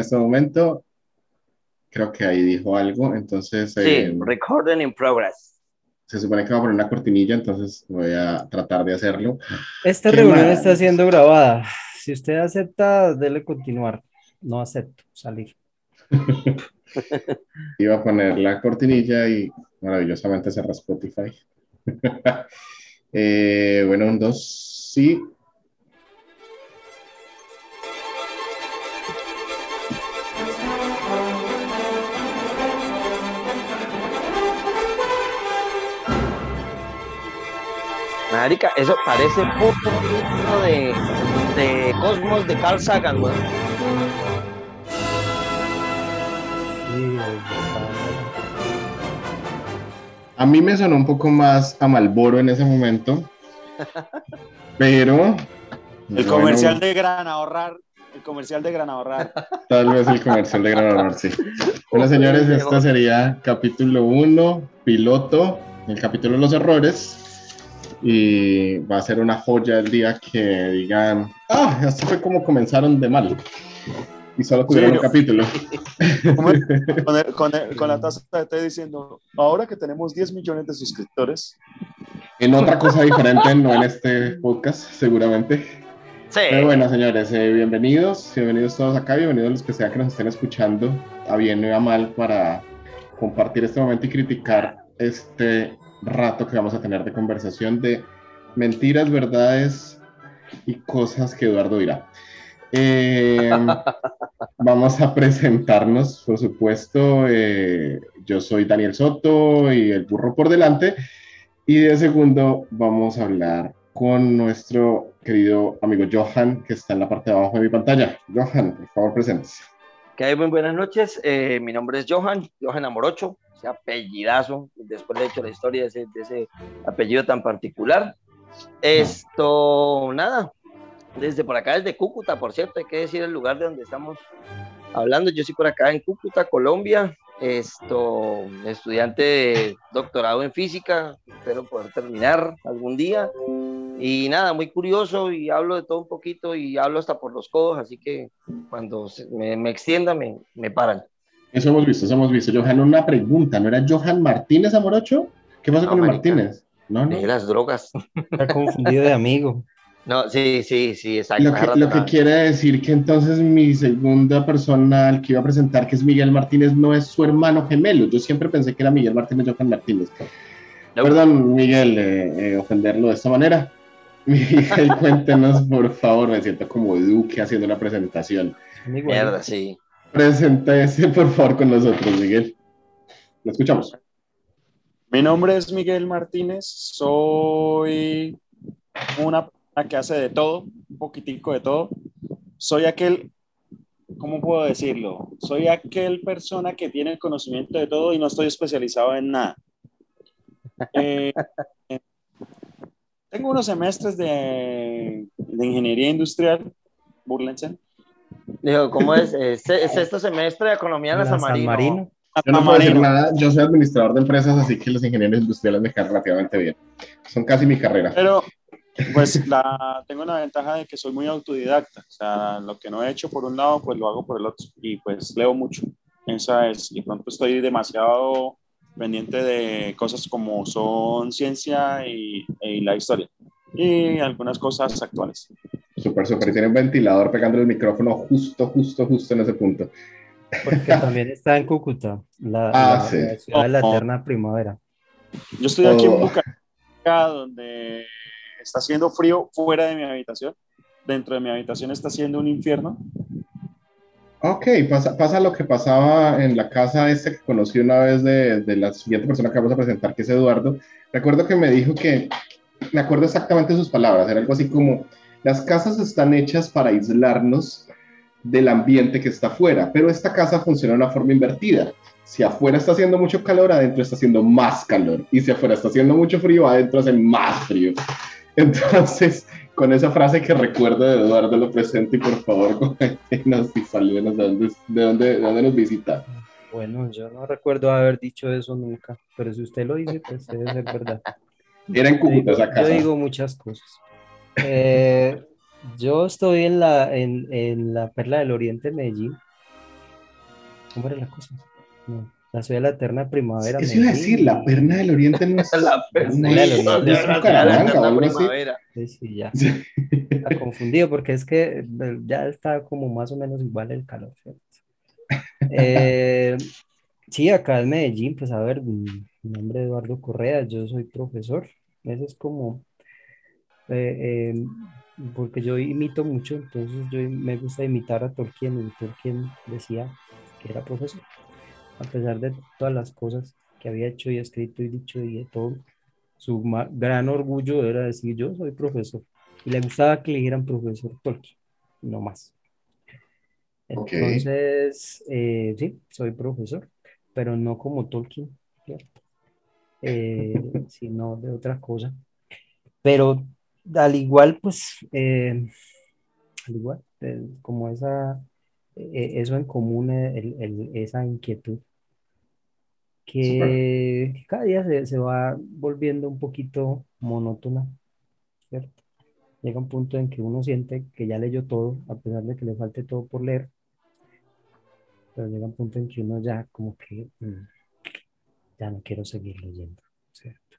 este momento. Creo que ahí dijo algo, entonces... Sí, eh, recording in progress. se supone que va a poner una cortinilla, entonces voy a tratar de hacerlo. Esta ¿Qué reunión más? está siendo grabada. Si usted acepta, dele continuar. No acepto salir. Iba a poner la cortinilla y maravillosamente cerró Spotify. Eh, bueno, un dos, sí. Marica, eso parece puto libro de, de Cosmos de Carl Sagan, weón. A mí me sonó un poco más a Malboro en ese momento, pero... El bueno, comercial de Gran Ahorrar. El comercial de Gran Ahorrar. Tal vez el comercial de Gran Honor, sí. Bueno, señores, este sería capítulo 1, piloto, el capítulo de los errores. Y va a ser una joya el día que digan, ah, así fue como comenzaron de mal. Y solo tuvieron Sí, un yo- capítulo. Con el- con el- con la taza de té diciendo, ahora que tenemos 10 millones de suscriptores, En otra cosa diferente, no en este podcast, seguramente. Sí. Pero bueno, señores, eh, bienvenidos, bienvenidos todos acá, bienvenidos los que sea que nos estén escuchando, a bien o a mal, para compartir este momento y criticar este rato que vamos a tener de conversación de mentiras, verdades y cosas que Eduardo dirá. Eh, vamos a presentarnos, por supuesto. eh, yo soy Daniel Soto y el burro por delante. Y de segundo vamos a hablar con nuestro querido amigo Johan, que está en la parte de abajo de mi pantalla. Johan, por favor, preséntese. Que hay muy buenas noches. eh, mi nombre es Johan, Johan Amorocho, ese apellidazo. Después he hecho la historia de ese, de ese apellido tan particular. Esto, nada, desde por acá, desde Cúcuta, por cierto, hay que decir el lugar de donde estamos hablando. Yo soy por acá en Cúcuta, Colombia. Esto, estudiante de doctorado en física, espero poder terminar algún día. Y nada, muy curioso y hablo de todo un poquito y hablo hasta por los codos, así que cuando me, me extienda me, me paran. Eso hemos visto, eso hemos visto. Johan, una pregunta, ¿no era Johan Martínez Amorocho? ¿Qué pasó No, con el. Martínez? No, no. De las drogas. Está confundido de amigo. No, sí, sí, sí, exacto. Lo que, lo que quiere decir que entonces mi segunda persona al que iba a presentar, que es Miguel Martínez, no es su hermano gemelo. Yo siempre pensé que era Miguel Martínez Johan Martínez. No. Perdón, Miguel, eh, eh, ofenderlo de esta manera. Miguel, cuéntenos, por favor, me siento como Duque haciendo una presentación. Mierda, sí. Preséntese, por favor, con nosotros, Miguel. Lo escuchamos. mi nombre es Miguel Martínez, soy una persona que hace de todo, un poquitico de todo. Soy aquel, ¿cómo puedo decirlo? Soy aquel persona que tiene el conocimiento de todo y no estoy especializado en nada. Eh, tengo unos semestres de, de ingeniería industrial, burlense. Digo, ¿cómo es? Es, es este semestre de Economía en la La San San Marino. Marino. Yo no puedo decir Marino. nada, yo soy administrador de empresas, así que los ingenieros industriales me caen relativamente bien. Son casi mi carrera. Pero, pues, la, tengo una ventaja de que soy muy autodidacta. O sea, lo que no he hecho por un lado, pues lo hago por el otro. Y pues leo mucho. Esa es. Y pronto estoy demasiado pendiente de cosas como son ciencia y, y la historia. Y algunas cosas actuales. Súper, súper. Y tiene un ventilador pegándole el micrófono justo, justo, justo en ese punto. Porque también está en Cúcuta, la, Ah, la- sí. la ciudad de la Oh, oh. eterna primavera. Yo estoy aquí en Oh. Bucaramanga, donde está haciendo frío fuera de mi habitación. Dentro de mi habitación está haciendo un infierno. Ok, pasa, pasa lo que pasaba en la casa este que conocí una vez de, de la siguiente persona que vamos a presentar, que es Eduardo. Recuerdo que me dijo que, me acuerdo exactamente sus palabras, era algo así como, las casas están hechas para aislarnos del ambiente que está afuera, pero esta casa funciona de una forma invertida. Si afuera está haciendo mucho calor, adentro está haciendo más calor. Y si afuera está haciendo mucho frío, adentro hace más frío. Entonces, con esa frase que recuerdo de Eduardo, lo presento y por favor, coméntenos y salúdenos de dónde, de dónde, de dónde nos visita. Bueno, yo no recuerdo haber dicho eso nunca, pero si usted lo dice, pues debe ser verdad. Era en Yo Cúcuta digo, esa yo casa. digo muchas cosas. Eh, yo estoy en la, en, en la Perla del Oriente, en Medellín, ¿Cómo era la cosa? No, la ciudad de la eterna primavera. Eso iba a decir, la perna del oriente no es. La es- del no oriente. es Bucaramanga primavera. Sí, sí, ya. Está confundido porque es que eh, ya está como más o menos igual el calor. ¿cierto? Eh, sí, acá en Medellín, pues a ver, mi mi nombre es Eduardo Correa, yo soy profesor. Eso es como, eh, eh, porque yo imito mucho, entonces yo me gusta imitar a Tolkien y Tolkien decía que era profesor, a pesar de todas las cosas que había hecho y escrito y dicho y de todo, su gran orgullo era decir yo soy profesor y le gustaba que le dijeran profesor Tolkien, no más. Entonces, eh, sí, soy profesor, pero no como Tolkien. Eh, sino de otra cosa. Pero al igual, pues, eh, al igual, eh, como esa, eh, eso en común, eh, el- el- esa inquietud, que, que cada día se, se va volviendo un poquito monótona, ¿cierto? Llega un punto en que uno siente que ya leyó todo, a pesar de que le falte todo por leer, pero llega un punto en que uno ya como que mm, ya no quiero seguir leyendo, ¿cierto?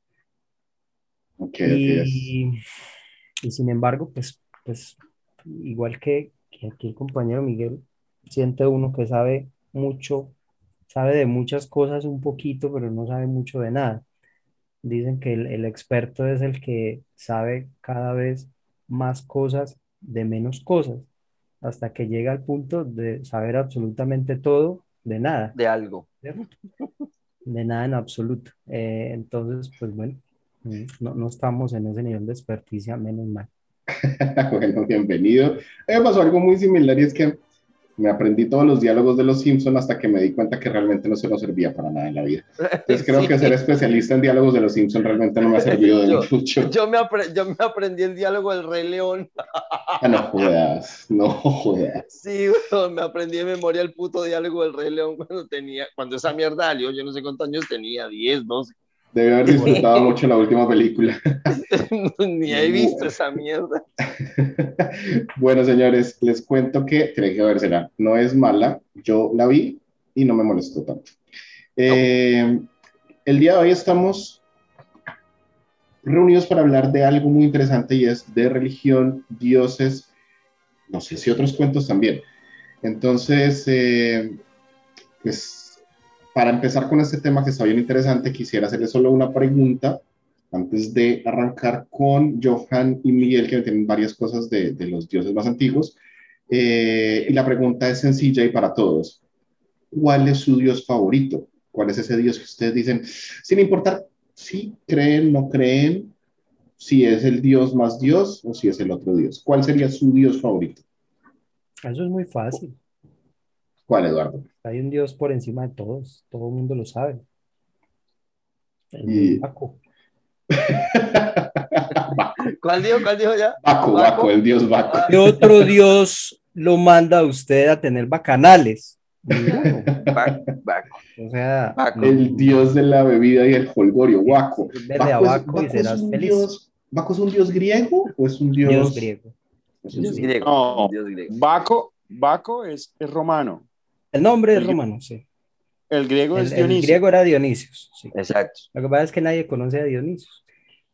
Ok, ok, es- Y, y sin embargo, pues, pues igual que, que aquí el compañero Miguel, siente uno que sabe mucho, sabe de muchas cosas un poquito, pero no sabe mucho de nada. Dicen que el, el experto es el que sabe cada vez más cosas de menos cosas, hasta que llega al punto de saber absolutamente todo de nada. De algo. De nada en absoluto. Eh, entonces, pues bueno, mm, no, no estamos en ese nivel de experticia, menos mal. Bueno, bienvenido. Me pasó algo muy similar y es que me aprendí todos los diálogos de los Simpson hasta que me di cuenta que realmente no se nos servía para nada en la vida. Entonces creo Sí. que ser especialista en diálogos de los Simpson realmente no me ha servido de Yo- mucho. Yo me, yo me aprendí el diálogo del Rey León. Ah, no jodas, no jodas. Sí, me aprendí de memoria el puto diálogo del Rey León cuando tenía, cuando esa mierda salió, yo no sé cuántos años tenía, 10, 12. Debe haber disfrutado mucho la última película. Ni he visto esa mierda. Bueno, señores, les cuento que tienen que vérsela. No es mala, yo la vi y no me molestó tanto. Eh, el día de hoy estamos reunidos para hablar de algo muy interesante y es de religión, dioses, no sé si otros cuentos también. Entonces, eh, pues para empezar con este tema que está bien interesante, quisiera hacerle solo una pregunta antes de arrancar con Johan y Miguel, que tienen varias cosas de, de los dioses más antiguos. Eh, y la pregunta es sencilla y para todos. ¿Cuál es su dios favorito? ¿Cuál es ese dios que ustedes dicen, sin importar si creen, no creen, si es el dios más dios o si es el otro dios? ¿Cuál sería su dios favorito? Eso es muy fácil. ¿Cuál, Eduardo? Hay un Dios por encima de todos, todo el mundo lo sabe. El Y- Baco. ¿Cuál dijo? ¿Cuál dijo ya? Baco, Baco, el dios Baco. ¿Qué otro Dios lo manda a usted a tener bacanales? Baco, Baco, O sea, Baco. El dios de la bebida y el holgorio, Baco. verde a es- Baco y serás es un feliz. dios- ¿Baco es un dios griego o es un dios, Dios griego. es un Dios dios- griego. No. Dios griego. Baco, Baco es, es romano. El nombre es El- romano, sí. El griego El, es el Dionisio. griego era Dionisios, sí. Exacto. Lo que pasa es que nadie conoce a Dionisios.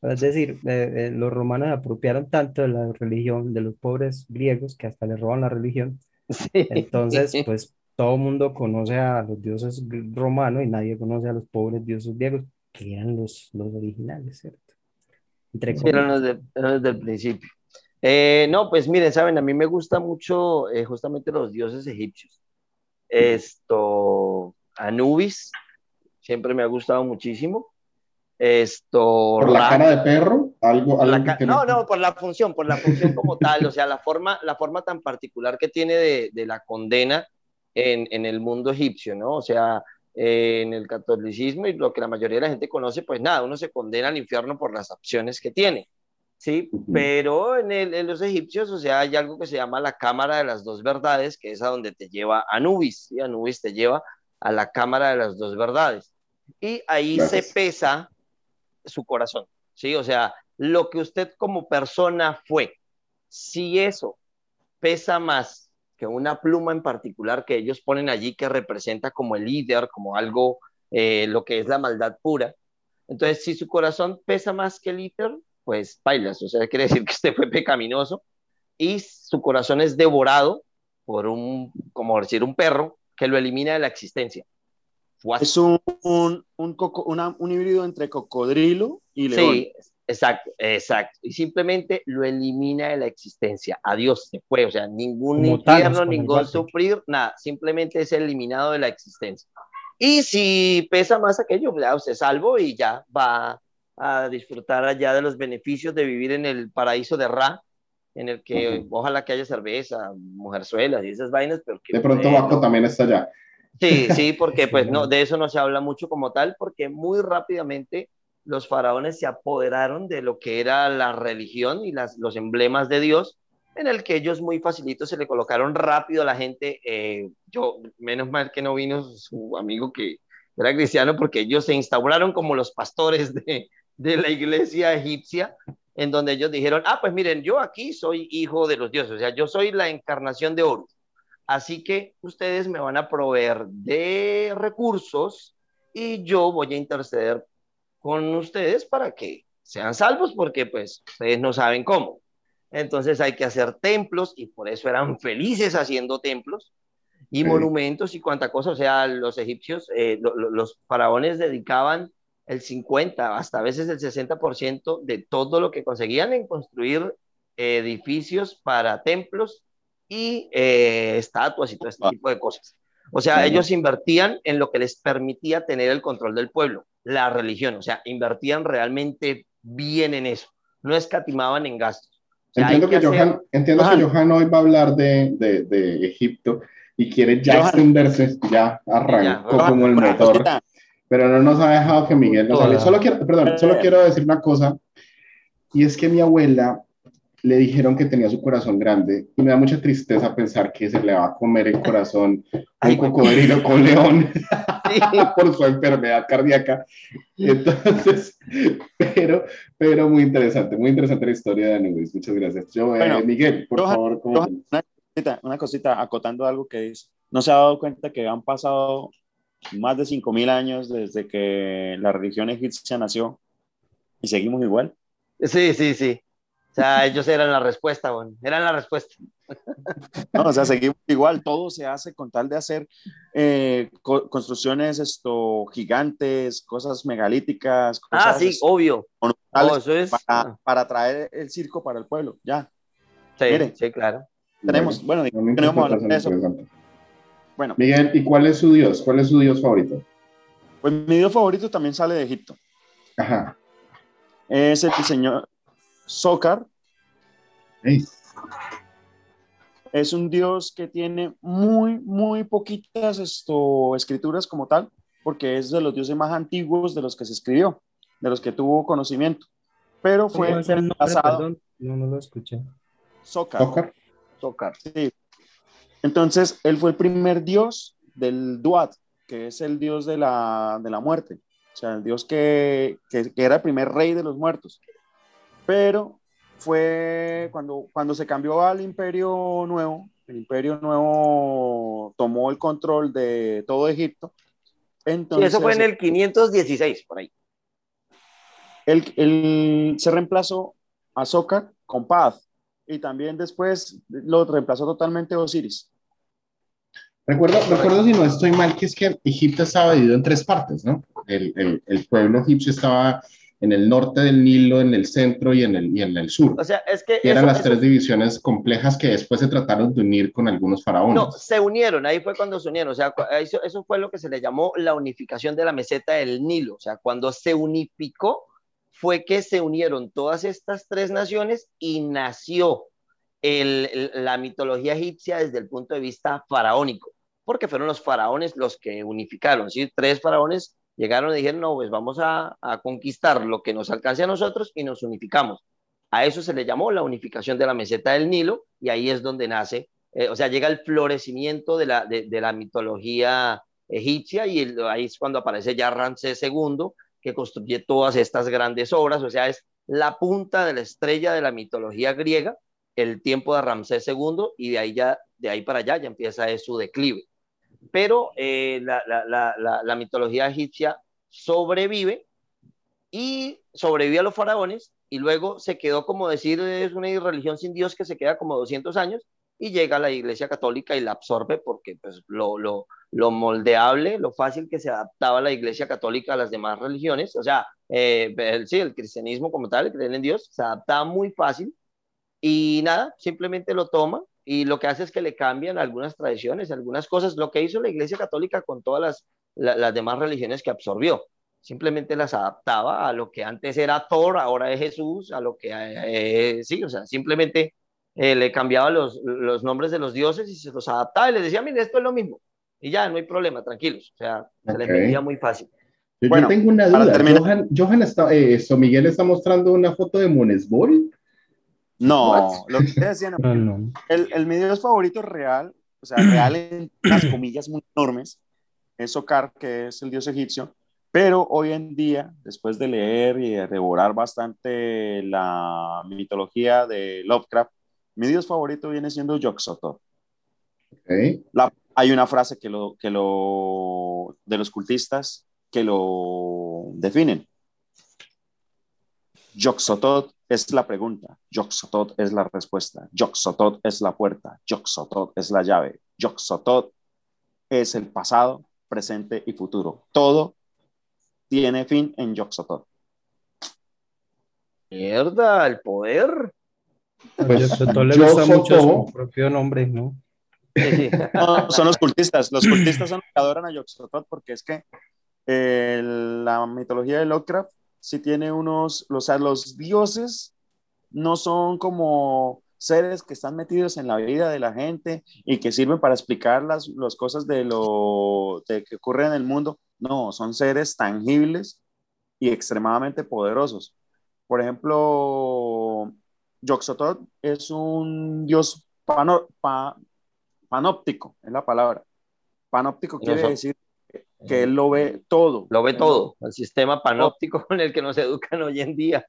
Es decir, eh, eh, los romanos apropiaron tanto de la religión de los pobres griegos que hasta les roban la religión. Sí. Entonces, pues todo el mundo conoce a los dioses romanos y nadie conoce a los pobres dioses griegos, que eran los, los originales, ¿cierto? Entre Sí, eran los, de- eran los del principio. Eh, no, pues miren, saben, a mí me gusta mucho eh, justamente los dioses egipcios. Esto, Anubis, siempre me ha gustado muchísimo. Esto, Por la Ra- cara de perro, algo, que no, no, por la función, por la función como tal, o sea, la forma, la forma tan particular que tiene de, de la condena en, en el mundo egipcio, ¿no? O sea, eh, en el catolicismo y lo que la mayoría de la gente conoce, pues nada, uno se condena al infierno por las acciones que tiene, ¿sí? Pero en, el- en los egipcios, o sea, hay algo que se llama la cámara de las dos verdades, que es a donde te lleva Anubis, ¿sí? Anubis te lleva a la cámara de las dos verdades. Y ahí Gracias. se pesa su corazón, ¿sí? O sea, lo que usted como persona fue, si eso pesa más que una pluma en particular que ellos ponen allí que representa como el líder, como algo, eh, lo que es la maldad pura. Entonces, si su corazón pesa más que el líder, pues bailas, o sea, quiere decir que usted fue pecaminoso y su corazón es devorado por un, como decir, un perro que lo elimina de la existencia. Es un, un, un, híbrido entre cocodrilo y león. Sí, exacto, exacto. Y simplemente lo elimina de la existencia. Adiós, se fue. O sea, ningún infierno, ningún sufrir, nada. Simplemente es eliminado de la existencia. Y si pesa más aquello, ya usted salvo y ya va a disfrutar allá de los beneficios de vivir en el paraíso de Ra, en el que ojalá que haya cerveza, mujerzuelas y esas vainas, pero de pronto Baco también está allá. Sí, sí, porque pues no, de eso no se habla mucho como tal, porque muy rápidamente los faraones se apoderaron de lo que era la religión y las, los emblemas de Dios, en el que ellos muy facilito se le colocaron rápido a la gente. Eh, yo, menos mal que no vino su amigo que era cristiano, porque ellos se instauraron como los pastores de, de la iglesia egipcia, en donde ellos dijeron, ah, pues miren, yo aquí soy hijo de los dioses, o sea, yo soy la encarnación de Horus. Así que ustedes me van a proveer de recursos y yo voy a interceder con ustedes para que sean salvos, porque pues ustedes no saben cómo. Entonces hay que hacer templos y por eso eran felices haciendo templos y monumentos y cuanta cosa. O sea, los egipcios, eh, los faraones dedicaban el 50, hasta a veces el 60% de todo lo que conseguían en construir edificios para templos y eh, estatuas y todo este ah. tipo de cosas. O sea, ellos invertían en lo que les permitía tener el control del pueblo, la religión, o sea, invertían realmente bien en eso, no escatimaban en gastos. entiendo que, Johan, entiendo que Johan hoy va a hablar de, de, de Egipto y quiere ya extenderse, ya arrancó como el motor pero no nos ha dejado que Miguel nos hable. Solo quiero, perdón, solo quiero decir una cosa, y es que mi abuela le dijeron que tenía su corazón grande, y me da mucha tristeza pensar que se le va a comer el corazón a un cocodrilo con león por su enfermedad cardíaca. Entonces, pero, pero muy interesante, muy interesante la historia de Anubis. Muchas gracias. Yo, eh, Miguel, por favor. una, cosita, una cosita, acotando algo que dice. ¿No se ha dado cuenta que han pasado más de 5.000 años desde que la religión egipcia nació y seguimos igual. Sí, sí, sí. O sea, ellos eran la respuesta, bueno, eran la respuesta. No, o sea, seguimos igual, todo se hace con tal de hacer eh, construcciones esto, gigantes, cosas megalíticas. ah, sí, obvio. eso es... para, para, traer el circo para el pueblo, ya. Sí, sí claro. Tenemos, bueno, tenemos eso. Bueno. Miguel, ¿y cuál es su dios? ¿Cuál es su dios favorito? Pues mi dios favorito también sale de Egipto. Ajá. Es el señor Zócar. Es un dios que tiene muy, muy poquitas esto, escrituras como tal, porque es de los dioses más antiguos de los que se escribió, de los que tuvo conocimiento. Pero fue pasado. No, no lo escuché. Zócar. Zócar. Sí, entonces, él fue el primer dios del Duat, que es el dios de la, de la muerte, o sea, el dios que, que, era el primer rey de los muertos. Pero fue cuando, cuando se cambió al imperio nuevo, el imperio nuevo tomó el control de todo Egipto. Entonces, eso fue en el 516, por ahí. Él, se reemplazó a Zócar con Paz, y también después lo reemplazó totalmente Osiris. Recuerdo, recuerdo si no estoy mal, que es que Egipto estaba dividido en tres partes, ¿no? El, el, el, pueblo egipcio estaba en el norte del Nilo, en el centro y en el, y en el sur. O sea, es que... eran las tres divisiones complejas que después se trataron de unir con algunos faraones. No, se unieron, ahí fue cuando se unieron. O sea, eso, eso fue lo que se le llamó la unificación de la meseta del Nilo. O sea, cuando se unificó fue que se unieron todas estas tres naciones y nació la mitología egipcia desde el punto de vista faraónico, porque fueron los faraones los que unificaron, ¿sí? Tres faraones llegaron y dijeron, no, pues vamos a, conquistar lo que nos alcance a nosotros y nos unificamos. A eso se le llamó la unificación de la meseta del Nilo y ahí es donde nace, eh, o sea, llega el florecimiento de la, mitología egipcia y ahí es cuando aparece ya Ramsés II que construye todas estas grandes obras, o sea, es la punta de la estrella de la mitología griega, el tiempo de Ramsés II y de ahí, ya, de ahí para allá ya empieza su declive. Pero eh, la, mitología egipcia sobrevive y sobrevive a los faraones y luego se quedó como decir es una religión sin Dios que se queda como 200 años y llega a la Iglesia Católica y la absorbe porque pues, lo, lo, lo, moldeable, lo fácil que se adaptaba la Iglesia Católica a las demás religiones, o sea, eh, el, sí, el cristianismo como tal, el creer en Dios, se adaptaba muy fácil y nada, simplemente lo toma y lo que hace es que le cambian algunas tradiciones, algunas cosas, lo que hizo la Iglesia Católica con todas las, las demás religiones que absorbió. Simplemente las adaptaba a lo que antes era Thor, ahora es Jesús, a lo que eh, sí, o sea, simplemente eh, le cambiaba los, los, nombres de los dioses y se los adaptaba y les decía, mire, esto es lo mismo. Y ya, no hay problema, tranquilos. O sea, se les vendía muy fácil. Yo, bueno, tengo una duda. Johan, Johan está, eh, esto, Miguel está mostrando una foto de Monesbol. No, lo que estoy diciendo, el, el, mi dios favorito real, o sea, real en las comillas muy enormes, es Sokar, que es el dios egipcio, pero hoy en día, después de leer y de devorar bastante la mitología de Lovecraft, mi dios favorito viene siendo Yog-Sothoth. hay una frase que lo, que lo, de los cultistas que lo definen. Yog-Sothoth es la pregunta, Yog-Sothoth es la respuesta, Yog-Sothoth es la puerta, Yog-Sothoth es la llave, Yog-Sothoth es el pasado, presente y futuro. Todo tiene fin en Yog-Sothoth. Mierda, el poder. Pues, le gusta mucho su propio nombre, ¿no? son los cultistas. Los cultistas son los que adoran a Yoxotot porque es que eh, la mitología de Lovecraft sí tiene unos, o sea, los dioses no son como seres que están metidos en la vida de la gente y que sirven para explicar las, las cosas de lo de que ocurre en el mundo. No, son seres tangibles y extremadamente poderosos. Por ejemplo, Yoxotot es un dios panóptico, es la palabra. Panóptico quiere decir que él lo ve todo. Lo ve todo, el sistema panóptico con el que nos educan hoy en día.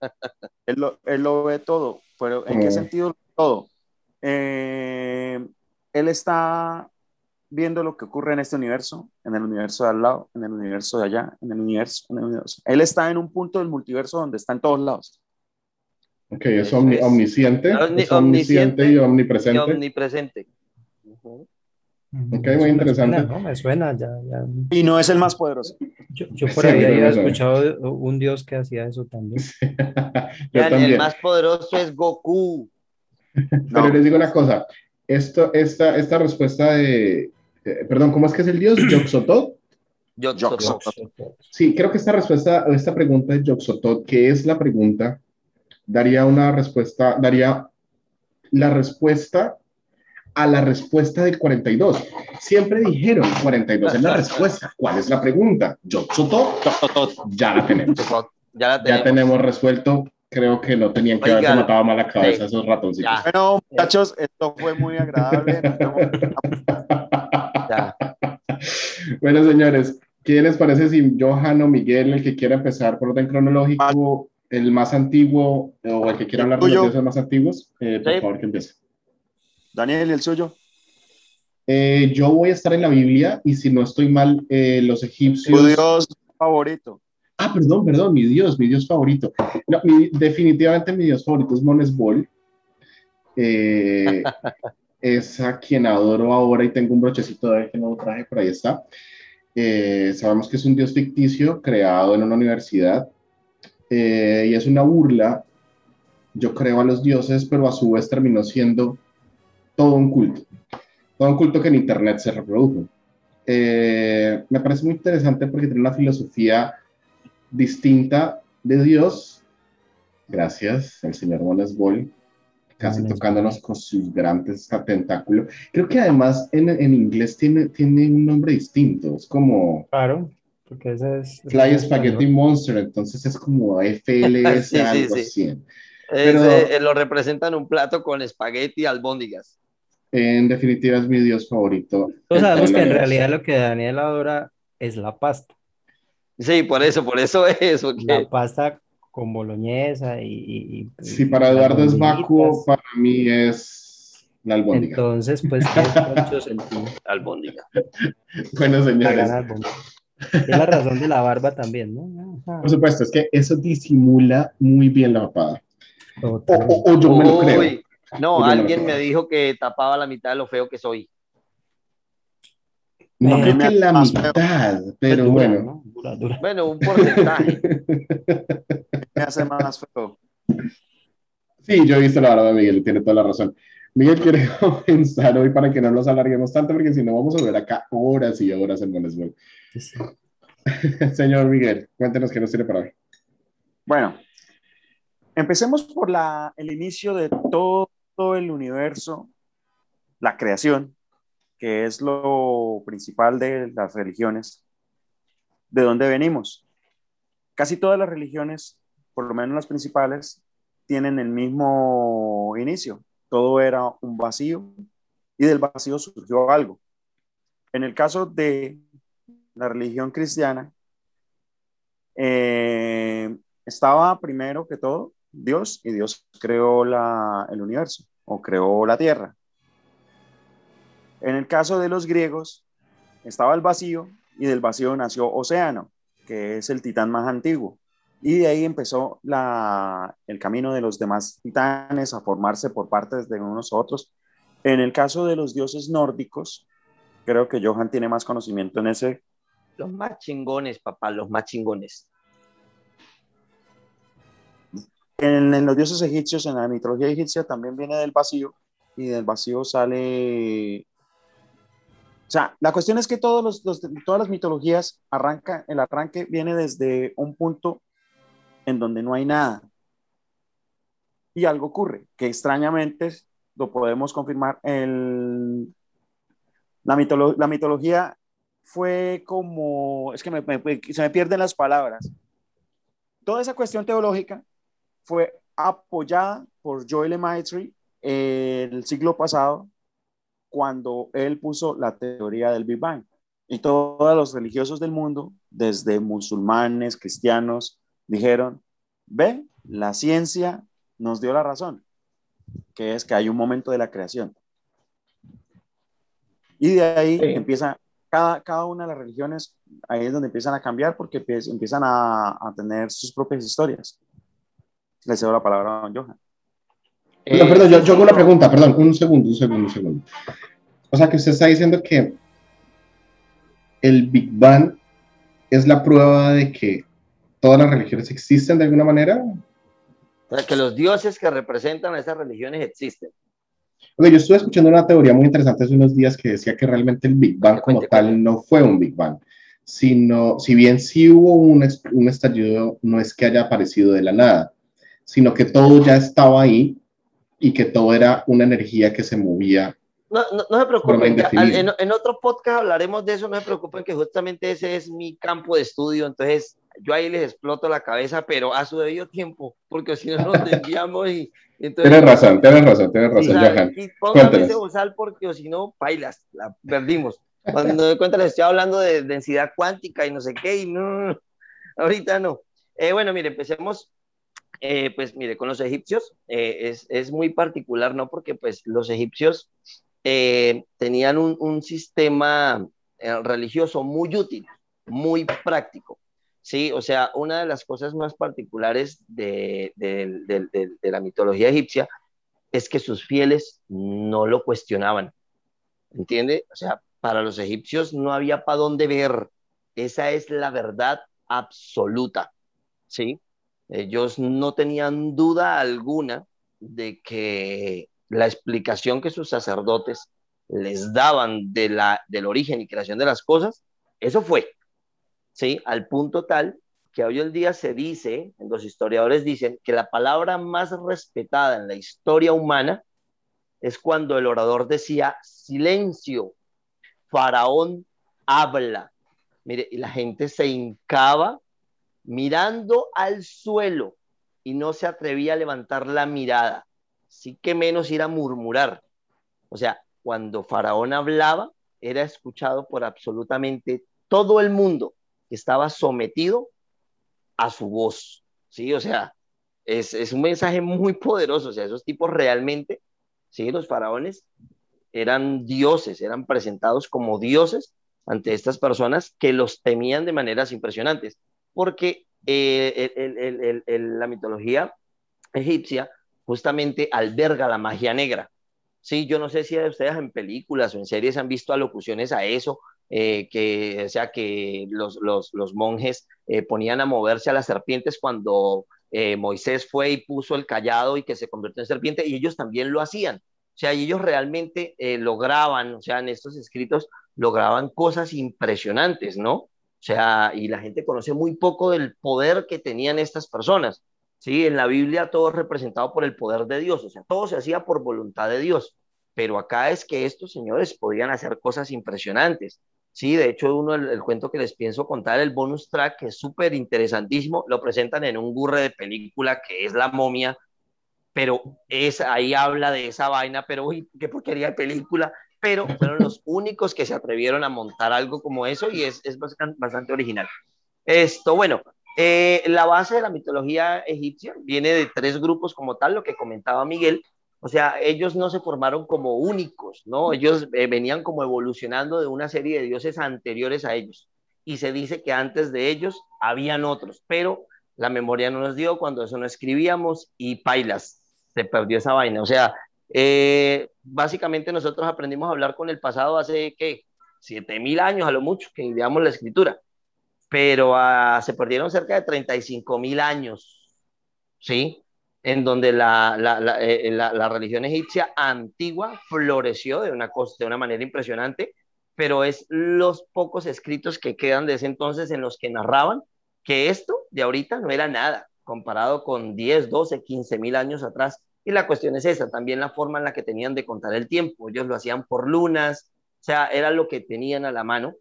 Él lo, él lo ve todo, pero ¿en qué sentido todo? Eh, él está viendo lo que ocurre en este universo, en el universo de al lado, en el universo de allá, en el universo, en el universo. Él está en un punto del multiverso donde está en todos lados. Ok, es, omnisciente, es omnisciente y omnipresente. Y omnipresente. Ok, muy interesante. Me suena, ya, ya. Y no es el más poderoso. Yo, yo por ahí había escuchado un dios que hacía eso también. El más poderoso es Goku. Pero les digo una cosa, esto, esta, esta respuesta de, perdón, ¿cómo es que es el dios? ¿Yoxotot? Yoxotot. Sí, creo que esta respuesta, esta pregunta de Yoxotot, que es la pregunta, daría una respuesta, daría la respuesta a la respuesta del 42. Siempre dijeron 42 es la respuesta. ¿Cuál es la pregunta? Yo, ya la tenemos. Ya, la tenemos. ya tenemos resuelto. Creo que no tenían que haberse matado mal la cabeza esos ratoncitos. Bueno, muchachos, esto fue muy agradable. bueno, señores, ¿qué les parece si Johan o Miguel, el que quiera empezar por orden cronológico, el más antiguo o el que quiera hablar de los dioses más antiguos, eh, por favor que empiece. Daniel, ¿el suyo? Eh, yo voy a estar en la Biblia y si no estoy mal, eh, los egipcios... ¿Tu dios favorito? Ah, perdón, perdón, mi dios, mi dios favorito. No, definitivamente mi dios favorito es Monesbol. es a quien adoro ahora y tengo un brochecito de que no lo traje, por ahí está. sabemos que es un dios ficticio creado en una universidad eh, y es una burla, yo creo, a los dioses, pero a su vez terminó siendo todo un culto, todo un culto que en Internet se reprodujo. Eh, me parece muy interesante porque tiene una filosofía distinta de Dios. Gracias, el señor Boll, casi tocándonos con sus grandes tentáculos. Creo que además en, en, inglés tiene, tiene un nombre distinto, es como... Claro. Porque ese es... Fly Spaghetti Monster, entonces es como FLS, algo así. Pero, eh, lo representan un plato con espagueti albóndigas. En definitiva es mi dios favorito. Todos sabemos que en realidad lo que Daniel adora es la pasta. Sí, por eso, por eso es. La pasta con boloñesa y... y- y- Si y para Eduardo es vacuo, para mí es la albóndiga. Entonces, pues tiene mucho sentido. Albóndiga. Bueno, señores. Es la razón de la barba también, ¿no? Ajá. por supuesto, es que eso disimula muy bien la papada. O, Total. o- o yo me lo creo. Uy, no, Yo me lo alguien creo. me dijo que tapaba la mitad de lo feo que soy. No Eh, creo que la mitad, pero Dura, bueno. ¿no? Dura, dura. Bueno, un porcentaje. Me hace más feo. Sí, yo he visto la barba de Miguel, tiene toda la razón. Miguel quiere comenzar hoy para que no nos alarguemos tanto, porque si no vamos a ver acá horas y horas en Monesburg. Sí, sí. Señor Miguel, cuéntenos qué nos tiene para hoy. Bueno, empecemos por la, el inicio de todo el universo, la creación, que es lo principal de las religiones. ¿De dónde venimos? Casi todas las religiones, por lo menos las principales, tienen el mismo inicio. Todo era un vacío y del vacío surgió algo. En el caso de la religión cristiana, eh, estaba primero que todo Dios y Dios creó la, el universo o creó la tierra. En el caso de los griegos, estaba el vacío y del vacío nació Océano, que es el titán más antiguo. Y de ahí empezó la, el camino de los demás titanes a formarse por partes de unos otros. En el caso de los dioses nórdicos, creo que Johan tiene más conocimiento en ese. Los más chingones, papá, los más chingones. En, los dioses egipcios, en la mitología egipcia, también viene del vacío y del vacío sale... O sea, la cuestión es que todos los, todas las mitologías arranca, el arranque viene desde un punto en donde no hay nada. Y algo ocurre, que extrañamente lo podemos confirmar. El, la, la mitología fue como, es que me- me- se me pierden las palabras. Toda esa cuestión teológica fue apoyada por Joel. Maitri el siglo pasado cuando él puso la teoría del Big Bang. Y todos los religiosos del mundo, desde musulmanes, cristianos, dijeron, ve, la ciencia nos dio la razón, que es que hay un momento de la creación. Y de ahí Sí. empieza, cada, cada una de las religiones, ahí es donde empiezan a cambiar porque empiez- empiezan a, a tener sus propias historias. Le cedo la palabra a don Johan. No, Eh, perdón, yo, yo hago una pregunta, perdón, un segundo, un segundo, un segundo. O sea, que usted está diciendo que el Big Bang es la prueba de que todas las religiones existen de alguna manera. O sea, que los dioses que representan a esas religiones existen. Ok, yo estuve escuchando una teoría muy interesante hace unos días que decía que realmente el Big Bang como tal no fue un Big Bang, sino, si bien sí hubo un, un estallido, no es que haya aparecido de la nada, sino que todo ya estaba ahí y que todo era una energía que se movía. No, no, no se preocupen, en, en otro podcast hablaremos de eso, no se preocupen que justamente ese es mi campo de estudio, entonces yo ahí les exploto la cabeza, pero a su debido tiempo, porque si no nos desviamos y, y entonces... Tienes razón, tienes razón, tienes razón. Johan. Y póngame ese bozal porque si no, bailas, la perdimos. Cuando me doy cuenta les estoy hablando de densidad cuántica y no sé qué, y no, ahorita no. Eh, bueno, mire, empecemos, eh, pues mire, con los egipcios, eh, es, es muy particular, ¿no? Porque pues los egipcios eh, tenían un, un sistema eh, religioso muy útil, muy práctico. Sí, o sea, una de las cosas más particulares de, de- la mitología egipcia es que sus fieles no lo cuestionaban. ¿Entiende? O sea, para los egipcios no había para dónde ver. Esa es la verdad absoluta. ¿Sí? Ellos no tenían duda alguna de que la explicación que sus sacerdotes les daban de la, del origen y creación de las cosas, eso fue. ¿Sí? Al punto tal que hoy en día se dice, los historiadores dicen, que la palabra más respetada en la historia humana es cuando el orador decía, silencio, faraón habla. Mire, y la gente se hincaba mirando al suelo y no se atrevía a levantar la mirada, sí que menos ir a murmurar. O sea, cuando faraón hablaba, era escuchado por absolutamente todo el mundo estaba sometido a su voz, ¿sí? O sea, es, es un mensaje muy poderoso, o sea, esos tipos realmente, ¿sí? Los faraones eran dioses, eran presentados como dioses ante estas personas que los temían de maneras impresionantes, porque eh, la mitología egipcia justamente alberga la magia negra. Sí, yo no sé si ustedes en películas o en series han visto alocuciones a eso, eh, que, o sea, que los, los, los monjes eh, ponían a moverse a las serpientes cuando Moisés fue y puso el callado y que se convirtió en serpiente, y ellos también lo hacían. O sea, ellos realmente lograban, o sea, en estos escritos lograban cosas impresionantes, ¿no? O sea, y la gente conoce muy poco del poder que tenían estas personas. Sí, en la Biblia todo es representado por el poder de Dios, o sea, todo se hacía por voluntad de Dios, pero acá es que estos señores podían hacer cosas impresionantes. Sí, de hecho, uno, el, cuento que les pienso contar, el bonus track, que es súper interesantísimo, lo presentan en un gurre de película que es La momia, pero es, ahí habla de esa vaina, pero uy, qué porquería de película, pero fueron los únicos que se atrevieron a montar algo como eso y es, es bastante, original. Esto, bueno, eh, la base de la mitología egipcia viene de tres grupos como tal, lo que comentaba Miguel. O sea, ellos no se formaron como únicos, ¿no? Ellos eh, venían como evolucionando de una serie de dioses anteriores a ellos. Y se dice que antes de ellos habían otros, pero la memoria no nos dio cuando eso no escribíamos y pailas, se perdió esa vaina. O sea, eh, básicamente nosotros aprendimos a hablar con el pasado hace, ¿qué? 7000 años a lo mucho, que ideamos la escritura, pero ah, se perdieron cerca de 35 mil años, ¿sí? En donde la, la, eh, la, la, religión egipcia antigua floreció de una, cosa, de una manera impresionante, pero es los pocos escritos que quedan de ese entonces en los que narraban que esto de ahorita no era nada comparado con 10, 12, 15 mil años atrás y la cuestión es esa, también la forma en la que tenían de contar el tiempo. Ellos lo hacían por lunas, o sea, era lo que tenían a la mano.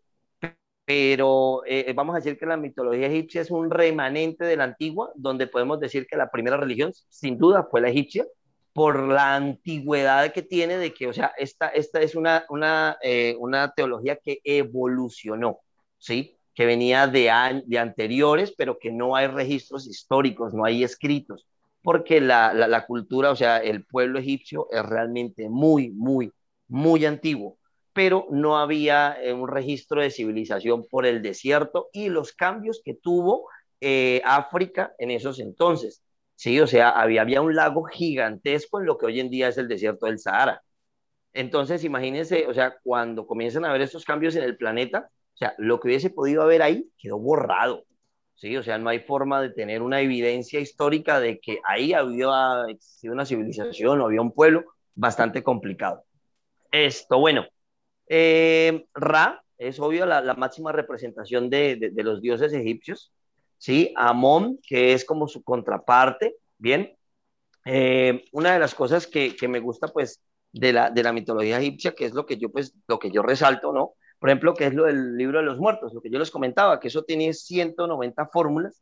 Pero eh, vamos a decir que la mitología egipcia es un remanente de la antigua, donde podemos decir que la primera religión, sin duda, fue la egipcia, por la antigüedad que tiene de que, o sea, esta, esta es una, una, eh, una teología que evolucionó, ¿sí? Que venía de, de anteriores, pero que no hay registros históricos, no hay escritos porque la, la, cultura, o sea, el pueblo egipcio es realmente muy, muy, muy antiguo, pero no había eh, un registro de civilización por el desierto y los cambios que tuvo eh, África en esos entonces. Sí, o sea, había, había un lago gigantesco en lo que hoy en día es el desierto del Sahara. Entonces, imagínense, o sea, cuando comienzan a haber estos cambios en el planeta, o sea, lo que hubiese podido haber ahí quedó borrado. ¿sí? O sea, no hay forma de tener una evidencia histórica de que ahí había existido una civilización o había un pueblo bastante complicado. Esto, bueno, eh, Ra es obvio la, máxima representación de, los dioses egipcios, ¿sí? Amón, que es como su contraparte, ¿bien? Eh, una de las cosas que, me gusta, pues, de la, mitología egipcia, que es lo que yo, pues, lo que yo resalto, ¿no? por ejemplo, que es lo del libro de los muertos, lo que yo les comentaba, que eso tiene 190 fórmulas,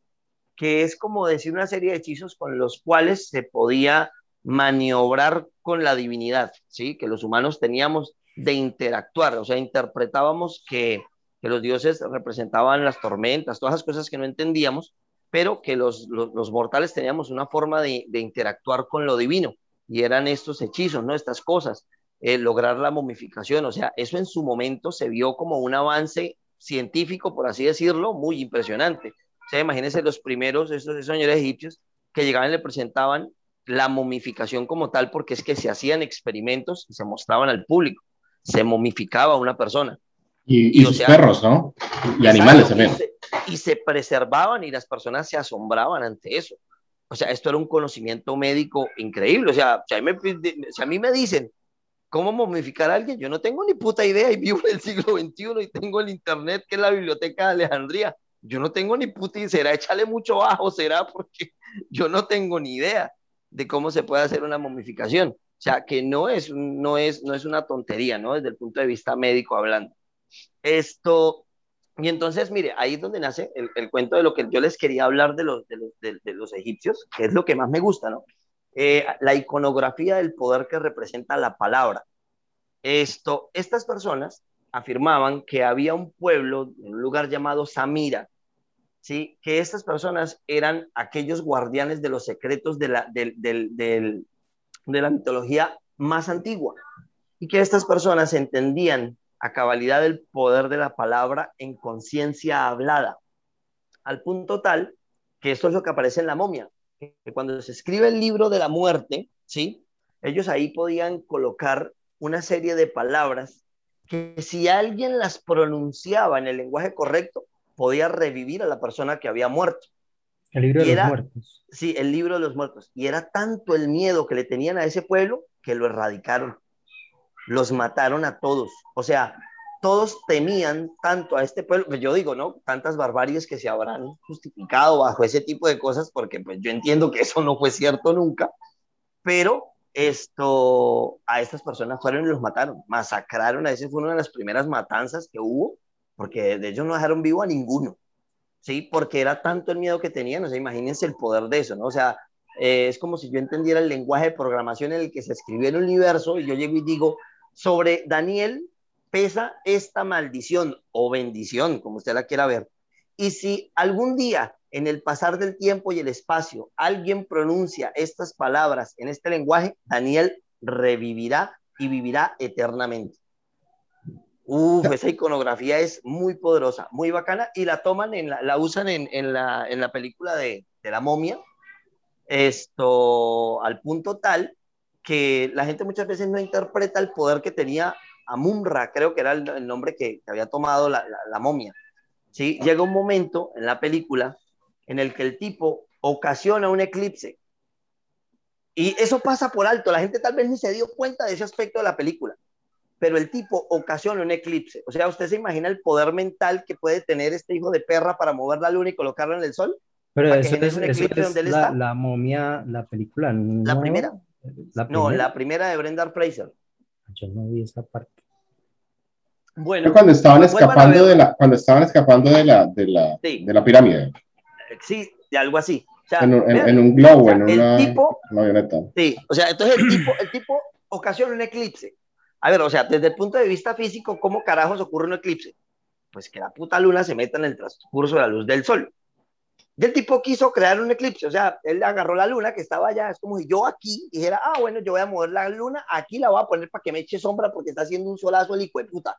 que es como decir una serie de hechizos con los cuales se podía maniobrar con la divinidad, ¿sí? Que los humanos teníamos de interactuar, o sea, interpretábamos que, que los dioses representaban las tormentas, todas las cosas que no entendíamos, pero que los, los, mortales teníamos una forma de, de interactuar con lo divino, y eran estos hechizos, ¿no? Estas cosas. Eh, lograr la momificación. O sea, eso en su momento se vio como un avance científico, por así decirlo, muy impresionante. O sea, imagínense los primeros, estos señores egipcios, que llegaban y le presentaban la momificación como tal, porque es que se hacían experimentos y se mostraban al público. Se momificaba una persona. Y, y, perros, ¿no? Y animales también. Y se, preservaban y las personas se asombraban ante eso. O sea, esto era un conocimiento médico increíble. O sea, si a mí me, si a mí me dicen ¿Cómo momificar a alguien? Yo no tengo ni puta idea y vivo en el siglo XXI y tengo el internet que es la biblioteca de Alejandría. Yo no tengo ni puta idea, será echarle mucho bajo, será porque yo no tengo ni idea de cómo se puede hacer una momificación. O sea, que no es, no es, no es una tontería, ¿no? Desde el punto de vista médico hablando. Esto, y entonces, mire, ahí es donde nace el, el cuento de lo que yo les quería hablar de los, de los, de los egipcios, que es lo que más me gusta, ¿no? Eh, la iconografía del poder que representa la palabra. Esto, estas personas afirmaban que había un pueblo un lugar llamado Samira, ¿sí? que estas personas eran aquellos guardianes de los secretos de la, de la mitología más antigua y que estas personas entendían a cabalidad el poder de la palabra en conciencia hablada, al punto tal que esto es lo que aparece en la momia, que cuando se escribe el libro de la muerte, ¿sí? ellos ahí podían colocar una serie de palabras que si alguien las pronunciaba en el lenguaje correcto, podía revivir a la persona que había muerto. El libro de los muertos. Sí, el libro de los muertos. Y era tanto el miedo que le tenían a ese pueblo que lo erradicaron. Los mataron a todos. O sea, todos temían tanto a este pueblo, pues yo digo, ¿no? Tantas barbaries que se habrán justificado bajo ese tipo de cosas, porque pues yo entiendo que eso no fue cierto nunca, pero esto, a estas personas fueron y los mataron, masacraron, a ese fue una de las primeras matanzas que hubo, porque de ellos no dejaron vivo a ninguno, ¿sí? Porque era tanto el miedo que tenían, o sea, imagínense el poder de eso, ¿no? O sea, eh, es como si yo entendiera el lenguaje de programación en el que se escribió el universo y yo llego y digo, sobre Daniel pesa esta maldición o bendición, como usted la quiera ver. Y si algún día en el pasar del tiempo y el espacio alguien pronuncia estas palabras en este lenguaje, Daniel revivirá y vivirá eternamente. Uf, esa iconografía es muy poderosa, muy bacana y la toman, en la, la usan en, en, la, en la película de, de la momia, esto al punto tal que la gente muchas veces no interpreta el poder que tenía Amunra, creo que era el, nombre que, había tomado la, la, momia. ¿sí? Llega un momento en la película en el que el tipo ocasiona un eclipse. Y eso pasa por alto, la gente tal vez ni se dio cuenta de ese aspecto de la película, pero el tipo ocasiona un eclipse. O sea, ¿usted se imagina el poder mental que puede tener este hijo de perra para mover la luna y colocarla en el sol? Pero eso es, la, la, momia, la película. ¿La primera? No, la primera de Brenda Fraser. Yo no vi esa parte. Bueno, cuando estaban escapando de la, cuando estaban escapando de la, de la, de la pirámide. Sí, de algo así. en, un, globo, en una, tipo, avioneta. Sí, o sea, entonces el tipo, el tipo ocasiona un eclipse. A ver, o sea, desde el punto de vista físico, ¿cómo carajos ocurre un eclipse? Pues que la puta luna se meta en el transcurso de la luz del sol. Y el tipo quiso crear un eclipse, o sea, él agarró la luna que estaba allá, es como si yo aquí dijera, ah, bueno, yo voy a mover la luna, aquí la voy a poner para que me eche sombra porque está haciendo un solazo el hijo de puta.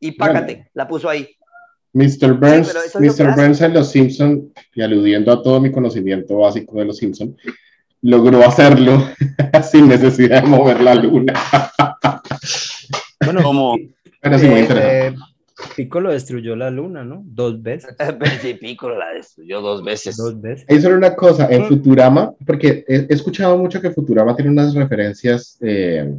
Y págate, la puso ahí. Mr. Burns, Mr. Burns en Los Simpson, y aludiendo a todo mi conocimiento básico de Los Simpson, logró hacerlo sin necesidad de mover la luna. Bueno, como... Muy eh, interesante. Eh, Piccolo destruyó la luna, ¿no? Dos veces. sí, Piccolo la destruyó dos veces. Dos veces. Eso era una cosa, en mm. Futurama, porque he, escuchado mucho que Futurama tiene unas referencias, eh,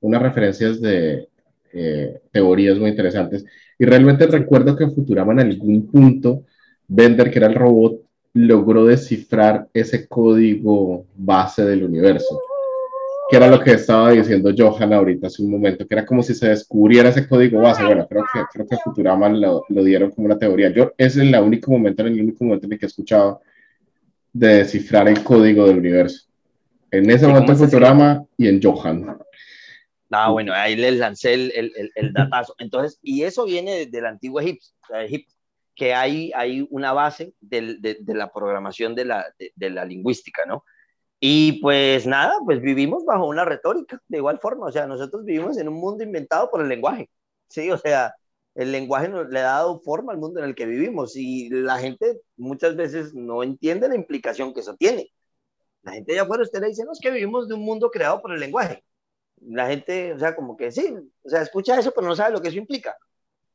unas referencias de eh, teorías muy interesantes. Y realmente recuerdo que en Futurama en algún punto, Bender, que era el robot, logró descifrar ese código base del universo que era lo que estaba diciendo Johan ahorita hace un momento, que era como si se descubriera ese código base. Bueno, creo que, creo que Futurama lo, lo dieron como una teoría. Yo, ese es el único momento, en el único momento en el que he escuchado de descifrar el código del universo. En ese momento en Futurama y en Johan. Ah, bueno, ahí les lancé el, el, el, datazo. Entonces, y eso viene del antiguo Egipto, Egipto que hay, hay una base de, de, de la programación de la, de la lingüística, ¿no? Y pues nada, pues vivimos bajo una retórica, de igual forma, o sea, nosotros vivimos en un mundo inventado por el lenguaje, ¿sí? O sea, el lenguaje nos, le ha dado forma al mundo en el que vivimos y la gente muchas veces no entiende la implicación que eso tiene. La gente allá afuera, usted le dice, no, es que vivimos de un mundo creado por el lenguaje. La gente, o sea, como que sí, o sea, escucha eso, pero no sabe lo que eso implica.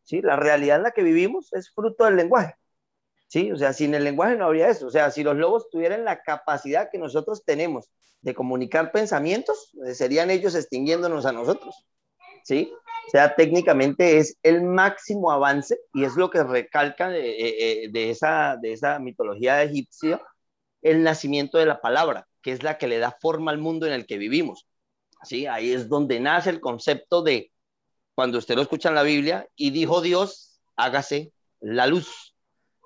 Sí, la realidad en la que vivimos es fruto del lenguaje. ¿Sí? O sea, sin el lenguaje no habría eso. O sea, si los lobos tuvieran la capacidad que nosotros tenemos de comunicar pensamientos, eh, serían ellos extinguiéndonos a nosotros, ¿sí? O sea, técnicamente es el máximo avance y es lo que recalca de, eh, eh, esa, de esa mitología egipcia, el nacimiento de la palabra, que es la que le da forma al mundo en el que vivimos. ¿sí? Ahí es donde nace el concepto de, cuando usted lo escucha en la Biblia, y dijo Dios, hágase la luz.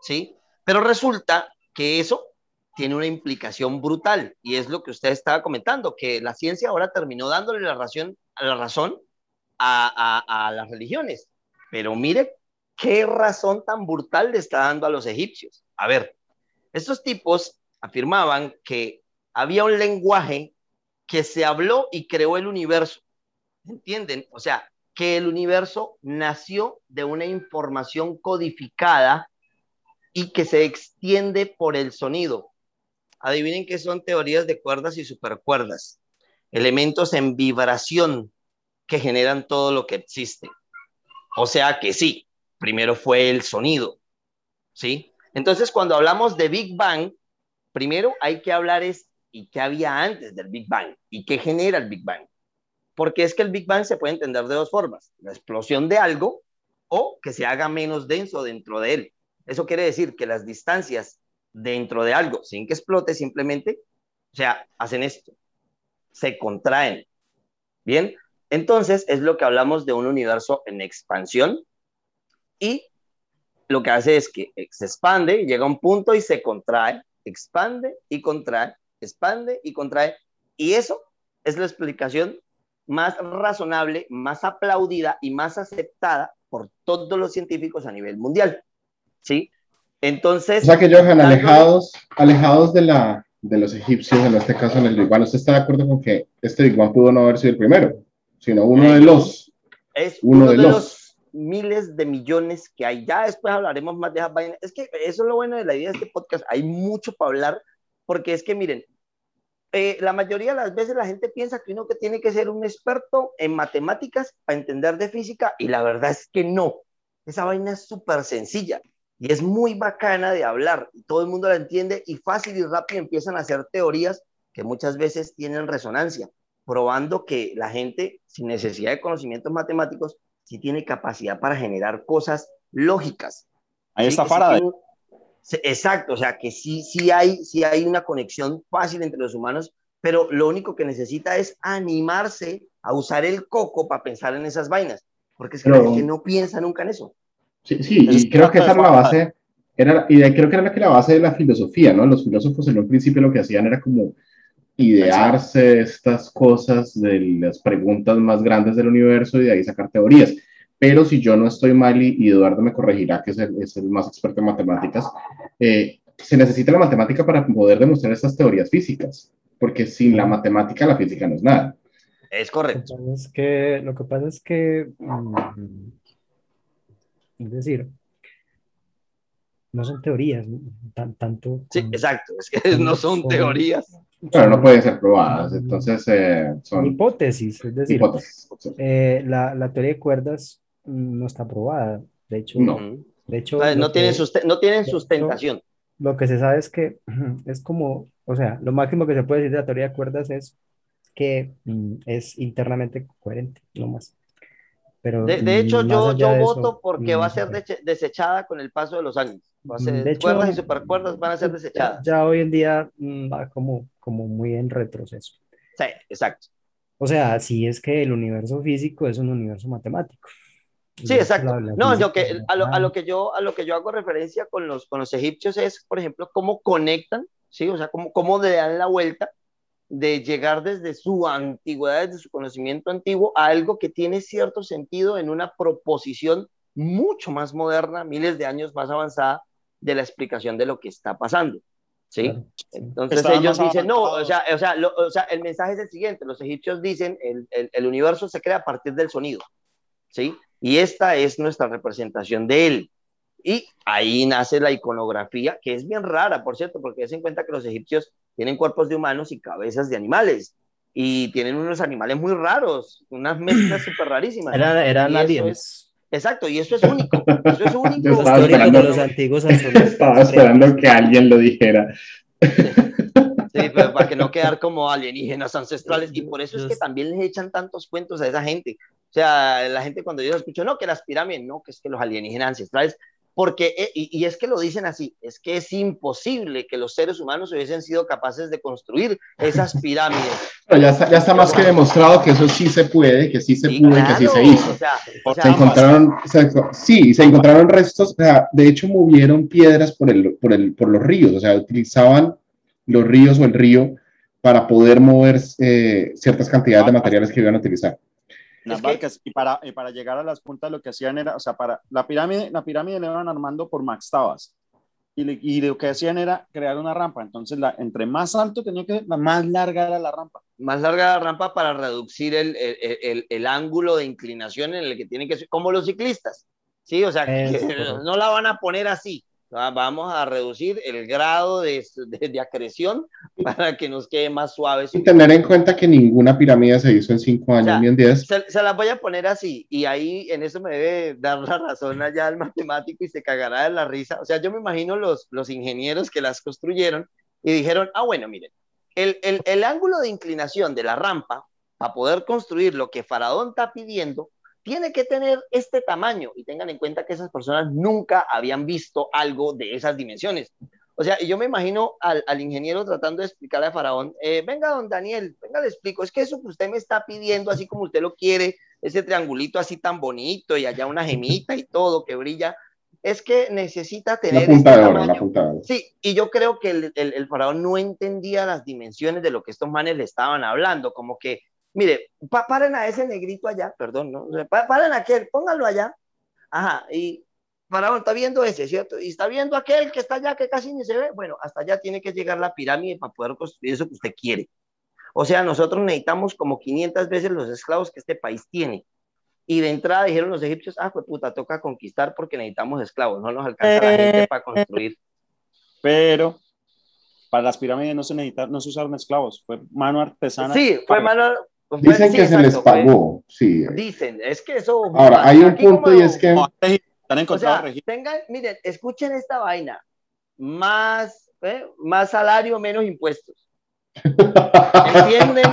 ¿Sí? Pero resulta que eso tiene una implicación brutal y es lo que usted estaba comentando, que la ciencia ahora terminó dándole la razón, a, a, las religiones. Pero mire ¿qué razón tan brutal le está dando a los egipcios? A ver, estos tipos afirmaban que había un lenguaje que se habló y creó el universo. ¿Entienden? O sea, que el universo nació de una información codificada y que se extiende por el sonido. Adivinen qué son teorías de cuerdas y supercuerdas. Elementos en vibración que generan todo lo que existe. O sea que sí, primero fue el sonido. ¿Sí? Entonces, cuando hablamos de Big Bang, primero hay que hablar es y qué había antes del Big Bang y qué genera el Big Bang. Porque es que el Big Bang se puede entender de dos formas, la explosión de algo o que se haga menos denso dentro de él. Eso quiere decir que las distancias dentro de algo, sin que explote simplemente, o sea, hacen esto, se contraen. Bien, entonces es lo que hablamos de un universo en expansión y lo que hace es que se expande, llega a un punto y se contrae, expande y contrae, expande y contrae. Y eso es la explicación más razonable, más aplaudida y más aceptada por todos los científicos a nivel mundial. ¿Sí? Entonces... O sea que, Johan, alejados, alejados de, la, de los egipcios, en este caso en el Big Bang, ¿usted está de acuerdo con que este Big Bang pudo no haber sido el primero, sino uno de los... Es uno, de, los, miles de millones que hay. Ya después hablaremos más de esas vainas. Es que eso es lo bueno de la idea de este podcast. Hay mucho para hablar, porque es que, miren, eh, la mayoría de las veces la gente piensa que uno que tiene que ser un experto en matemáticas para entender de física y la verdad es que no. Esa vaina es súper sencilla y es muy bacana de hablar y todo el mundo la entiende y fácil y rápido empiezan a hacer teorías que muchas veces tienen resonancia, probando que la gente sin necesidad de conocimientos matemáticos sí tiene capacidad para generar cosas lógicas. Ahí está Faraday. Exacto, o sea que sí, sí, hay, sí hay una conexión fácil entre los humanos, pero lo único que necesita es animarse a usar el coco para pensar en esas vainas, porque es que la gente no piensa nunca en eso. Sí, sí, y creo que esa era la base, era, y creo que era la, la base de la filosofía, ¿no? Los filósofos en un principio lo que hacían era como idearse estas cosas de las preguntas más grandes del universo y de ahí sacar teorías pero si yo no estoy mal y, Eduardo me corregirá, que es el, es el, más experto en matemáticas, eh, se necesita la matemática para poder demostrar estas teorías físicas, porque sin la matemática la física no es nada. Es correcto. Es que, lo que pasa es que, mm, es decir, no son teorías, tan, tanto. Sí, exacto, es que no son, teorías. Pero no pueden ser probadas, entonces eh, son hipótesis, es decir, eh, la, la, teoría de cuerdas no está aprobada. De hecho, no, de hecho, no, tienen, no tienen sustentación. Lo que se sabe es que es como, o sea, lo máximo que se puede decir de la teoría de cuerdas es que mm, es internamente coherente, no más. Pero, de, hecho, yo, yo voto porque va a ser desechada con el paso de los años. Va a ser, de cuerdas y supercuerdas van a ser desechadas. Ya, hoy en día mm, va como, como muy en retroceso. Sí, exacto. O sea, si es que el universo físico es un universo matemático. Sí, exacto. no, yo que, a, lo, a, lo, que yo, a lo que yo hago referencia con los, con los egipcios es, por ejemplo, cómo conectan, ¿sí? O sea, cómo, cómo le dan la vuelta de llegar desde su antigüedad, desde su conocimiento antiguo, a algo que tiene cierto sentido en una proposición mucho más moderna, miles de años más avanzada de la explicación de lo que está pasando. ¿Sí? Entonces ellos dicen, no, o sea, o, sea, o sea, el mensaje es el siguiente, los egipcios dicen, el, el, el universo se crea a partir del sonido, ¿sí? Y esta es nuestra representación de él. Y ahí nace la iconografía, que es bien rara, por cierto, porque se en cuenta que los egipcios tienen cuerpos de humanos y cabezas de animales. Y tienen unos animales muy raros, unas mezclas súper rarísimas. eran aliens. exacto, y eso es único. Eso es único. estaba esperando, los antiguos estaba esperando que alguien lo dijera. Sí, pero para que no quedar como alienígenas ancestrales. Y por eso es que también les echan tantos cuentos a esa gente. O sea, la gente cuando yo escucho, no, que las pirámides, no, que es que los alienígenas ancestrales, porque, eh, y, es que lo dicen así, es que es imposible que los seres humanos hubiesen sido capaces de construir esas pirámides. Pero ya está, ya está más que demostrado que eso sí se puede, que sí se pudo y que sí se hizo. se encontraron, sí, se encontraron restos, o sea, de hecho movieron piedras por, el, por, el, por los ríos, o sea, utilizaban los ríos o el río para poder mover eh, ciertas cantidades de materiales que iban a utilizar. Las Es que- barcas. Y para, y para llegar a las puntas lo que hacían era, o sea, para la pirámide, la pirámide la iban armando por max tabas. Y, le- y lo que hacían era crear una rampa. Entonces, la, entre más alto tenía que ser, la más larga era la rampa. Más larga la rampa para reducir el, el, el- el ángulo de inclinación en el que tienen que ser, como los ciclistas. Sí, o sea, Es que no la van a poner así. Va- Vamos a reducir el grado de, de, de acreción para que nos quede más suave. Y tener en cuenta que ninguna pirámide se hizo en cinco años sea, ni en diez. Se, se las voy a poner así, y ahí en eso me debe dar la razón allá el matemático y se cagará de la risa. O sea, yo me imagino los, los ingenieros que las construyeron y dijeron, ah, bueno, miren, el, el, el ángulo de inclinación de la rampa para poder construir lo que Faraón está pidiendo tiene que tener este tamaño y tengan en cuenta que esas personas nunca habían visto algo de esas dimensiones. O sea, yo me imagino al, al ingeniero tratando de explicarle a Faraón, eh, venga, don Daniel, venga, le explico, es que eso que usted me está pidiendo, así como usted lo quiere, ese triangulito así tan bonito y allá una gemita y todo que brilla, es que necesita La tener este la tamaño. punta de oro. Sí, y yo creo que el, el, el faraón no entendía las dimensiones de lo que estos manes le estaban hablando, como que, mire, pa paren a ese negrito allá, perdón, ¿no? Pa paren a aquel, pónganlo allá, ajá, y faraón está viendo ese, ¿cierto? Y está viendo aquel que está allá que casi ni se ve, bueno, hasta allá tiene que llegar la pirámide para poder construir eso que usted quiere. O sea, nosotros necesitamos como 500 veces los esclavos que este país tiene. Y de entrada dijeron los egipcios, ah, pues puta, toca conquistar porque necesitamos esclavos, no nos alcanza la gente para construir. Pero para las pirámides no se necesitaron, no se usaron esclavos, fue mano artesana. Sí, fue mano. Dicen sí, que se les fue- pagó, sí. Dicen, es que eso. Ahora, hay un aquí como- punto y es que No, han O sea, tengan, miren, escuchen esta vaina. Más, ¿eh? más salario, menos impuestos. ¿Entienden?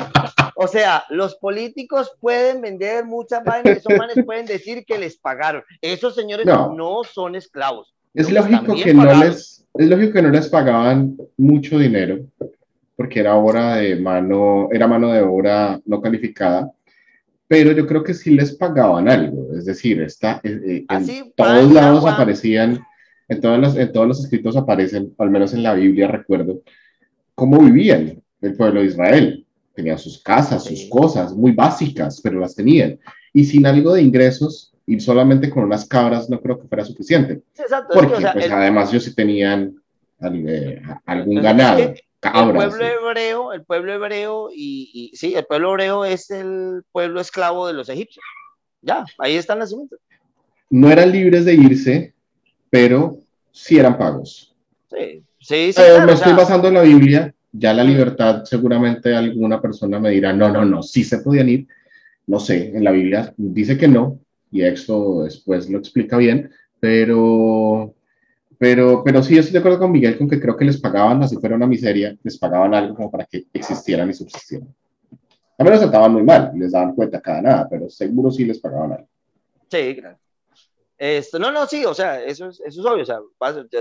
O sea, los políticos pueden vender muchas vainas, esos manes pueden decir que les pagaron. Esos señores No. no, son esclavos. Es lógico que no les, es lógico que no les pagaban mucho dinero, porque era obra de mano, era mano de obra no calificada, pero yo creo que sí les pagaban algo, es decir, está, eh, eh, en Así, todos lados agua. aparecían, en todos, los, en todos los escritos aparecen, al menos en la Biblia recuerdo, cómo vivían el pueblo de Israel. Tenían sus casas, sus Sí. cosas muy básicas, pero las tenían. Y sin algo de ingresos y solamente con unas cabras no creo que fuera suficiente. Exacto, que, Porque o sea, pues, el- además ellos sí tenían eh, algún Es ganado, que el cabras. pueblo hebreo, el pueblo hebreo y, y sí, el pueblo hebreo es el pueblo esclavo de los egipcios. Ya, ahí están las cimientos. No eran libres de irse, pero sí eran pagos. Sí, sí, sí. Eh, claro, me estoy basando en la Biblia, ya la libertad, seguramente alguna persona me dirá, no, no, no, sí se podían ir. No sé, en la Biblia dice que no, y esto después lo explica bien, pero, pero, pero sí estoy de acuerdo con Miguel con que creo que les pagaban, así fuera una miseria, les pagaban algo como para que existieran y subsistieran. A menos trataban muy mal, les daban cuenta cada nada, pero seguro sí les pagaban algo. Sí, claro. Esto, no, no, sí, o sea, eso es, eso es obvio. O sea,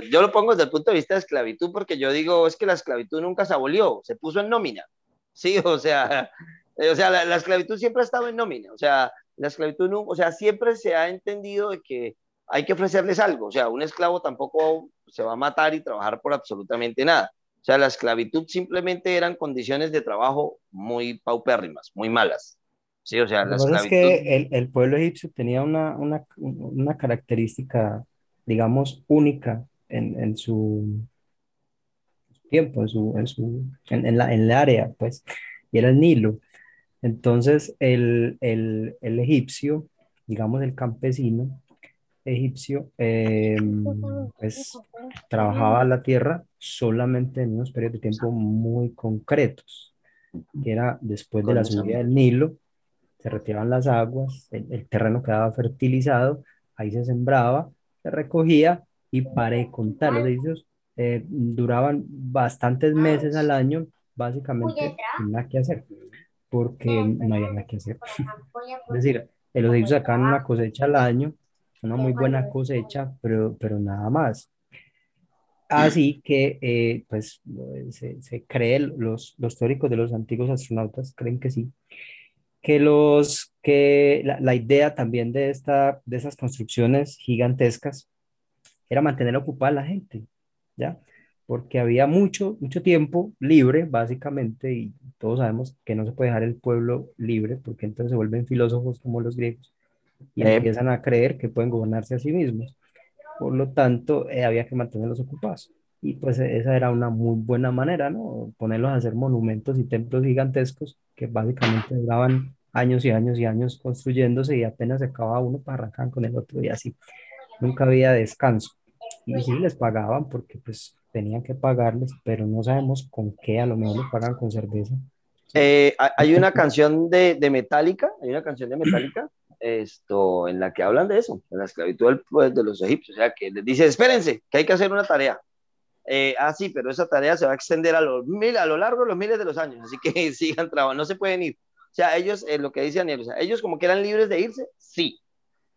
yo lo pongo desde el punto de vista de esclavitud porque yo digo, es que la esclavitud nunca se abolió, se puso en nómina. Sí, o sea, eh, o sea la, la esclavitud siempre ha estado en nómina. O sea, la esclavitud, o sea, siempre se ha entendido de que hay que ofrecerles algo. O sea, un esclavo tampoco se va a matar y trabajar por absolutamente nada. O sea, la esclavitud simplemente eran condiciones de trabajo muy paupérrimas, muy malas. Sí, o sea, la es esclavitud. que el, el pueblo egipcio tenía una, una, una característica, digamos, única en, en su tiempo, en su, en su, en, en la, en el área, pues, y era el Nilo. Entonces, el, el, el egipcio, digamos, el campesino egipcio, eh, pues, trabajaba la tierra solamente en unos periodos de tiempo muy concretos, que era después de la subida del Nilo, se retiraban las aguas, el, el terreno quedaba fertilizado, ahí se sembraba, se recogía y para de contar, los egipcios eh, duraban bastantes meses al año, básicamente sin nada que hacer, porque no había nada que hacer. Es decir, los egipcios sacaban una cosecha al año, una muy buena cosecha, pero, pero nada más. Así que, eh, pues, se, se cree, los, los teóricos de los antiguos astronautas creen que sí, que, los, que la, la idea también de, esta, de esas construcciones gigantescas era mantener ocupada a la gente, ¿ya? porque había mucho, mucho tiempo libre, básicamente, y todos sabemos que no se puede dejar el pueblo libre, porque entonces se vuelven filósofos como los griegos y Eh. empiezan a creer que pueden gobernarse a sí mismos. Por lo tanto, eh, había que mantenerlos ocupados. Y pues e- esa era una muy buena manera, ¿no? Ponerlos a hacer monumentos y templos gigantescos que básicamente duraban años y años y años construyéndose y apenas se acababa uno para arrancar con el otro y así. Nunca había descanso. Y sí les pagaban porque pues tenían que pagarles, pero no sabemos con qué, a lo mejor les pagan con cerveza. Eh, hay una canción de, de Metallica, hay una canción de Metallica, esto, en la que hablan de eso, de la esclavitud del- pues, de los egipcios, o sea, que les dice, espérense, que hay que hacer una tarea. Eh, ah, sí, pero esa tarea se va a extender a, los mil, a lo largo de los miles de los años, así que sigan trabajando, no se pueden ir. O sea, ellos, eh, lo que dice Daniel, ellos como que eran libres de irse, sí.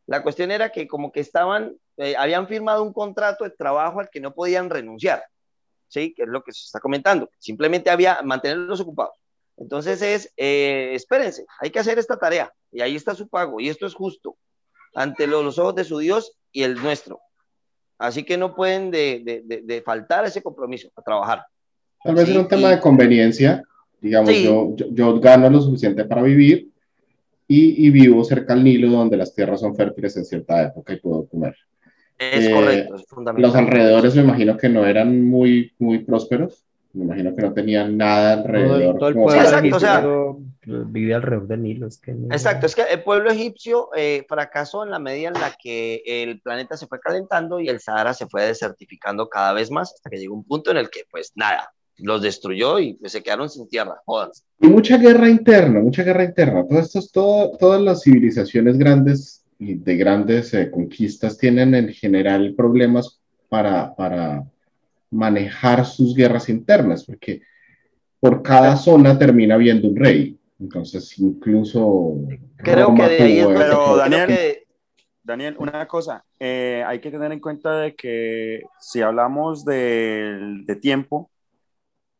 La cuestión era que como que estaban, eh, habían firmado un contrato de trabajo al que no podían renunciar, ¿sí? Que es lo que se está comentando. Simplemente había mantenerlos ocupados. Entonces es, eh, espérense, hay que hacer esta tarea y ahí está su pago y esto es justo ante lo- los ojos de su Dios y el nuestro. Así que no pueden de, de- de- de faltar ese compromiso a trabajar. Tal vez Sí, era un tema y- de conveniencia. Digamos, Sí. yo, yo, yo gano lo suficiente para vivir y, y vivo cerca al Nilo, donde las tierras son fértiles en cierta época y puedo comer. Es Eh, correcto, es fundamental. Los alrededores me imagino que no eran muy, muy prósperos. Me imagino que no tenían nada Todo alrededor. el, todo el como pueblo para- Exacto, o sea- egipcio vivía alrededor del Nilo. Es que no- Exacto, es que el pueblo egipcio eh, fracasó en la medida en la que el planeta se fue calentando y el Sahara se fue desertificando cada vez más hasta que llegó un punto en el que pues nada, los destruyó y pues, se quedaron sin tierra, jódanse. Y mucha guerra interna, mucha guerra interna. Todo esto, es todo, todas las civilizaciones grandes y de grandes eh, conquistas tienen en general problemas para, para manejar sus guerras internas, porque por cada zona termina habiendo un rey. Entonces, incluso. Creo Roma que de ahí es tuvo- donde- Pero, creo Daniel, que- Daniel, una cosa, eh, hay que tener en cuenta de que si hablamos de, de tiempo,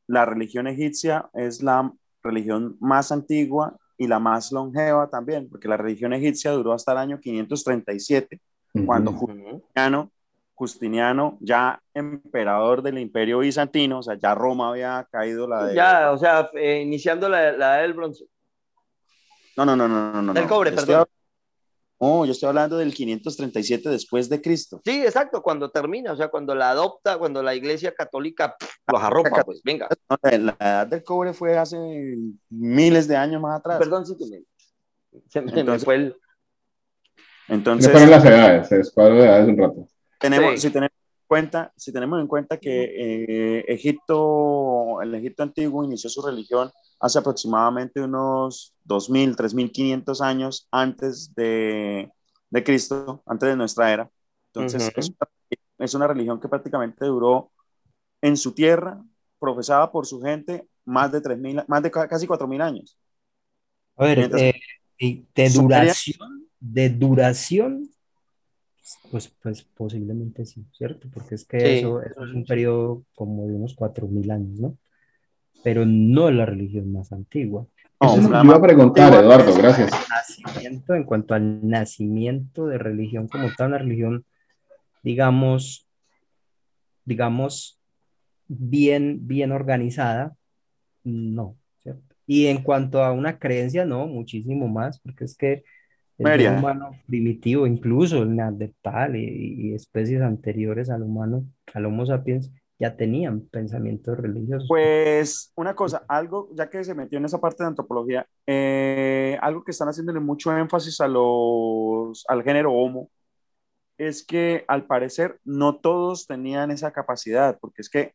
la religión egipcia es la religión más antigua y la más longeva también, porque la religión egipcia duró hasta el año 537, Ujú. cuando Ujú. Justiniano, ya emperador del imperio bizantino, o sea, ya Roma había caído la de... ya, o sea, eh, iniciando la, la edad del bronce, No, no, no, no, no. no del no. cobre, Yo estoy perdón. No, yo estoy hablando del 537 después de Cristo. Sí, exacto, cuando termina, o sea, cuando la adopta, cuando la iglesia católica pff, los arropa, pues venga. No, La edad del cobre fue hace miles de años más atrás. Perdón, sí que me, se me, me Entonces- fue el... Se Entonces, fueron las edades, se descuadró de edades un rato. Tenemos, Sí. si tenemos en cuenta, si tenemos en cuenta que eh, Egipto, el Egipto antiguo inició su religión hace aproximadamente unos 2.000, 3.500 años antes de, de Cristo, antes de nuestra era. Entonces, Ujú. es, una, es una religión que prácticamente duró en su tierra, profesada por su gente, más de 3.000, más de ca- casi 4.000 años. A ver, Mientras- eh, de duración, de duración, pues, pues posiblemente sí, ¿cierto? Porque es que Sí. eso, eso es un periodo como de unos 4.000 años, ¿no? Pero no la religión más antigua. No, que iba a preguntar, Eduardo, gracias. Nacimiento, en cuanto al nacimiento de religión como tal, una religión, digamos, digamos, bien, bien organizada, no, ¿cierto? Y en cuanto a una creencia, no, muchísimo más, porque es que el humano primitivo, incluso el neandertal y, y especies anteriores al humano, al Homo sapiens, ya tenían pensamientos religiosos. Pues una cosa, algo, ya que se metió en esa parte de antropología, eh, algo que están haciéndole mucho énfasis a los, al género homo, es que al parecer no todos tenían esa capacidad, porque es que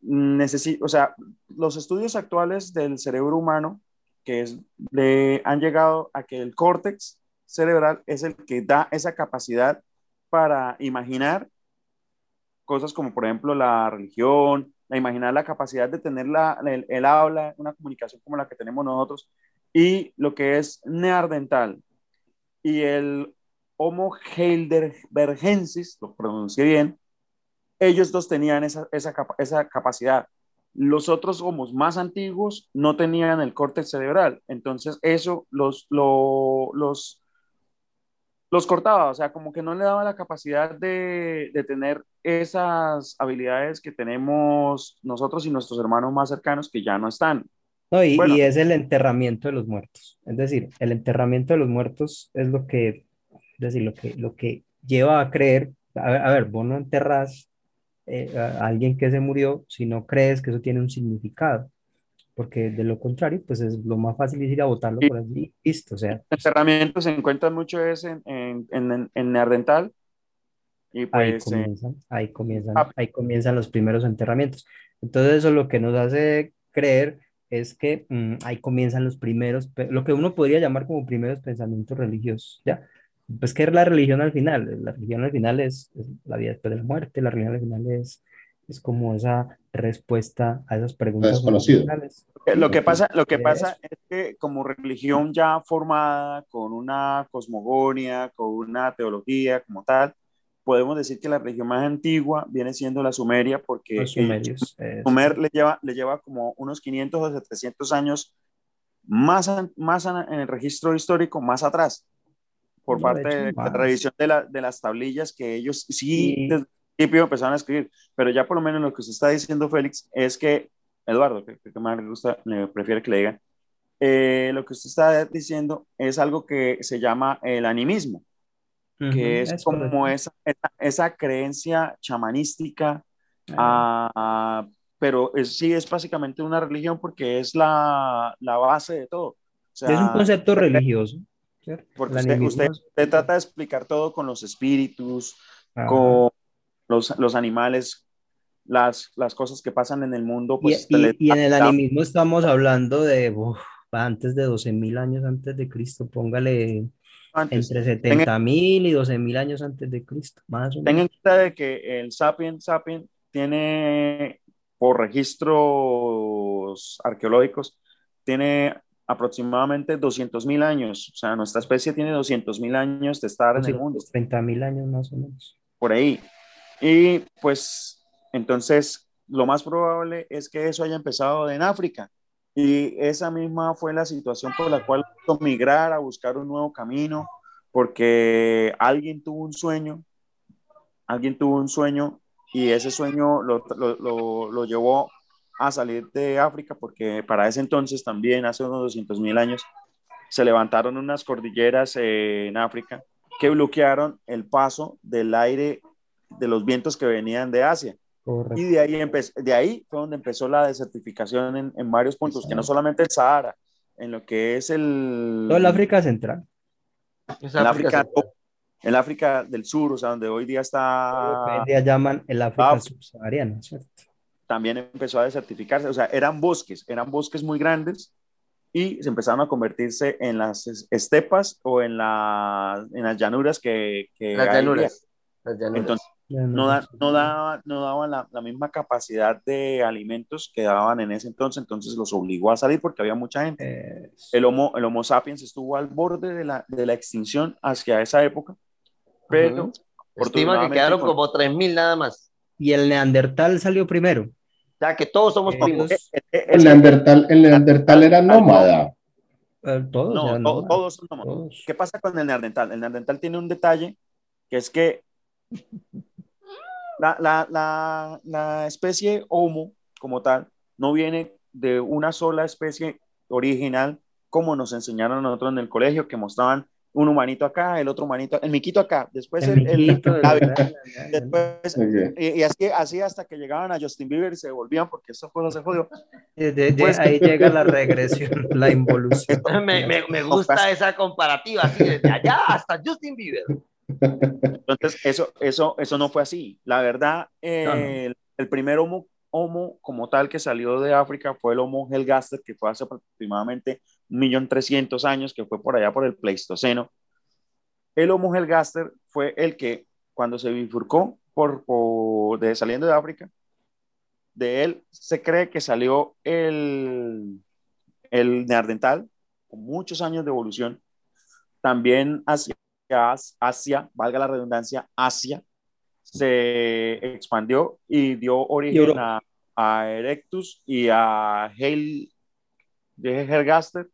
necesito, o sea, los estudios actuales del cerebro humano, que es, le han llegado a que el córtex cerebral es el que da esa capacidad para imaginar cosas como por ejemplo la religión, la imaginar la capacidad de tener la, el, habla, una comunicación como la que tenemos nosotros, y lo que es neardental y el Homo heidelbergensis, lo pronuncié bien, ellos dos tenían esa, esa, esa capacidad. Los otros homos más antiguos no tenían el córtex cerebral, entonces eso los, lo, los los cortaba, o sea, como que no le daba la capacidad de, de, tener esas habilidades que tenemos nosotros y nuestros hermanos más cercanos que ya no están. No, y, y, es el enterramiento de los muertos. Es decir, el enterramiento de los muertos es lo que, es decir, lo que, lo que lleva a creer, a ver, a ver vos no enterras eh, a alguien que se murió si no crees que eso tiene un significado porque de lo contrario, pues es lo más fácil es ir a votarlo por allí, listo, o sea. El enterramiento se encuentra mucho es en, en, en, en Ardental, y pues, ahí, comienzan, ahí, comienzan, ah. ahí comienzan los primeros enterramientos. Entonces eso lo que nos hace creer es que mmm, ahí comienzan los primeros, lo que uno podría llamar como primeros pensamientos religiosos, ¿ya? Pues que es la religión al final, la religión al final es, es la vida después de la muerte, la religión al final es es como esa respuesta a esas preguntas. Desconocido. Eh, lo que pasa, lo que pasa es que como religión ya formada, con una cosmogonía, con una teología como tal, podemos decir que la religión más antigua viene siendo la sumeria, porque Los sumerios, Sumer le lleva, le lleva como unos 500 o 700 años más, más en el registro histórico, más atrás, por parte de, de, la revisión de, la, de, las tablillas que ellos sí, sí. desde principio empezaron a escribir, pero ya por lo menos lo que usted está diciendo, Félix, es que, Eduardo, que, que más le gusta, le prefiere que le digan, eh, lo que usted está diciendo es algo que se llama el animismo, uh -huh, que es, es como esa, esa, esa, creencia chamanística, uh -huh. uh, pero es, sí es básicamente una religión porque es la, la base de todo. O sea, es un concepto religioso. ¿cierto? Porque usted, usted, usted, trata de explicar todo con los espíritus, con los, los animales, las, las cosas que pasan en el mundo. Pues, y, y, y en el animismo estamos hablando de uf, antes de 12.000 años antes de Cristo, póngale antes. entre 70.000 y 12.000 años antes de Cristo, más o menos. Tengan cuenta de que el Sapien Sapien tiene, por registros arqueológicos, tiene aproximadamente 200.000 años, o sea, nuestra especie tiene 200.000 años de estar en el mundo. 30.000 años más o menos. Por ahí. Y pues entonces lo más probable es que eso haya empezado en África. Y esa misma fue la situación por la cual migrar a buscar un nuevo camino, porque alguien tuvo un sueño, alguien tuvo un sueño y ese sueño lo, lo, lo, lo llevó a salir de África, porque para ese entonces también, hace unos 200 mil años, se levantaron unas cordilleras en África que bloquearon el paso del aire de los vientos que venían de Asia. Correcto. Y de ahí, de ahí fue donde empezó la desertificación en, en varios puntos, Exacto. que no solamente el Sahara, en lo que es el... Todo el África Central. Es el África, África el África del Sur, o sea, donde hoy día está... Hoy día llaman el África ah, subsahariana, ¿cierto? También empezó a desertificarse, o sea, eran bosques, eran bosques muy grandes y se empezaron a convertirse en las estepas o en, la, en las llanuras que... que las llanuras. Las llanuras. Entonces, no, da, no, daba, no daban la, la, misma capacidad de alimentos que daban en ese entonces, entonces los obligó a salir porque había mucha gente. Eh, el, homo, el Homo sapiens estuvo al borde de la, de la extinción hacia esa época, pero... Uh -huh. Estima que quedaron con... como 3.000 nada más. Y el Neandertal salió primero. O sea, que todos somos eh, primos. El, el, Neandertal, el Neandertal era nómada. Todos, no, to, nómada. todos son nómadas. Todos. ¿Qué pasa con el Neandertal? El Neandertal tiene un detalle que es que la, la, la, la, especie Homo, como tal, no viene de una sola especie original, como nos enseñaron nosotros en el colegio, que mostraban un humanito acá, el otro humanito, el miquito acá, después el, el, el después, okay. y, y, así, así hasta que llegaban a Justin Bieber y se volvían porque esa cosa se jodió. De, de, pues, ahí llega la regresión, la involución. me, me, me gusta esa comparativa, así desde allá hasta Justin Bieber. Entonces, eso, eso, eso no fue así. La verdad, eh, no, no. El, el, primer homo, homo, como tal que salió de África fue el Homo helgaster, que fue hace aproximadamente 1.300.000 años, que fue por allá por el Pleistoceno. El Homo helgaster fue el que, cuando se bifurcó por, por de, saliendo de África, de él se cree que salió el, el neandertal, con muchos años de evolución, también hacia Asia, valga la redundancia, Asia, se expandió y dio origen a, a, Erectus y a Hale de Hergaster.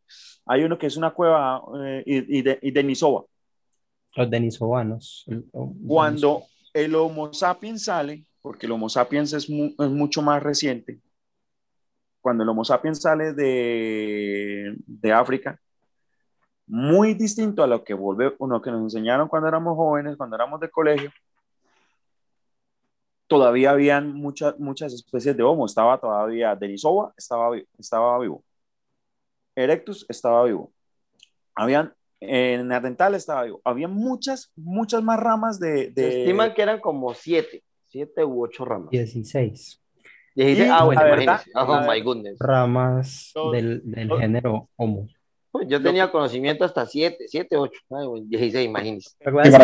Hay uno que es una cueva eh, y, y, de, y Denisova. Los denisovanos. Cuando el Homo sapiens sale, porque el Homo sapiens es, es mucho más reciente, cuando el Homo sapiens sale de, de África, muy distinto a lo que, vuelve, lo que nos enseñaron cuando éramos jóvenes, cuando éramos de colegio, todavía habían muchas, muchas especies de Homo. Estaba todavía Denisova, estaba, estaba vivo. Erectus estaba vivo. Habían, en Ardental estaba vivo. Había muchas, muchas más ramas de... de... Se estiman que eran como siete, siete u ocho ramas. Dieciséis. ah, bueno, verdad, oh, my goodness. Ramas del, del género Homo. Pues yo tenía conocimiento hasta 7, 7, 8, 16, imagínense.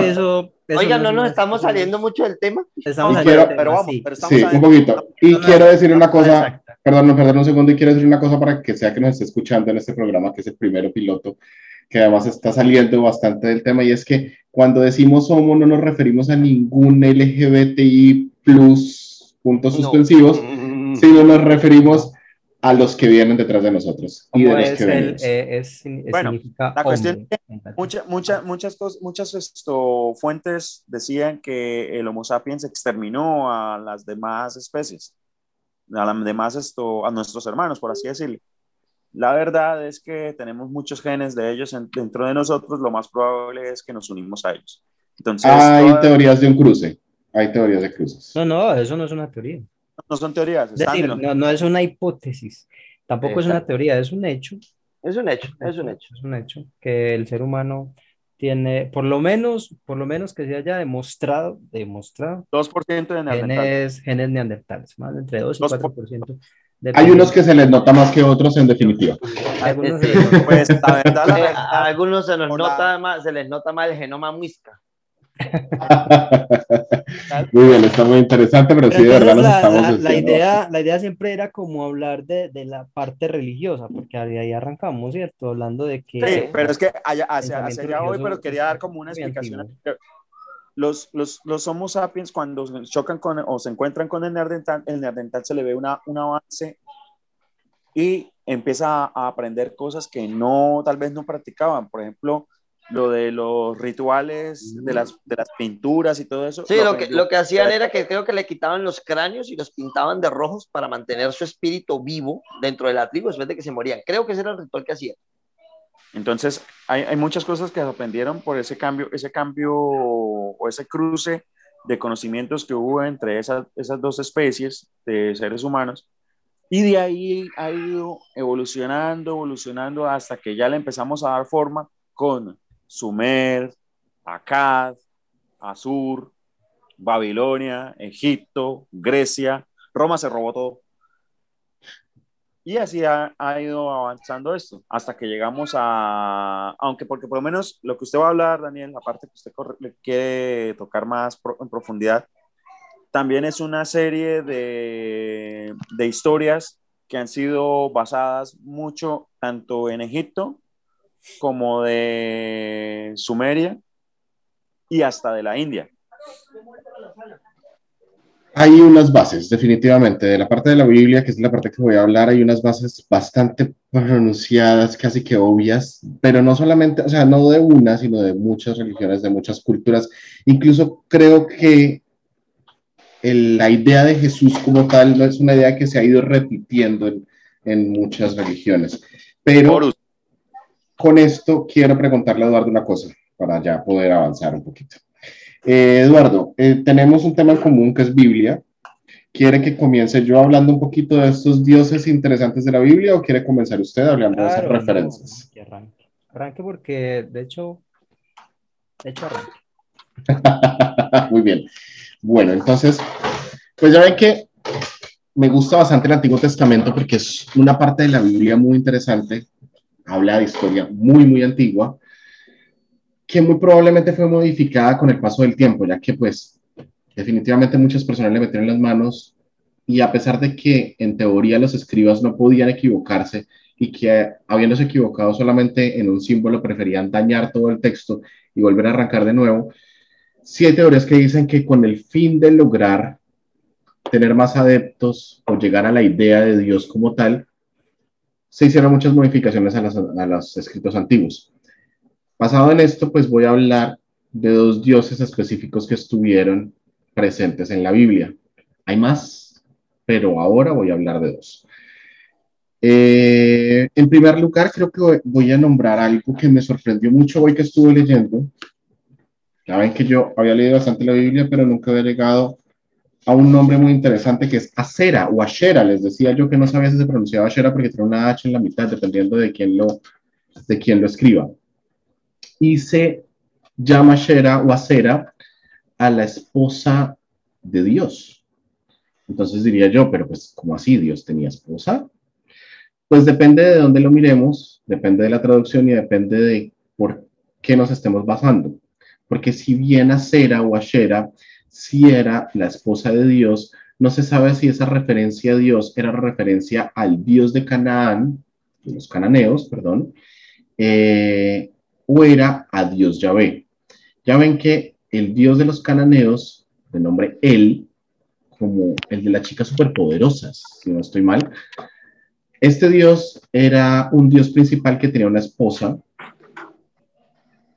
eso, Oiga, no nos estamos saliendo mucho del tema. Estamos quiero, pero vamos, pero estamos sí, un poquito. Y quiero decir una cosa, perdón, perdón un segundo, y quiero decir una cosa para que sea que nos esté escuchando en este programa, que es el primero piloto, que además está saliendo bastante del tema, y es que cuando decimos homo no nos referimos a ningún LGBTI plus puntos suspensivos, sino nos referimos a los que vienen detrás de nosotros. Y de los que el, eh, es, bueno, la cuestión es que mucha, mucha, muchas, cosas, muchas esto, fuentes decían que el Homo sapiens exterminó a las demás especies, a las demás esto, a nuestros hermanos, por así decirlo. La verdad es que tenemos muchos genes de ellos dentro de nosotros, lo más probable es que nos unimos a ellos. Entonces, hay teorías de un cruce, hay teorías de cruces. No, no, eso no es una teoría no son teorías. no, no, es una hipótesis, tampoco es una teoría, es un hecho. Es un hecho, es un hecho. Es un hecho que el ser humano tiene, por lo menos, por lo menos que se haya demostrado, demostrado. 2% de neandertales. Genes, genes neandertales, más entre 2 y 4%. Hay unos que se les nota más que otros, en definitiva. Algunos, se, pues, la verdad, la verdad, a algunos se, nos nota más, se les nota más el genoma muisca. Muy bien, está muy interesante, pero, sí, de verdad nos estamos la, idea, la idea siempre era como hablar de, de, la parte religiosa, porque ahí arrancamos, ¿cierto? Hablando de que... Sí, pero es que allá, hacia, hacia hoy, pero quería dar como una explicación. Los, los, los Homo sapiens cuando chocan con o se encuentran con el neandertal, el neandertal se le ve una, un avance y empieza a aprender cosas que no, tal vez no practicaban. Por ejemplo, lo de los rituales, de las, de las pinturas y todo eso. Sí, lo, que, lo que hacían era que creo que le quitaban los cráneos y los pintaban de rojos para mantener su espíritu vivo dentro de la tribu después de que se morían. Creo que ese era el ritual que hacían. Entonces, hay, hay muchas cosas que aprendieron por ese cambio, ese cambio o ese cruce de conocimientos que hubo entre esas, esas dos especies de seres humanos. Y de ahí ha ido evolucionando, evolucionando hasta que ya le empezamos a dar forma con Sumer, Akkad, Asur, Babilonia, Egipto, Grecia, Roma se robó todo. Y así ha, ido avanzando esto, hasta que llegamos a, aunque porque por lo menos lo que usted va a hablar, Daniel, la parte que usted quiere tocar más en profundidad, también es una serie de, de historias que han sido basadas mucho tanto en Egipto como de Sumeria y hasta de la India. Hay unas bases, definitivamente, de la parte de la Biblia, que es la parte que voy a hablar, hay unas bases bastante pronunciadas, casi que obvias, pero no solamente, o sea, no de una, sino de muchas religiones, de muchas culturas. Incluso creo que la idea de Jesús como tal no es una idea que se ha ido repitiendo en, en muchas religiones. Pero con esto quiero preguntarle a Eduardo una cosa para ya poder avanzar un poquito. Eh, Eduardo, eh, tenemos un tema en común que es Biblia. ¿Quiere que comience yo hablando un poquito de estos dioses interesantes de la Biblia o quiere comenzar usted hablando de esas referencias? arranque. arranque. porque, de hecho, de hecho arranque. Muy bien. Bueno, entonces, pues ya ven que me gusta bastante el Antiguo Testamento porque es una parte de la Biblia muy interesante habla de historia muy, muy antigua, que muy probablemente fue modificada con el paso del tiempo, ya que pues definitivamente muchas personas le metieron las manos y a pesar de que en teoría los escribas no podían equivocarse y que habiéndose equivocado solamente en un símbolo preferían dañar todo el texto y volver a arrancar de nuevo, sí hay teorías que dicen que con el fin de lograr tener más adeptos o llegar a la idea de Dios como tal, se hicieron muchas modificaciones a, los escritos antiguos. Basado en esto, pues voy a hablar de dos dioses específicos que estuvieron presentes en la Biblia. Hay más, pero ahora voy a hablar de dos. Eh, en primer lugar, creo que voy a nombrar algo que me sorprendió mucho hoy que estuve leyendo. Saben que yo había leído bastante la Biblia, pero nunca había llegado a un nombre muy interesante que es Acera o Ashera. Les decía yo que no sabía si se pronunciaba Ashera porque tiene una H en la mitad, dependiendo de quién lo, de quién lo escriba. Y se llama Ashera o Acera a la esposa de Dios. Entonces diría yo, pero pues, ¿cómo así? ¿Dios tenía esposa? Pues depende de dónde lo miremos, depende de la traducción y depende de por qué nos estemos basando. Porque si bien Acera o Ashera si era la esposa de Dios, no se sabe si esa referencia a Dios era referencia al Dios de Canaán, de los cananeos, perdón, eh, o era a Dios Yahvé. Ya ven que el Dios de los cananeos, de nombre El, como el de las chicas superpoderosas, si no estoy mal, este Dios era un Dios principal que tenía una esposa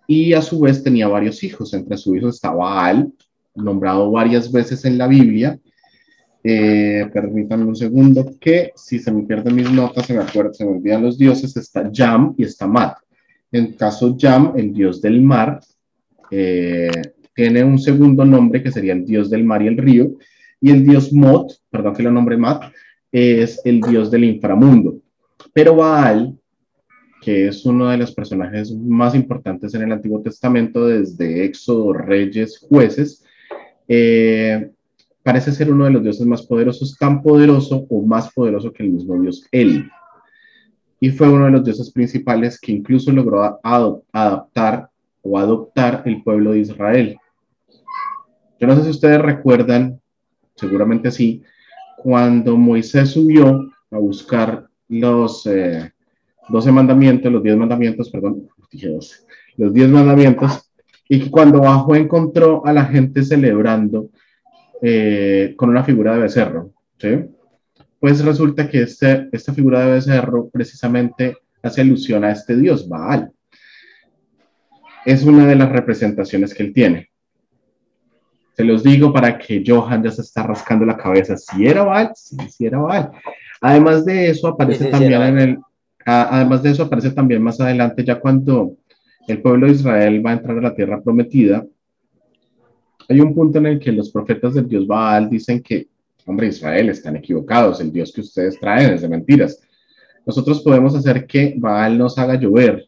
y a su vez tenía varios hijos. Entre sus hijos estaba Al, nombrado varias veces en la Biblia. Eh, permítanme un segundo, que si se me pierden mis notas, se me acuerdan, se me olvidan los dioses, está Yam y está Mat. En caso Yam, el dios del mar, eh, tiene un segundo nombre que sería el dios del mar y el río, y el dios Mot, perdón que lo nombre Mat, es el dios del inframundo. Pero Baal, que es uno de los personajes más importantes en el Antiguo Testamento, desde Éxodo, Reyes, Jueces, eh, parece ser uno de los dioses más poderosos, tan poderoso o más poderoso que el mismo dios él Y fue uno de los dioses principales que incluso logró adaptar o adoptar el pueblo de Israel. Yo no sé si ustedes recuerdan, seguramente sí, cuando Moisés subió a buscar los eh, 12 mandamientos, los 10 mandamientos, perdón, dije 12, los 10 mandamientos, y cuando bajó encontró a la gente celebrando eh, con una figura de becerro, ¿sí? Pues resulta que este, esta figura de becerro precisamente hace alusión a este dios, Baal. Es una de las representaciones que él tiene. Se los digo para que Johan ya se está rascando la cabeza. Si era Baal, sí, sí era Baal. Además de eso, aparece también en el. Además de eso, aparece también más adelante, ya cuando el pueblo de Israel va a entrar a la tierra prometida, hay un punto en el que los profetas del Dios Baal dicen que, hombre, Israel, están equivocados, el Dios que ustedes traen es de mentiras. Nosotros podemos hacer que Baal nos haga llover.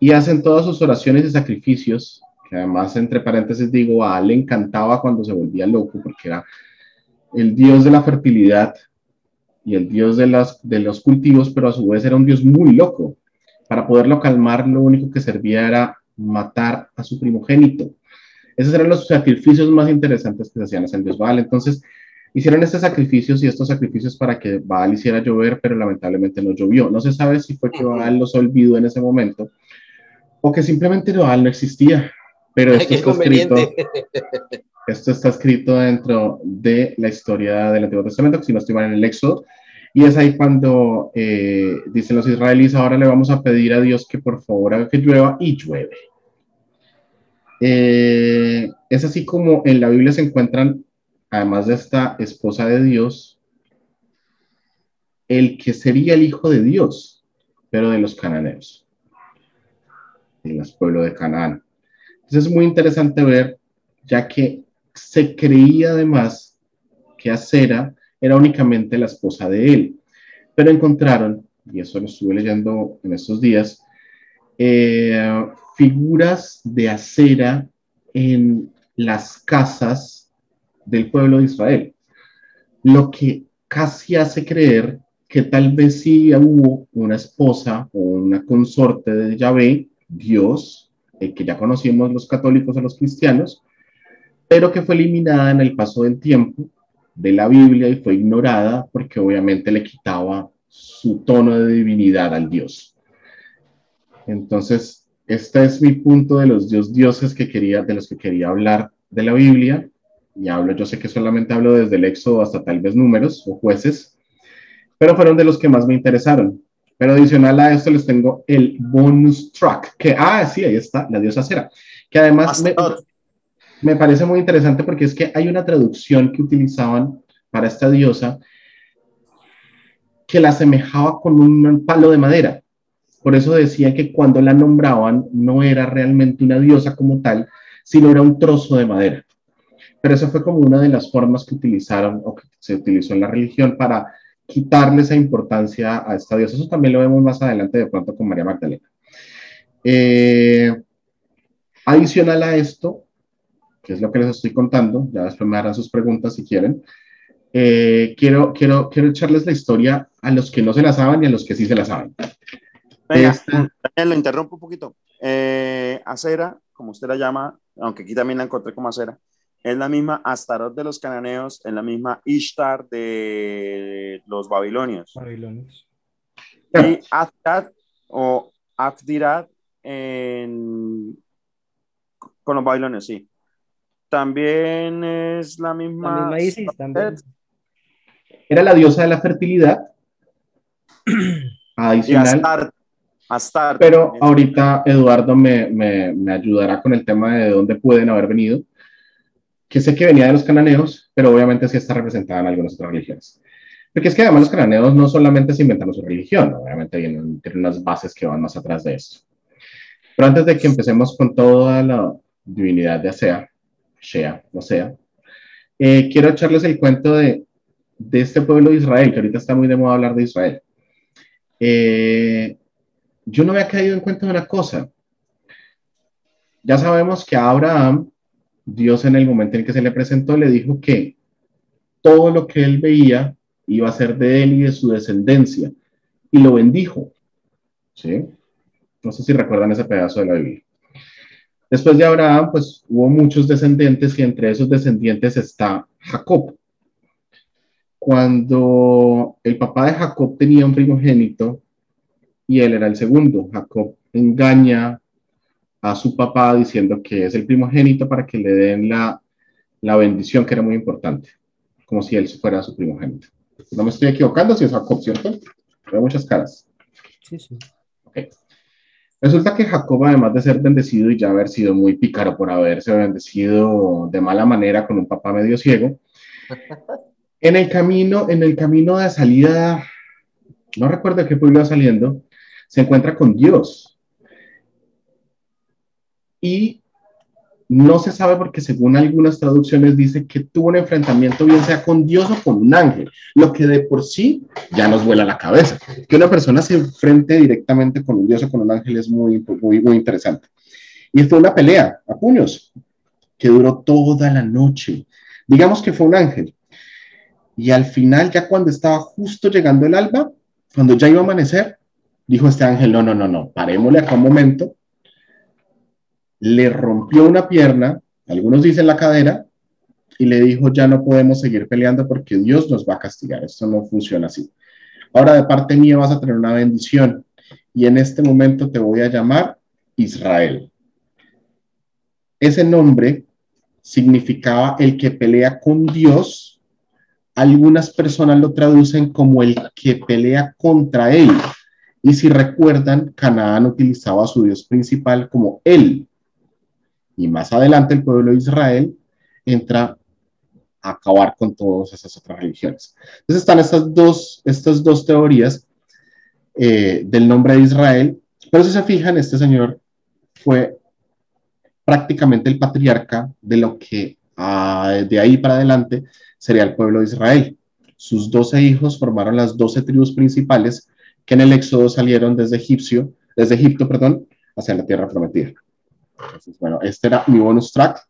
Y hacen todas sus oraciones y sacrificios, que además, entre paréntesis, digo, Baal le encantaba cuando se volvía loco, porque era el Dios de la fertilidad y el Dios de, de los cultivos, pero a su vez era un Dios muy loco para poderlo calmar, lo único que servía era matar a su primogénito. Esos eran los sacrificios más interesantes que se hacían en Dios Baal. Entonces, hicieron estos sacrificios y estos sacrificios para que Baal hiciera llover, pero lamentablemente no llovió. No se sabe si fue que Baal los olvidó en ese momento o que simplemente Baal no existía. Pero esto está, escrito, esto está escrito dentro de la historia del Antiguo Testamento, que si no estoy mal en el Éxodo, y es ahí cuando eh, dicen los israelíes, ahora le vamos a pedir a Dios que por favor haga que llueva y llueve. Eh, es así como en la Biblia se encuentran, además de esta esposa de Dios, el que sería el hijo de Dios, pero de los cananeos, en los pueblos de Canaán. Entonces es muy interesante ver, ya que se creía además que Acera era únicamente la esposa de él. Pero encontraron, y eso lo estuve leyendo en estos días, eh, figuras de acera en las casas del pueblo de Israel, lo que casi hace creer que tal vez sí hubo una esposa o una consorte de Yahvé, Dios, el que ya conocimos los católicos o los cristianos, pero que fue eliminada en el paso del tiempo de la Biblia y fue ignorada porque obviamente le quitaba su tono de divinidad al Dios. Entonces, este es mi punto de los dios dioses que quería, de los que quería hablar de la Biblia. Y hablo, yo sé que solamente hablo desde el Éxodo hasta tal vez números o jueces, pero fueron de los que más me interesaron. Pero adicional a esto les tengo el bonus track, que, ah, sí, ahí está, la diosa Cera. que además me, me parece muy interesante porque es que hay una traducción que utilizaban para esta diosa que la asemejaba con un palo de madera. Por eso decía que cuando la nombraban no era realmente una diosa como tal, sino era un trozo de madera. Pero eso fue como una de las formas que utilizaron o que se utilizó en la religión para quitarle esa importancia a esta diosa. Eso también lo vemos más adelante de pronto con María Magdalena. Eh, adicional a esto, que es lo que les estoy contando, ya después me harán sus preguntas si quieren, eh, quiero, quiero, quiero echarles la historia a los que no se la saben y a los que sí se la saben. Venga, este... lo interrumpo un poquito. Eh, acera, como usted la llama, aunque aquí también la encontré como acera, es la misma Astaroth de los cananeos, es la misma Ishtar de los babilonios. Babilonios. Y Afdirat o Afdirat en... con los babilonios, sí. También es la misma. La misma Isis también. Era la diosa de la fertilidad. Adicional. Astarte, Pero ahorita Eduardo me, me, me, ayudará con el tema de dónde pueden haber venido. Que sé que venía de los cananeos, pero obviamente sí está representada en algunas otras religiones. Porque es que además los cananeos no solamente se inventan su religión, obviamente tienen, tienen unas bases que van más atrás de esto. Pero antes de que empecemos con toda la divinidad de Asea, Shea, o sea, eh, quiero echarles el cuento de, de, este pueblo de Israel, que ahorita está muy de moda hablar de Israel. Eh, yo no había caído en cuenta de una cosa. Ya sabemos que a Abraham, Dios en el momento en que se le presentó, le dijo que todo lo que él veía iba a ser de él y de su descendencia, y lo bendijo. ¿Sí? No sé si recuerdan ese pedazo de la Biblia. Después de Abraham, pues hubo muchos descendientes y entre esos descendientes está Jacob. Cuando el papá de Jacob tenía un primogénito y él era el segundo, Jacob engaña a su papá diciendo que es el primogénito para que le den la, la bendición, que era muy importante, como si él fuera su primogénito. No me estoy equivocando, si es Jacob, ¿cierto? Veo muchas caras. Sí, sí. Okay. Resulta que Jacob, además de ser bendecido y ya haber sido muy pícaro por haberse bendecido de mala manera con un papá medio ciego, en el camino, en el camino de salida, no recuerdo qué pueblo saliendo, se encuentra con Dios. Y no se sabe porque según algunas traducciones dice que tuvo un enfrentamiento bien sea con Dios o con un ángel, lo que de por sí ya nos vuela la cabeza. Que una persona se enfrente directamente con un Dios o con un ángel es muy, muy, muy interesante. Y fue una pelea a puños que duró toda la noche. Digamos que fue un ángel. Y al final, ya cuando estaba justo llegando el alba, cuando ya iba a amanecer, dijo este ángel, no, no, no, no, parémosle acá un momento, le rompió una pierna, algunos dicen la cadera, y le dijo, ya no podemos seguir peleando porque Dios nos va a castigar, esto no funciona así. Ahora de parte mía vas a tener una bendición y en este momento te voy a llamar Israel. Ese nombre significaba el que pelea con Dios. Algunas personas lo traducen como el que pelea contra él. Y si recuerdan, Canaán utilizaba a su Dios principal como él, y más adelante el pueblo de Israel entra a acabar con todas esas otras religiones. Entonces están estas dos, estas dos teorías eh, del nombre de Israel, pero si se fijan, este señor fue prácticamente el patriarca de lo que uh, de ahí para adelante sería el pueblo de Israel. Sus doce hijos formaron las doce tribus principales que en el éxodo salieron desde Egipcio, desde Egipto, perdón, hacia la tierra prometida. Entonces, bueno, este era mi bonus track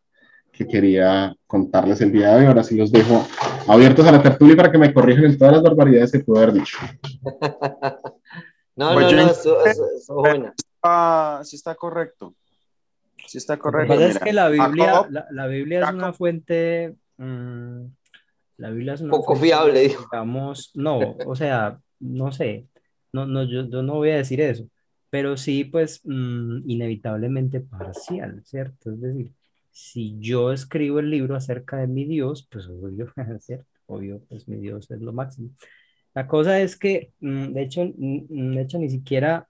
que quería contarles el día de hoy. Ahora sí los dejo abiertos a la tertulia para que me corrijan en todas las barbaridades que pude haber dicho. no, pues no, no, eso, eso, eso buena. Ah, sí está correcto. Sí está correcto. Lo que es que la Biblia, Jacob, la, la, Biblia es una fuente... Mmm, la Biblia es una poco fuente, fiable. Digamos, no, o sea, no sé, no, no, yo, yo no voy a decir eso pero sí, pues, mmm, inevitablemente parcial, ¿cierto? Es decir, si yo escribo el libro acerca de mi Dios, pues obvio, ¿cierto? Obvio, pues mi Dios es lo máximo. La cosa es que, mmm, de hecho, de hecho, ni siquiera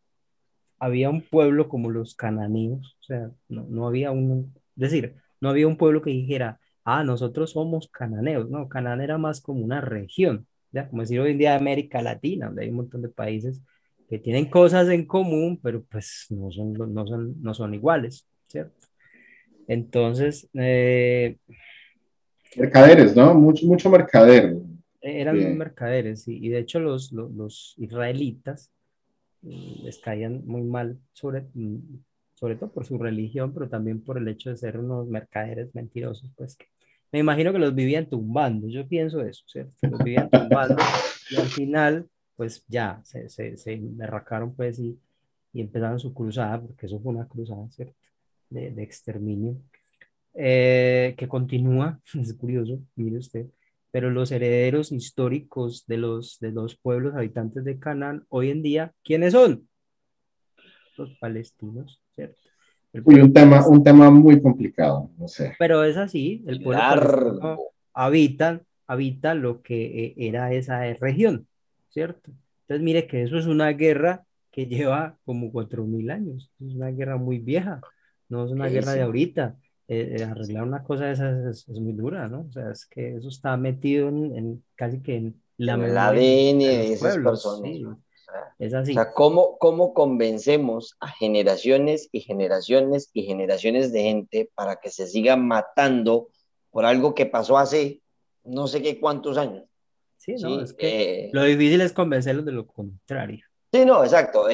había un pueblo como los cananeos, o sea, no, no había un, es decir, no había un pueblo que dijera, ah, nosotros somos cananeos, no, Canaán era más como una región, ya, como decir hoy en día América Latina, donde hay un montón de países que tienen cosas en común, pero pues no son, no son, no son iguales, ¿cierto? Entonces, eh, mercaderes, ¿no? Mucho, mucho mercader. Eran mercaderes, y de hecho los, los, los israelitas mm, les caían muy mal, sobre, mm, sobre todo por su religión, pero también por el hecho de ser unos mercaderes mentirosos, pues que me imagino que los vivían tumbando, yo pienso eso, ¿cierto? Los vivían tumbando y al final, pues ya, se, se, se derracaron pues y, y empezaron su cruzada, porque eso fue una cruzada, ¿cierto? De, de exterminio, eh, que continúa, es curioso, mire usted, pero los herederos históricos de los, de los pueblos habitantes de Canaán hoy en día, ¿quiénes son? Los palestinos, ¿cierto? Uy, un tema, un tema muy complicado, no sé. Pero es así, el pueblo habita, habita lo que eh, era esa región, ¿cierto? Entonces, mire que eso es una guerra que lleva como cuatro mil años, es una guerra muy vieja, no es una guerra de ahorita. Eh, eh, arreglar una cosa de esas es, muy dura, ¿no? O sea, es que eso está metido en, casi que en la el ADN de, esas personas. es así. O sea, ¿cómo, ¿cómo convencemos a generaciones y generaciones y generaciones de gente para que se sigan matando por algo que pasó hace no sé qué cuántos años? Sí, no, es que eh, lo difícil es convencerlos de lo contrario. Sí, no, exacto.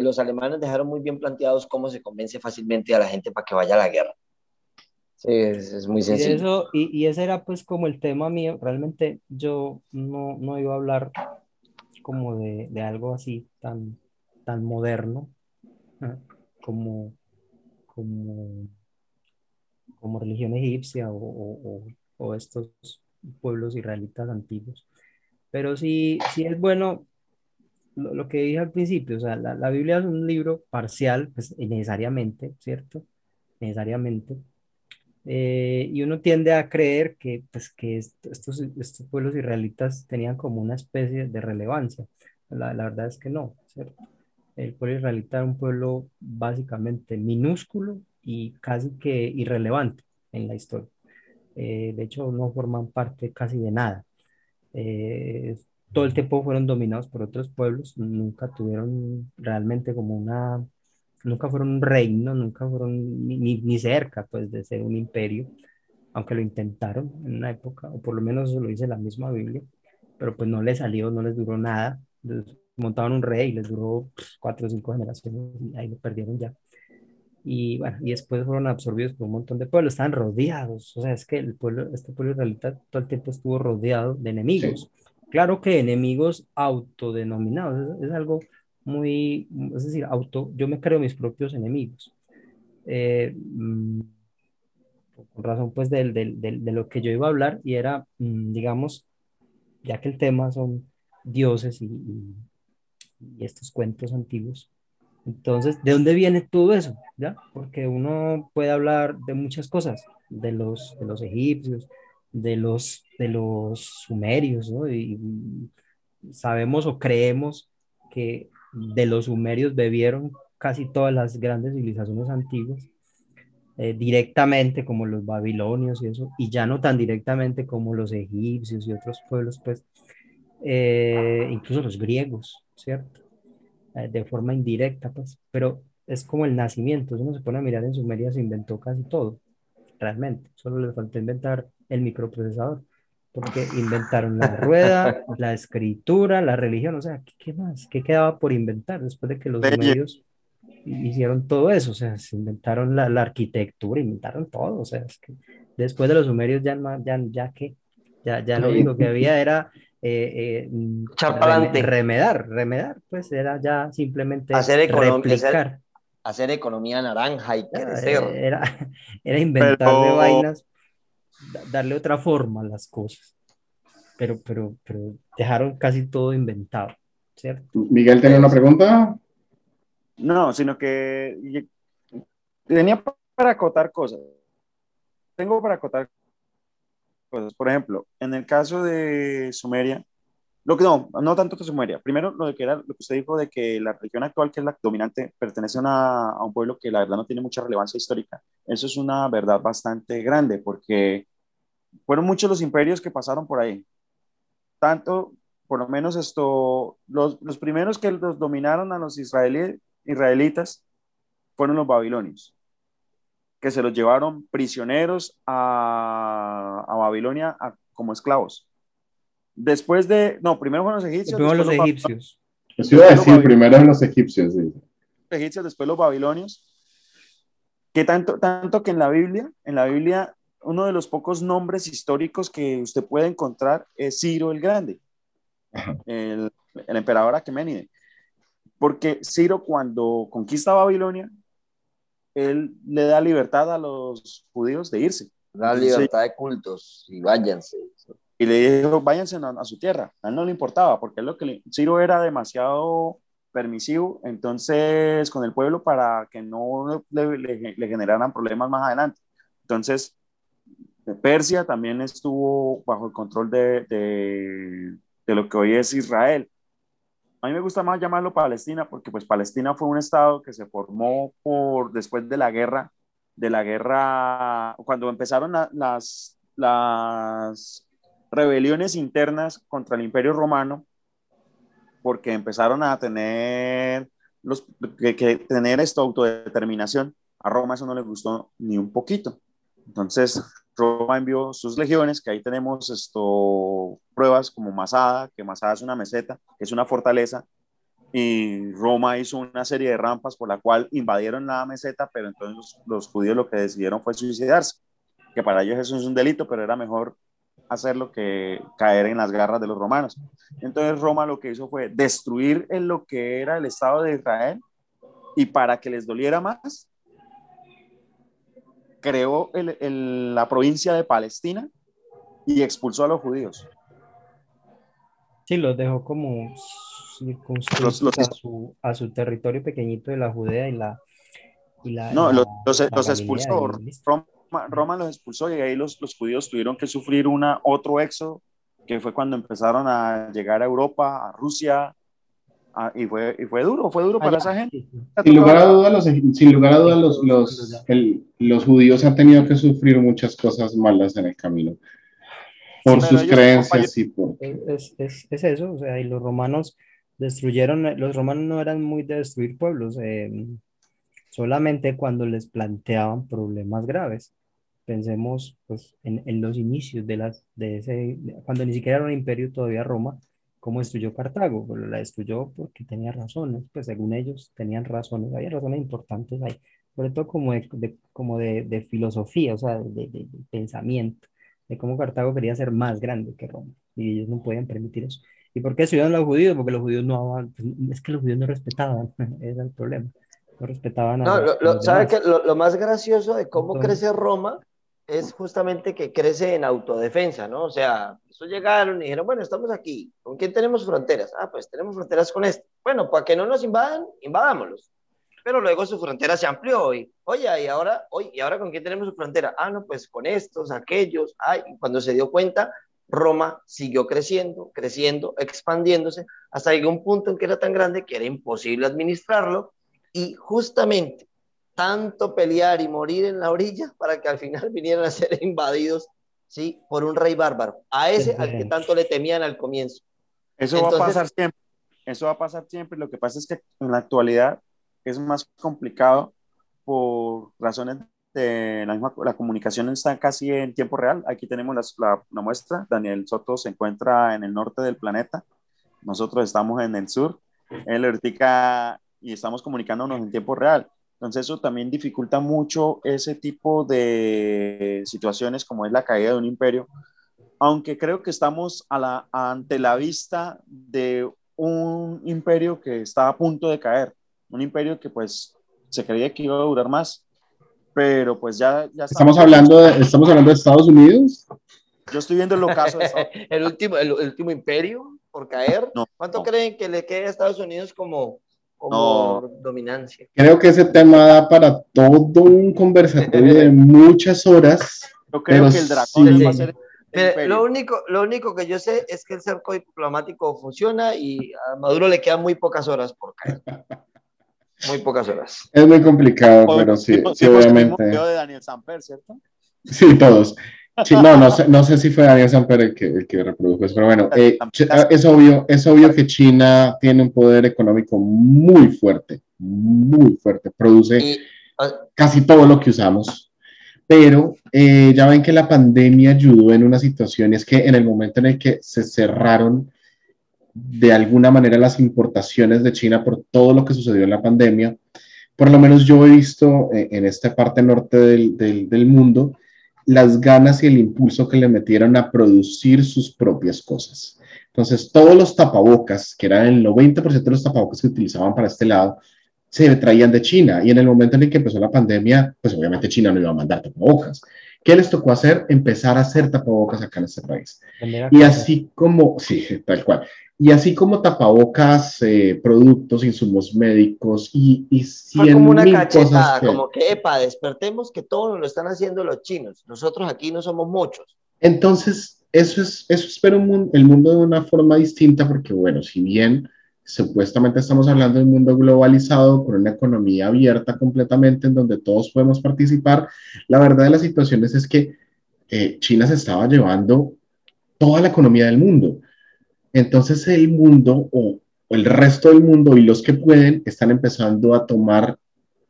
los alemanes dejaron muy bien planteados cómo se convence fácilmente a la gente para que vaya a la guerra. Sí, es, muy sencillo. Y, eso, y, y, ese era pues como el tema mío. Realmente yo no, no iba a hablar como de, de algo así tan, tan moderno como, como, como religión egipcia o, o, o, estos pueblos israelitas antiguos. Pero sí, sí es bueno lo, lo que dije al principio, o sea, la, la, Biblia es un libro parcial, pues necesariamente, ¿cierto? Necesariamente eh, y uno tiende a creer que, pues, que estos, estos pueblos israelitas tenían como una especie de relevancia. La, la, verdad es que no, ¿cierto? El pueblo israelita era un pueblo básicamente minúsculo y casi que irrelevante en la historia. Eh, de hecho, no forman parte casi de nada. Eh, todo el tiempo fueron dominados por otros pueblos, nunca tuvieron realmente como una nunca fueron un reino, nunca fueron ni, ni, cerca pues de ser un imperio, aunque lo intentaron en una época, o por lo menos lo dice la misma Biblia, pero pues no les salió, no les duró nada, montaron un rey y les duró pues, cuatro o cinco generaciones y ahí lo perdieron ya. Y bueno, y después fueron absorbidos por un montón de pueblos, estaban rodeados, o sea, es que el pueblo, este pueblo israelita todo el tiempo estuvo rodeado de enemigos. Claro que enemigos autodenominados, es, es algo muy, es decir, auto, yo me creo mis propios enemigos. Eh, mm, por razón pues de, de, lo que yo iba a hablar y era, mm, digamos, ya que el tema son dioses y, y, estos cuentos antiguos, entonces, ¿de dónde viene todo eso? ¿Ya? Porque uno puede hablar de muchas cosas, de los, de los egipcios, de los, de los sumerios, ¿no? Y sabemos o creemos que de los sumerios bebieron casi todas las grandes civilizaciones antiguas, eh, directamente como los babilonios y eso, y ya no tan directamente como los egipcios y otros pueblos, pues, eh, incluso los griegos, ¿cierto? Eh, de forma indirecta, pues, pero es como el nacimiento, uno se pone a mirar en Sumeria, se inventó casi todo, realmente, solo le faltó inventar el microprocesador porque inventaron la rueda, la escritura, la religión, o sea, ¿qué, más? ¿Qué quedaba por inventar después de que los medios hicieron todo eso? O sea, se inventaron la, la, arquitectura, inventaron todo, o sea, es que después de los sumerios ya, ya, ya que, ya, ya lo único que había era eh, eh, remedar, remedar, pues era ya simplemente hacer replicar. Hacer, economía naranja y crecer. Era, era inventarle vainas darle otra forma a las cosas. Pero, pero, pero dejaron casi todo inventado, ¿cierto? Miguel, ¿tiene una pregunta? No, sino que tenía para acotar cosas. Tengo para acotar cosas. Por ejemplo, en el caso de Sumeria, Lo que no, no tanto que Sumeria. Primero, lo de que era lo que usted dijo de que la región actual, que es la dominante, pertenece a, un pueblo que la verdad no tiene mucha relevancia histórica. Eso es una verdad bastante grande, porque fueron muchos los imperios que pasaron por ahí. Tanto, por lo menos esto, los, primeros que los dominaron a los israelitas fueron los babilonios, que se los llevaron prisioneros a, a Babilonia a, como esclavos Después de, no, primero fueron los egipcios. Primero los egipcios. Eso iba a decir, primero los egipcios, sí. Los egipcios, después los babilonios. Que tanto, tanto que en la Biblia, en la Biblia, uno de los pocos nombres históricos que usted puede encontrar es Ciro el Grande, el, el, emperador Aqueménide. Porque Ciro cuando conquista Babilonia, él le da libertad a los judíos de irse. La libertad de cultos y váyanse y le dijo, váyanse a, su tierra. A él no le importaba, porque lo que Ciro era demasiado permisivo, entonces, con el pueblo para que no le, le, generaran problemas más adelante. Entonces, Persia también estuvo bajo el control de, de, de, lo que hoy es Israel. A mí me gusta más llamarlo Palestina porque pues Palestina fue un estado que se formó por, después de la guerra, de la guerra, cuando empezaron las, las rebeliones internas contra el imperio romano, porque empezaron a tener, los, que, tener esta autodeterminación. A Roma eso no le gustó ni un poquito. Entonces, Roma envió sus legiones, que ahí tenemos esto, pruebas como Masada, que Masada es una meseta, es una fortaleza, y Roma hizo una serie de rampas por la cual invadieron la meseta, pero entonces los, los, judíos lo que decidieron fue suicidarse, que para ellos eso es un delito, pero era mejor hacerlo que caer en las garras de los romanos. Entonces Roma lo que hizo fue destruir en lo que era el Estado de Israel y para que les doliera más, creó el, la provincia de Palestina y expulsó a los judíos. Sí, los dejó como los, a, su, a, su, territorio pequeñito de la Judea y la... Y la no, los, los expulsó. Roma, Roma los expulsó y ahí los, los judíos tuvieron que sufrir una, otro éxodo, que fue cuando empezaron a llegar a Europa, a Rusia, y, fue, y fue duro, fue duro para esa gente. Sin lugar a dudas, los, sin lugar a dudas los, los, los, judíos han tenido que sufrir muchas cosas malas en el camino. Por sus creencias y por... Es, es, es, eso, o sea, y los romanos destruyeron, los romanos no eran muy de destruir pueblos, eh, solamente cuando les planteaban problemas graves. Pensemos pues, en, en los inicios de, las, de ese, cuando ni siquiera era un imperio todavía Roma, cómo destruyó Cartago. Pues la destruyó porque tenía razones, pues según ellos tenían razones, había razones importantes ahí, sobre todo como de, como de, de, filosofía, o sea, de, de, pensamiento, de cómo Cartago quería ser más grande que Roma y ellos no podían permitir eso. ¿Y por qué destruyeron los judíos? Porque los judíos no, pues, es que los judíos no respetaban, era el problema no respetaban a no, lo, ¿sabe que lo, más gracioso de cómo crece Roma es justamente que crece en autodefensa, ¿no? O sea, eso llegaron y dijeron, bueno, estamos aquí, ¿con quién tenemos fronteras? Ah, pues tenemos fronteras con este. Bueno, para que no nos invadan, invadámoslos. Pero luego su frontera se amplió y, oye, y ahora, oye, ¿y ahora con quién tenemos su frontera? Ah, no, pues con estos, aquellos. Ay, cuando se dio cuenta, Roma siguió creciendo, creciendo, expandiéndose, hasta llegó un punto en que era tan grande que era imposible administrarlo y justamente tanto pelear y morir en la orilla para que al final vinieran a ser invadidos ¿sí? por un rey bárbaro, a ese al que tanto le temían al comienzo. Eso va a pasar siempre, eso va a pasar siempre. Lo que pasa es que en la actualidad es más complicado por razones de la, misma, la comunicación está casi en tiempo real. Aquí tenemos la, la, muestra. Daniel Soto se encuentra en el norte del planeta. Nosotros estamos en el sur. Él ahorita y estamos comunicándonos en tiempo real. Entonces eso también dificulta mucho ese tipo de situaciones como es la caída de un imperio, aunque creo que estamos a la, ante la vista de un imperio que está a punto de caer, un imperio que pues se creía que iba a durar más, pero pues ya... ya estamos, hablando de, ¿Estamos hablando de Estados Unidos? Yo estoy viendo el ocaso de el, último, el, último imperio por caer. ¿Cuánto creen que le quede a Estados Unidos como como dominancia. Creo que ese tema da para todo un conversatorio de muchas horas. Yo creo que el dragón va a ser lo, único, lo único que yo sé es que el cerco diplomático funciona y a Maduro le quedan muy pocas horas por caer. Muy pocas horas. Es muy complicado, pero sí, sí obviamente. de Daniel Samper, ¿cierto? Sí, todos. Sí, no, no sé, no sé si fue Daniel Samper el que, el que reprodujo eso, pero bueno, eh, es, obvio, es obvio que China tiene un poder económico muy fuerte, muy fuerte. Produce casi todo lo que usamos pero eh, ya ven que la pandemia ayudó en una situación es que en el momento en el que se cerraron de alguna manera las importaciones de China por todo lo que sucedió en la pandemia, por lo menos yo he visto eh, en esta parte norte del, del, del mundo las ganas y el impulso que le metieron a producir sus propias cosas. Entonces, todos los tapabocas, que eran el 90% de los tapabocas que utilizaban para este lado, se traían de China y en el momento en el que empezó la pandemia, pues obviamente China no iba a mandar tapabocas. ¿Qué les tocó hacer? Empezar a hacer tapabocas acá en este país. Y así como, sí, tal cual. Y así como tapabocas, eh, productos, insumos médicos y, y cien como una cachetada, como que, epa, despertemos que todo lo están haciendo los chinos. Nosotros aquí no somos muchos. Entonces, eso es, eso espero el mundo de una forma distinta porque, bueno, si bien supuestamente estamos hablando de un mundo globalizado con una economía abierta completamente en donde todos podemos participar. La verdad de las situaciones es que eh, China se estaba llevando toda la economía del mundo. Entonces el mundo o, el resto del mundo y los que pueden están empezando a tomar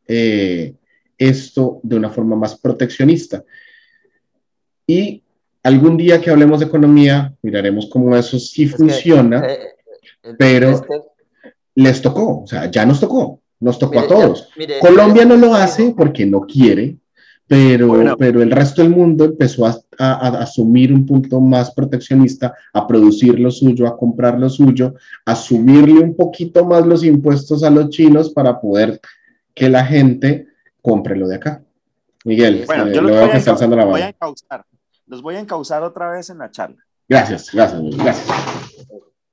eh, esto de una forma más proteccionista. Y algún día que hablemos de economía, miraremos cómo eso sí funciona. Eh, pero este les tocó, o sea, ya nos tocó, nos tocó a todos. Colombia no lo hace porque no quiere, pero, pero el resto del mundo empezó a, asumir un punto más proteccionista, a producir lo suyo, a comprar lo suyo, a subirle un poquito más los impuestos a los chinos para poder que la gente compre lo de acá. Miguel, bueno, eh, yo lo veo que está alzando la mano. Los voy a encauzar otra vez en la charla. Gracias, gracias, gracias.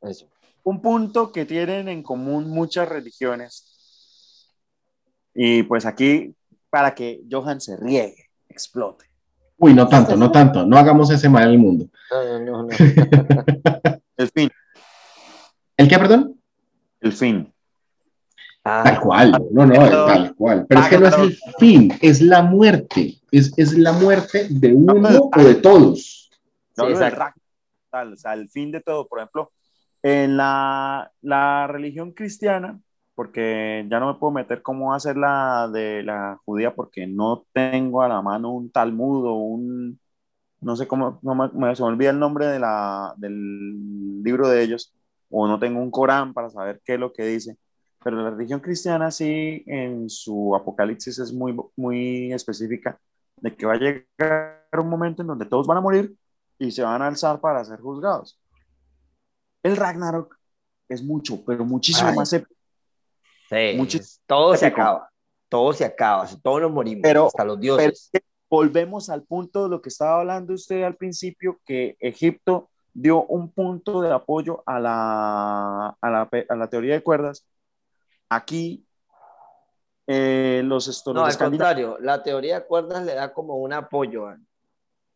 Eso un punto que tienen en común muchas religiones. Y pues aquí, para que Johan se riegue, explote. Uy, no tanto, no tanto, no hagamos ese mal al mundo. El fin. ¿El qué, perdón? El fin. Ah. tal cual, no, no, tal cual. Pero es que no es el fin, es la muerte. Es, es la muerte de uno o de todos. No, sí, o sea, el fin de todo. Por ejemplo, en la, la, religión cristiana, porque ya no me puedo meter cómo hacer la de la judía porque no tengo a la mano un Talmud o un, no sé cómo, no me, se me olvida el nombre de la, del libro de ellos, o no tengo un Corán para saber qué es lo que dice. Pero la religión cristiana sí, en su apocalipsis es muy, muy específica de que va a llegar un momento en donde todos van a morir y se van a alzar para ser juzgados. El Ragnarok es mucho, pero muchísimo más épico. Sí, todo se acaba, todo se acaba, todos nos morimos, pero, hasta los dioses. volvemos al punto de lo que estaba hablando usted al principio, que Egipto dio un punto de apoyo a la, a la, a la teoría de cuerdas. Aquí, eh, los, No, al contrario, la teoría de cuerdas le da como un apoyo.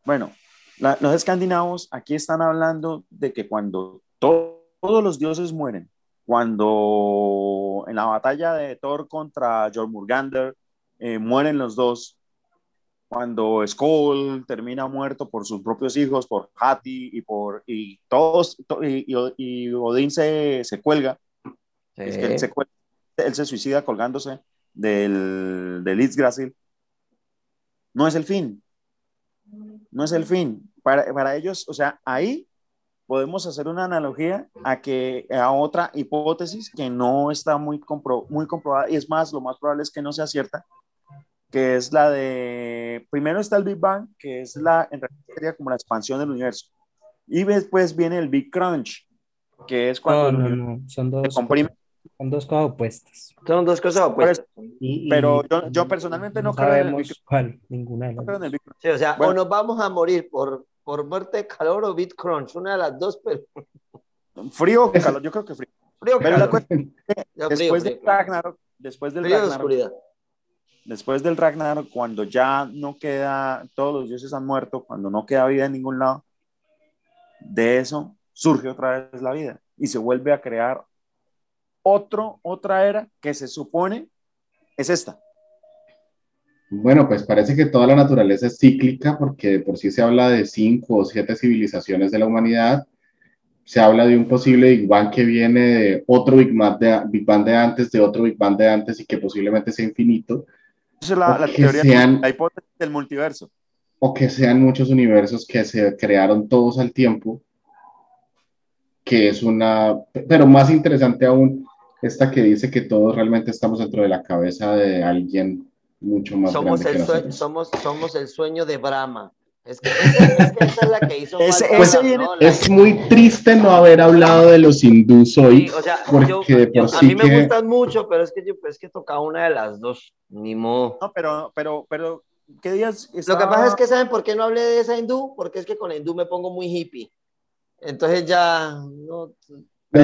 Bueno, los escandinavos aquí están hablando de que cuando todos los dioses mueren. Cuando en la batalla de Thor contra Jormungandr eh, mueren los dos, cuando Skoll termina muerto por sus propios hijos, por Hati y por y todos y, Odín se, se cuelga, es que él, se él se suicida colgándose del, del Itzgrasil. No es el fin, no es el fin. Para, para ellos, o sea, ahí podemos hacer una analogía a que a otra hipótesis que no está muy, muy comprobada y es más, lo más probable es que no sea cierta, que es la de, primero está el Big Bang, que es la, en realidad sería como la expansión del universo, y después viene el Big Crunch, que es cuando Son, dos, son dos cosas opuestas. Son dos cosas opuestas. pero yo, yo, personalmente no, creo en el Big cuál, ninguna de las sí, o sea, o nos vamos a morir por por muerte de calor o bit crunch, una de las dos, pero... Frío o calor, yo creo que frío. Frío pero calor. después del Ragnarok, después del Ragnarok, después del Ragnarok, cuando ya no queda, todos los dioses han muerto, cuando no queda vida en ningún lado, de eso surge otra vez la vida y se vuelve a crear otro, otra era que se supone es esta. Bueno, pues parece que toda la naturaleza es cíclica porque por sí se habla de cinco o siete civilizaciones de la humanidad. Se habla de un posible Big Bang que viene de otro Big Bang de, Big Bang de antes, de otro Big Bang de antes y que posiblemente sea infinito. Esa es la, la teoría, sean, la hipótesis del multiverso. O que sean muchos universos que se crearon todos al tiempo, que es una, pero más interesante aún, esta que dice que todos realmente estamos dentro de la cabeza de alguien mucho más somos grande el que somos, somos el sueño de Brahma. Es que, esa, es que esa es la que hizo Ese- Malcolm, ese ¿no? La- Es muy triste no haber hablado de los hindús hoy, Sí, o sea, porque yo- yo- por a sí mí me que- gustan mucho, pero es que yo es que tocaba una de las dos, ni modo. No, pero, pero, pero, ¿qué días Lo que pasa es que, ¿saben por qué no hablé de esa hindú? Porque es que con la hindú me pongo muy hippie. Entonces ya, no,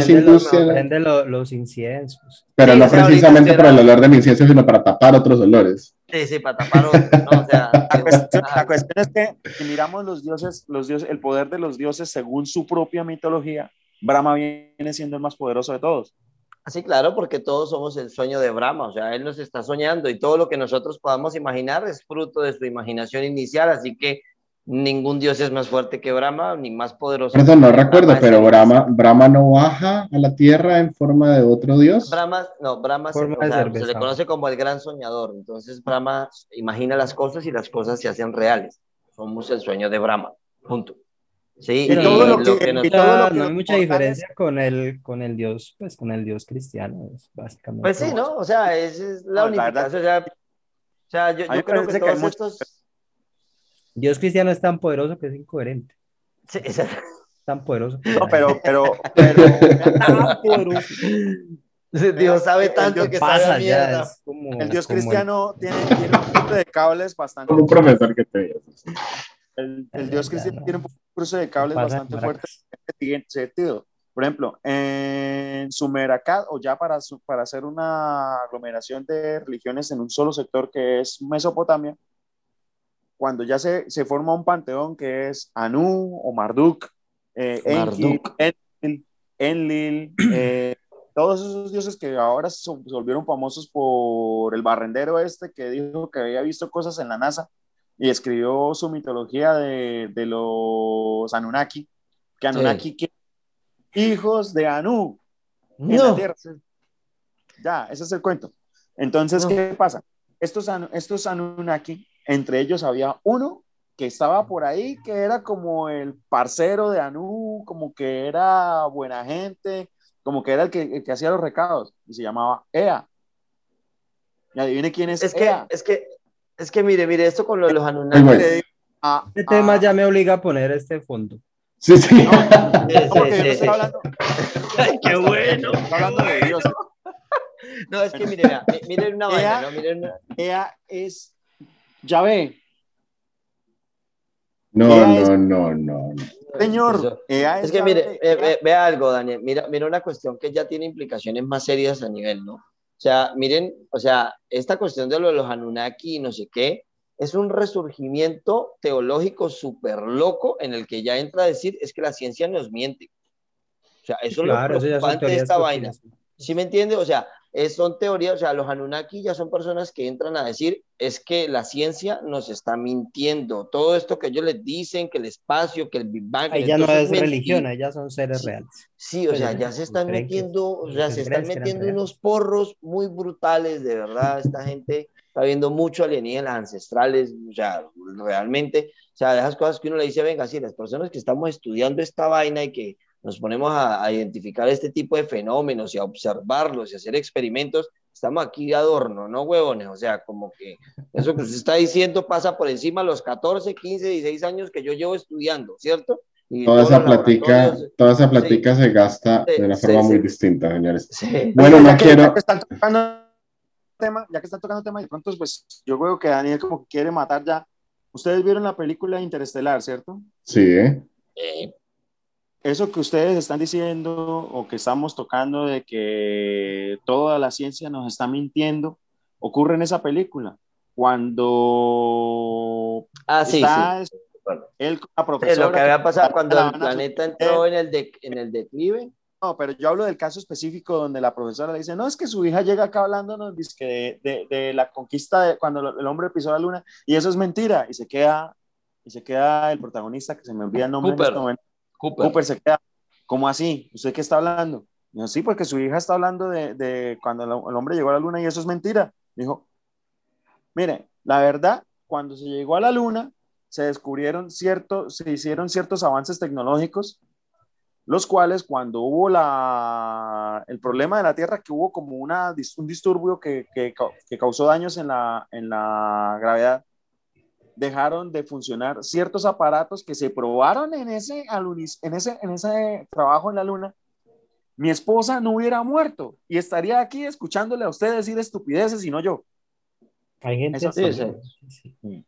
Prende los, tienen- prende lo- los inciensos. pero Sí, no precisamente por el olor de mi incienso, sino para tapar otros olores. sí, sí, para tapar otro, ¿no? O sea, La cuestión, la cuestión es que si miramos los dioses, los dioses, el poder de los dioses según su propia mitología, Brahma viene siendo el más poderoso de todos. Sí, claro, porque todos somos el sueño de Brahma, o sea, él nos está soñando y todo lo que nosotros podamos imaginar es fruto de su imaginación inicial, así que ningún dios es más fuerte que Brahma ni más poderoso. Perdón, no que Brahma recuerdo, es pero Brahma, Brahma no baja a la tierra en forma de otro dios. Brahma, no, Brahma se, o sea, se le conoce como el gran soñador, entonces Brahma imagina las cosas y las cosas se hacen reales. Somos el sueño de Brahma, punto. Sí, y todo lo lo que, que- nos- y todo No, lo que no hay mucha diferencia con el, con el dios, pues con el dios cristiano, es básicamente. Pues sí, ¿no? O sea, es, es la No, unificación. O sea, o sea, yo, yo creo que que todos mucho- estos... Dios cristiano es tan poderoso que es incoherente. Sí, Tan poderoso. No, pero, pero, pero, tan poderoso. Dios sabe tanto Dios que sabe a Pasa ya, mierda. es como. el dios como el- cristiano tiene, tiene un cruce de cables bastante Como un profesor que te. El, el dios cristiano no. tiene un cruce de cables Pasa bastante fuerte en el siguiente sentido. Por ejemplo, en Sumeracá, o ya para, su- para hacer una aglomeración de religiones en un solo sector que es Mesopotamia, cuando ya se, se forma un panteón que es Anu o Marduk, eh, Marduk. Enlil, Enlil, eh, todos esos dioses que ahora se se volvieron famosos por el barrendero este que dijo que había visto cosas en la NASA y escribió su mitología de, de los Anunnaki, que Anunnaki quiere hijos de Anu. en la No. tierra. Ya, ese es el cuento. Entonces, No. ¿qué pasa? Estos, estos Anunnaki, entre ellos había uno que estaba por ahí, que era como el parcero de Anu, como que era buena gente, como que era el que, el que hacía los recados, y se llamaba Ea. Y adivine quién es, Es que, Ea. es que, es que mire, mire, esto con lo de los Ahí Anunnaki. voy. Le digo a- Este tema ya me obliga a poner este fondo. Sí, sí. No, sí, hablando. Ay, qué bueno. Estoy hablando de Dios. No, es que mire, vea, mi- miren una vaina, Ea- ¿no? Miren una- Ea es Ea es- no, no, no. no. Señor. Ea es, que mire, eh, ve- vea algo, Daniel, mira, mira una cuestión que ya tiene implicaciones más serias a nivel, ¿no? O sea, miren, o sea, esta cuestión de lo de los Anunnaki y no sé qué, es un resurgimiento teológico súper loco en el que ya entra a decir es que la ciencia nos miente. O sea, eso Claro, es lo ya preocupante de esta vaina. ¿Sí me entiende? O sea, es- son teorías, o sea, los Anunnaki ya son personas que entran a decir, es que la ciencia nos está mintiendo. Todo esto que ellos les dicen, que el espacio, que el Big Bang... Ahí ya no es religión, ahí ya son seres Sí. reales. Sí, o Pues sea, ya, ya se están metiendo, o sea, pues se están metiendo unos porros muy brutales, de verdad, esta gente está viendo mucho alienígenas ancestrales, o sea, realmente, o sea, de esas cosas que uno le dice, venga, sí, las personas que estamos estudiando esta vaina y que nos ponemos a, a identificar este tipo de fenómenos y a observarlos y a hacer experimentos, estamos aquí de adorno, ¿no, huevones? O sea, como que eso que usted está diciendo pasa por encima de los 14, 15, 16 años que yo llevo estudiando, ¿cierto? Y Toda esa laboratorios- toda esa plática se gasta Sí, de una sí, forma sí. muy distinta, señores. Sí. Bueno, ya no que, quiero. Ya que están tocando tema, ya que están tocando tema, y de pronto, pues yo creo que Daniel como que quiere matar ya. Ustedes vieron la película Interestelar, ¿cierto? Sí, ¿eh? Eh, Eso que ustedes están diciendo o que estamos tocando de que toda la ciencia nos está mintiendo, ocurre en esa película. Cuando Ah, sí, está, Él, la Sí, profesora. lo que había pasado cuando la el planeta entró en el, de- en el declive. No, pero yo hablo del caso específico donde la profesora le dice, no, es que su hija llega acá hablándonos de, de, de la conquista de cuando el hombre pisó la luna, y eso es mentira, y se queda, y se queda el protagonista, que se me olvida el nombre en Cooper. este momento, Cooper. Cooper se queda, ¿cómo así? ¿Usted qué está hablando? Dijo, sí, porque su hija está hablando de, de cuando el, hombre llegó a la luna y eso es mentira. Dijo, mire, la verdad, cuando se llegó a la luna, se descubrieron ciertos, se hicieron ciertos avances tecnológicos, los cuales cuando hubo la, el problema de la Tierra, que hubo como una, un disturbio que, que, que causó daños en la, en la gravedad, dejaron de funcionar ciertos aparatos que se probaron en ese, alunis- en ese, en ese trabajo en la Luna. Mi esposa no hubiera muerto y estaría aquí escuchándole a usted decir estupideces y no yo. Hay gente Eso sí, sí. sí.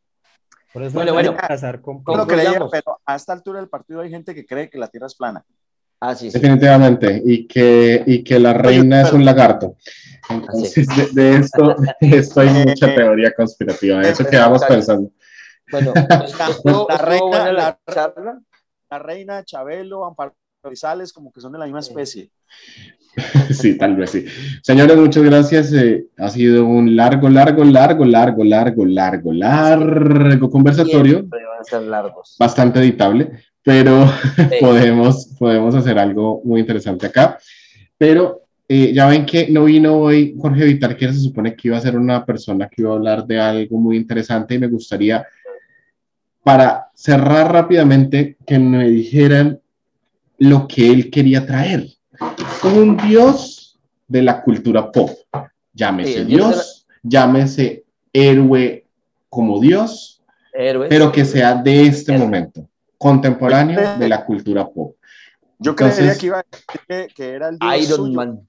Por eso Bueno, no bueno. casar con Concluyamos. creía, pero a esta altura del partido hay gente que cree que la Tierra es plana. Ah, sí, sí. Definitivamente, y que, y que la reina es un lagarto. Entonces, de, de esto, de esto hay mucha teoría conspirativa, de eso quedamos pensando. Bueno, La- estuvo, la reina- la la- charla. La reina, Chabelo, Amparo Grisales, como que son de la misma especie. Sí, tal vez sí. Señores, muchas gracias. eh, ha sido un largo, largo, largo, largo, largo, largo, largo conversatorio, Siempre van a ser largos. bastante editable, pero Sí. podemos, podemos hacer algo muy interesante acá. Pero eh, ya ven que no vino hoy Jorge Vitar, que se supone que iba a ser una persona que iba a hablar de algo muy interesante y me gustaría, para cerrar rápidamente, que me dijeran lo que él quería traer. Un dios de la cultura pop. Llámese Sí, dios llámese héroe como dios, Héroes. pero que sea de este Héroe. momento, contemporáneo de la cultura pop. Yo Entonces- creería que iba a decir que, que era el dios Iron suyo. Man.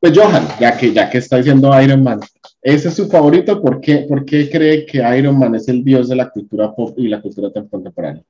Pues Johan, ya que, ya que está diciendo Iron Man, ¿ese es su favorito? ¿Por qué, ¿Por qué cree que Iron Man es el dios de la cultura pop y la cultura contemporánea?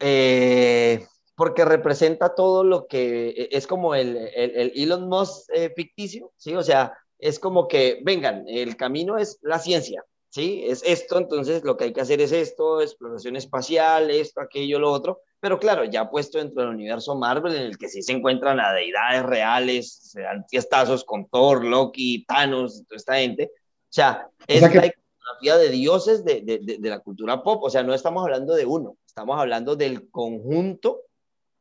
Eh, porque representa todo lo que eh, es como el, el, el Elon Musk eh, ficticio, ¿sí? O sea, es como que, vengan, el camino es la ciencia, ¿sí? Es esto, entonces lo que hay que hacer es esto, exploración espacial, esto, aquello, lo otro, pero claro, ya puesto dentro del universo Marvel, en el que sí se encuentran a deidades reales, se dan fiestazos con Thor, Loki, Thanos, toda esta gente, o sea, es sea que- la iconografía de dioses de, de, de, de la cultura pop, o sea, no estamos hablando de uno, estamos hablando del conjunto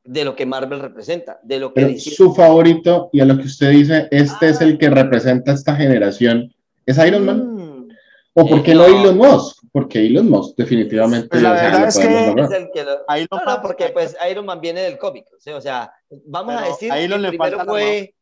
de lo que Marvel representa, de lo que Pero dice- su favorito, y a lo que usted dice, este es el que representa esta generación, ¿es Iron Man? Mm, ¿O por Eh, qué no. no. Elon Musk? Porque Elon Musk definitivamente Pues la verdad es que- es el que lo- Ahí lo No, no, porque pues Iron Man viene del cómic, ¿sí? o sea, vamos a Pero decir a Elon que le primero fue...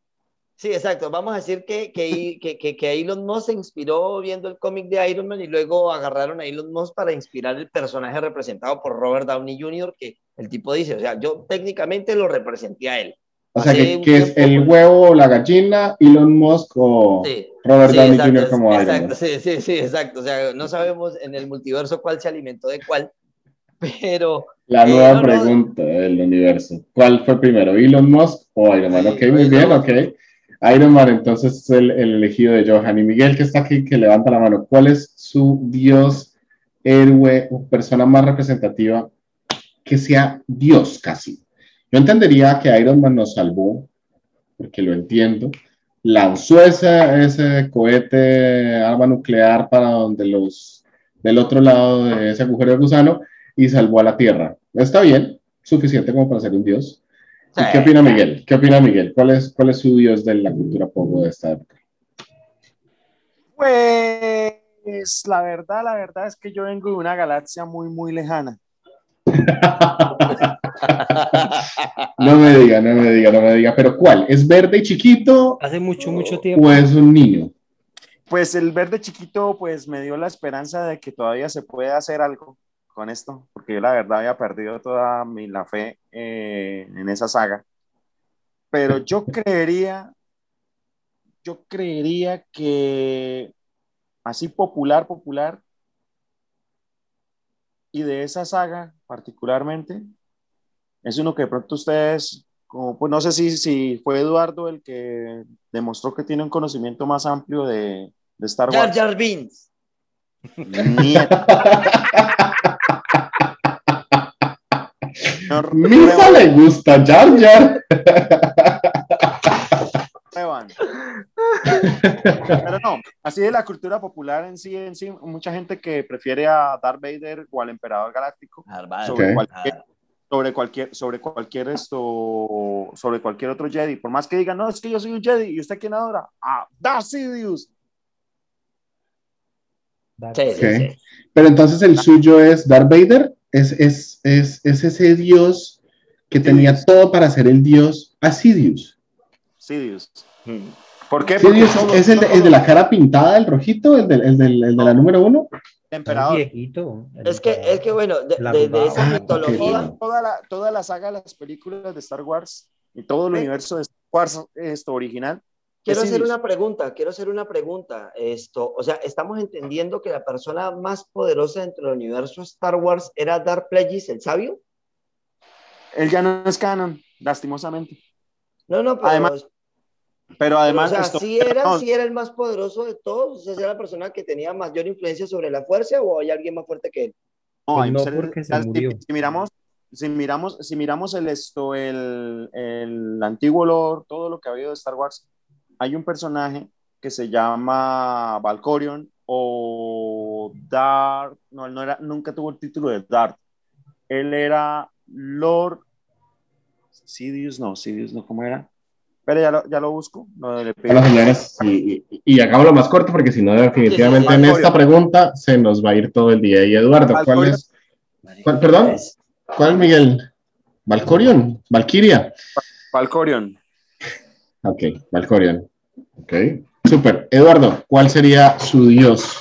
Sí, exacto, vamos a decir que, que, que, que, que Elon Musk se inspiró viendo el cómic de Iron Man y luego agarraron a Elon Musk para inspirar el personaje representado por Robert Downey Jr., que el tipo dice, o sea, yo técnicamente lo representé a él. O sea, que, es el huevo o la gallina, Elon Musk o Sí. Robert Sí, Downey exacto, Jr. como Iron exacto, Man. sí, sí, sí, exacto. O sea, no sabemos en el multiverso cuál se alimentó de cuál, pero La Eh, nueva pregunta del universo. ¿Cuál fue primero, Elon Musk o Iron Man? Sí, ok, muy bien, ok. Iron Man entonces es el, el elegido de Johan. Y Miguel, que está aquí, que levanta la mano. ¿Cuál es su dios, héroe o persona más representativa que sea dios casi? Yo entendería que Iron Man nos salvó, porque lo entiendo. Lanzó ese, ese cohete, arma nuclear para donde los del otro lado de ese agujero de gusano y salvó a la Tierra. Está bien, suficiente como para ser un dios. ¿Y Sí. qué opina Miguel? ¿Qué opina Miguel? ¿Cuál es, cuál es su dios de la cultura pop de esta época? Pues la verdad, la verdad es que yo vengo de una galaxia muy, muy lejana. No me diga, no me diga, no me diga. ¿Pero cuál? ¿Es verde y chiquito Hace mucho, mucho tiempo. o es un niño? Pues el verde chiquito, pues me dio la esperanza de que todavía se puede hacer algo con esto, porque yo la verdad había perdido toda mi, la fe eh, en esa saga. Pero yo creería, yo creería que así popular, popular, y de esa saga particularmente, es uno que de pronto ustedes, como, pues no sé si, si fue Eduardo el que demostró que tiene un conocimiento más amplio de, de Star Jar Wars. Jar Binks. Nieto. Señor Misa le gusta Jar Jar. Pero no, así de la cultura popular en sí, en sí, mucha gente que prefiere a Darth Vader o al Emperador Galáctico sobre cualquier sobre cualquier sobre cualquier esto sobre cualquier otro Jedi por más que digan no es que yo soy un Jedi y usted quién adora a Darth Sidious Dark Sí, sí, Ok. sí. Pero entonces el suyo es Darth Vader, es, es, es, es ese dios que tenía todo para ser el dios Asidius. Sidious Mm. ¿por qué? Porque Sidious solo- es el de, el de la cara pintada, el rojito, el, del- el del- el de la número uno. Emperador viejito. el Es que, emperador. es que bueno, de, de- esa Ah, mitología, ok. toda, la, toda la saga de las películas de Star Wars y todo el universo de Star Wars esto original quiero hacer una pregunta, quiero hacer una pregunta. Esto, o sea, estamos entendiendo que la persona más poderosa dentro del universo Star Wars era Darth Plagueis, el sabio. él ya no es canon lastimosamente No, no, pero, Además, pero además o sea, esto- sí era, no, sí era el más poderoso de todos, o sea, era la persona que tenía mayor influencia sobre la fuerza o hay alguien más fuerte que él. No, Pues no, porque se si- murió. Si, miramos, si miramos, si miramos el esto, el, el antiguo lore, todo lo que ha habido de Star Wars, hay un personaje que se llama Valkorion o Darth, no, él no era, nunca tuvo el título de Darth. Él era Lord Sidious, no, Sidious no, ¿cómo era? Pero ya lo, ya lo busco. No, le pido- Bueno, señores, y, y, y hagámoslo más corto porque si no, definitivamente Sí, sí, sí. en esta pregunta se nos va a ir todo el día. Y Eduardo, ¿cuál es? cuál- perdón, ¿cuál Miguel? Valcorion, Valkyria. Valkorion. Ok, Valcorion. Ok, súper. Eduardo, ¿cuál sería su dios?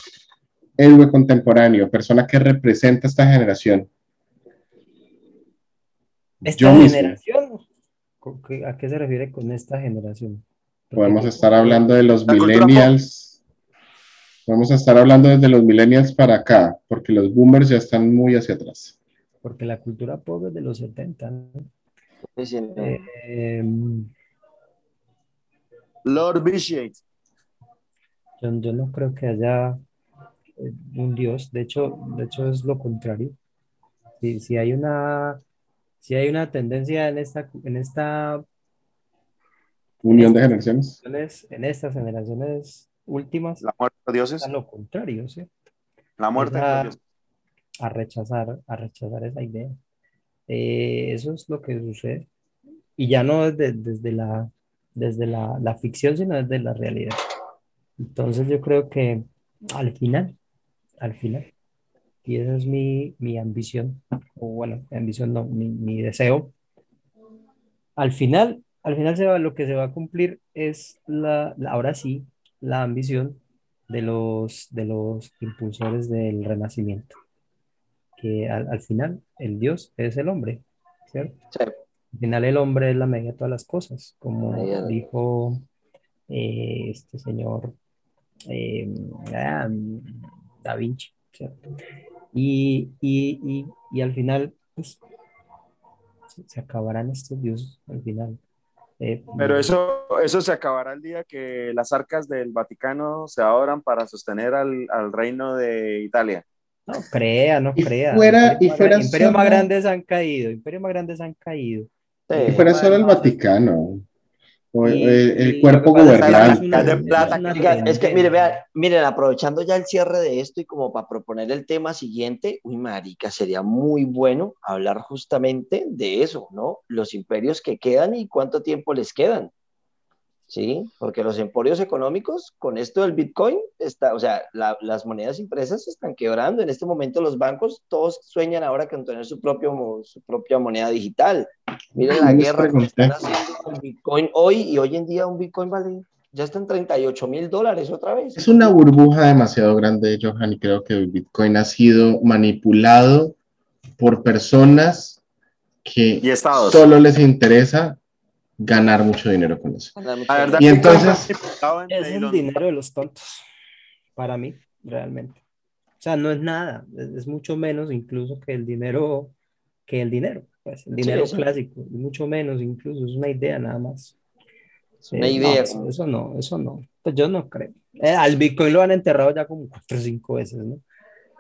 Héroe contemporáneo, persona que representa esta generación. Esta Yo generación. ¿Con qué- ¿A qué se refiere con esta generación? Podemos estar hablando de los millennials. Podemos estar hablando desde los millennials para acá, porque los boomers ya están muy hacia atrás. Porque la cultura pop es de los 70. ¿no? Sí, sí, no. Eh, Lord Vitiate. yo, yo no creo que haya eh, un dios. De hecho, de hecho es lo contrario. Si, si hay una, si hay una tendencia en esta, en esta Unión de generaciones. generaciones- en estas generaciones últimas, La muerte de dioses. es lo contrario, ¿sí? La muerte de Esa- los dioses. a rechazar, a rechazar esa idea. Eh, eso es lo que sucede. Y ya no desde, desde la, desde la, la ficción, sino desde la realidad. Entonces yo creo que al final, al final, y esa es mi, mi ambición, o bueno, ambición no, mi, mi deseo, al final, al final se va, lo que se va a cumplir es la, la- ahora sí, la ambición de los, de los impulsores del renacimiento que al, al final el Dios es el hombre, ¿cierto? Sí. Al final el hombre es la medida de todas las cosas, como de- dijo eh, este señor eh, ah, Da Vinci, ¿cierto? Y, y, y, y al final, pues, se, acabarán estos dioses al final. Eh, Pero eso, eso se acabará el día que las arcas del Vaticano se abran para sostener al, al reino de Italia. No crea, no Y crea. fuera- y Imperios más fuera imperios más solo- grandes han caído, imperios más grandes han caído. Sí. Y fuera solo el Vaticano. O el, Y- el y cuerpo pasa es que de plata, es es mire, vean, miren, aprovechando ya el cierre de esto y como para proponer el tema siguiente, uy, marica, sería muy bueno hablar justamente de eso, ¿no? Los imperios que quedan y cuánto tiempo les quedan. ¿Sí? Porque los emporios económicos, con esto del Bitcoin, está, o sea, la- las monedas impresas se están quebrando. En este momento los bancos, todos sueñan ahora con tener su, propio, su propia moneda digital. Miren la guerra que están haciendo con Bitcoin hoy y hoy en día un Bitcoin vale, ya está en 38 mil dólares otra vez. Es una burbuja demasiado grande, Johan, y creo que el Bitcoin ha sido manipulado por personas que Y estados. solo les interesa ganar mucho dinero con eso. Verdad, Y entonces- Es el dinero de los tontos, para mí, realmente. O sea, no es nada, es, es mucho menos incluso que el dinero, que el dinero, pues, el dinero sí. clásico, mucho menos incluso, es una idea nada más. Es una Eh, idea. no, eso no, eso no, pues yo no creo. Eh, al Bitcoin lo han enterrado ya como cuatro o cinco veces, ¿no?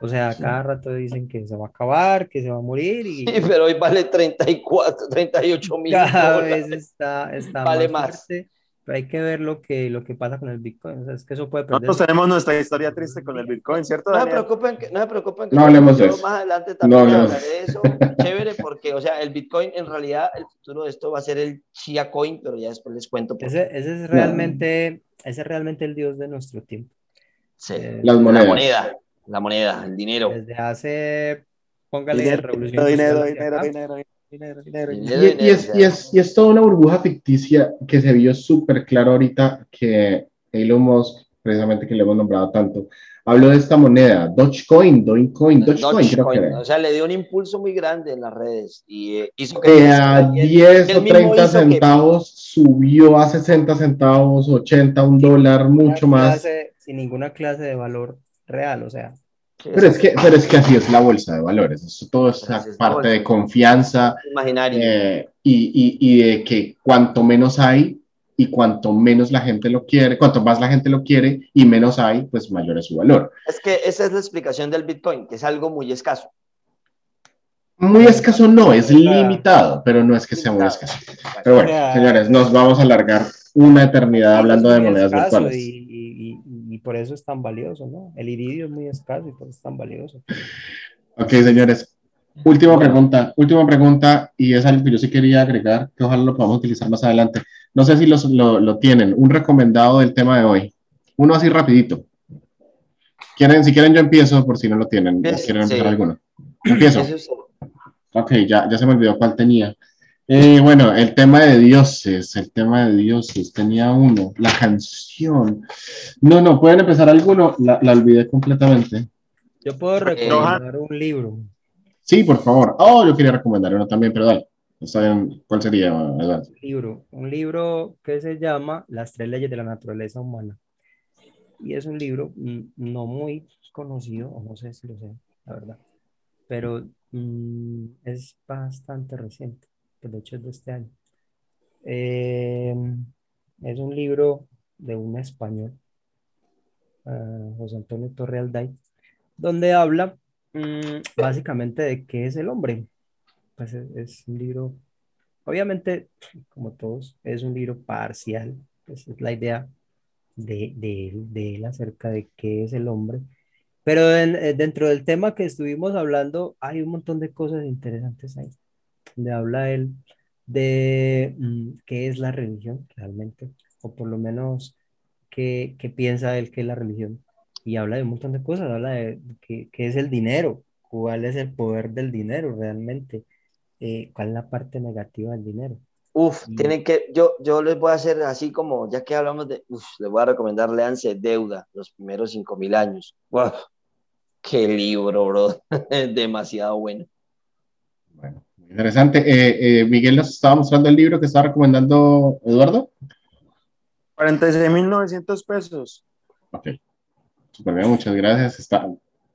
O sea, cada rato dicen que se va a acabar, que se va a morir y Sí, pero hoy vale 34, 38 mil cada dólares. vez está, está Vale más más. fuerte. Pero hay que ver lo que, lo que pasa con el Bitcoin. O sea, es que eso puede perder. Nosotros tenemos nuestra historia triste con el Bitcoin, ¿cierto, No se preocupen, que, no se preocupen. Que No hablemos de yo eso. Más adelante No también hablemos de hablaré de eso. Chévere, porque, o sea, el Bitcoin, en realidad, el futuro de esto va a ser el Chia Coin, pero ya después les cuento. por Ese, ese es realmente, ese es realmente el dios de nuestro tiempo. Sí. Eh, Las La monedas. moneda, la moneda, el dinero. Desde hace, póngale Dinero, revolución dinero, dinero, dinero, dinero, dinero, dinero. Dinero, Y, y es, y, es, y es toda una burbuja ficticia que se vio súper claro ahorita que Elon Musk, precisamente que le hemos nombrado tanto, habló de esta moneda, Dogecoin, Dogecoin, Dogecoin, creo que Dogecoin, era. o sea, le dio un impulso muy grande en las redes y eh, hizo que Que a y él- 10 él o mismo 30 hizo que- centavos subió a 60 centavos, 80, un dólar, mucho Ninguna más. clase- sin ninguna clase de valor real, o sea, Pero es, que, pero es que así es la bolsa de valores, eso todo es Así es parte de confianza imaginario. eh, y, y, y de que cuanto menos hay y cuanto menos la gente lo quiere, cuanto más la gente lo quiere y menos hay, pues mayor es su valor. Es que esa es la explicación del Bitcoin, que es algo muy escaso. Muy escaso no, es limitado, pero no es que sea muy escaso. Pero bueno, señores, nos vamos a alargar una eternidad hablando es de monedas virtuales. Por eso es tan valioso, ¿no? El iridio es muy escaso y por eso es tan valioso. Ok, señores. Última pregunta, última pregunta, y es algo que yo sí quería agregar, que ojalá lo podamos utilizar más adelante. No sé si los- lo, lo tienen, un recomendado del tema de hoy. Uno así rapidito. ¿Quieren, si quieren yo empiezo, por si no lo tienen. ¿O Empieza, ¿Quieren empezar sí. alguno? Empiezo. Ok, ya, ya se me olvidó cuál tenía. Eh, bueno, el tema de dioses, el tema de dioses, tenía uno, la canción. No, no, pueden empezar alguno, la, la olvidé completamente. Yo puedo recomendar un libro. Sí, por favor. Oh, yo quería recomendar uno también, pero dale. Está bien. ¿Cuál sería, un libro, un libro que se llama Las tres leyes de la naturaleza humana. Y es un libro mm, no muy conocido, o no sé si lo sé, la verdad, pero mm, es bastante reciente, que de hecho es de este año. Eh, es un libro de un español, ah, José Antonio Torre Alday, donde habla mm, básicamente de qué es el hombre. Pues es, es un libro Obviamente, como todos, es un libro parcial. Esa es la idea de, de, de él acerca de qué es el hombre. Pero en- eh, dentro del tema que estuvimos hablando, hay un montón de cosas interesantes ahí. Donde habla él de mm, qué es la religión realmente, o por lo menos qué, qué piensa él que es la religión. Y habla de un montón de cosas, habla de qué, qué es el dinero, cuál es el poder del dinero realmente eh, cuál es la parte negativa del dinero. Uf, Y- tienen que, yo, yo les voy a hacer así como, ya que hablamos de, uf, les voy a recomendar, leanse Deuda, los primeros cinco mil años. Uf, qué libro, bro, demasiado bueno. Interesante. Eh, eh, Miguel nos estaba mostrando el libro que estaba recomendando Eduardo. 46.900 pesos. Ok. Súper bien, muchas gracias. Está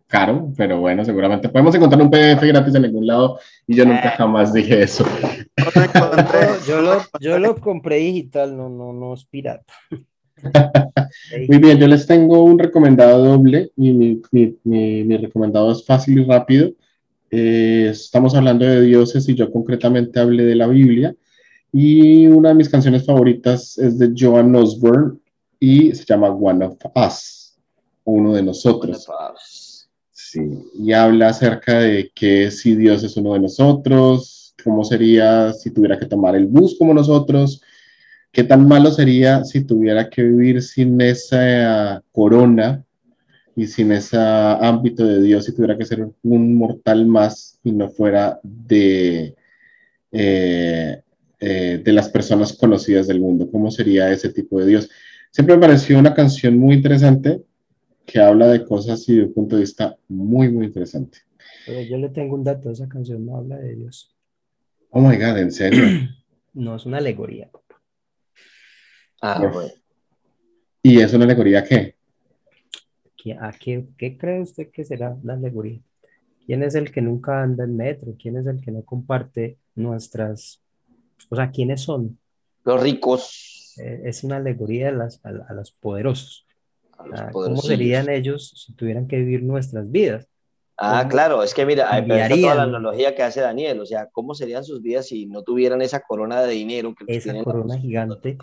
caro, pero bueno, seguramente podemos encontrar un PDF gratis en algún lado y yo nunca jamás dije eso. Yo, lo, yo lo compré digital, no, no, no es pirata. Muy bien, yo les tengo un recomendado doble. Mi, mi, mi- mi recomendado es fácil y rápido. Eh, estamos hablando de dioses y yo concretamente hablé de la Biblia. Y una de mis canciones favoritas es de Joan Osborne y se llama One of Us, uno de nosotros. Sí, y habla acerca de que si Dios es uno de nosotros, cómo sería si tuviera que tomar el bus como nosotros, qué tan malo sería si tuviera que vivir sin esa corona y sin ese ámbito de Dios, si tuviera que ser un mortal más y no fuera de, eh, eh, de las personas conocidas del mundo, cómo sería ese tipo de Dios. Siempre me pareció una canción muy interesante que habla de cosas y de un punto de vista muy, muy interesante. Pero yo le tengo un dato, esa canción no habla de Dios. Oh my God, ¿en serio? No, es una alegoría. Ah, Uf. bueno. ¿Y es una alegoría qué? ¿Qui- ¿A qué, qué cree usted que será la alegoría? ¿Quién es el que nunca anda en metro? ¿Quién es el que no comparte nuestras... O sea, ¿quiénes son? Los ricos, Eh, es una alegoría a, las, a, a los poderosos. a los Ah, ¿Cómo serían ellos si tuvieran que vivir nuestras vidas? Ah, ¿Cómo claro, es que mira, está toda la analogía que hace Daniel, o sea, ¿cómo serían sus vidas si no tuvieran esa corona de dinero que Esa tienen corona gigante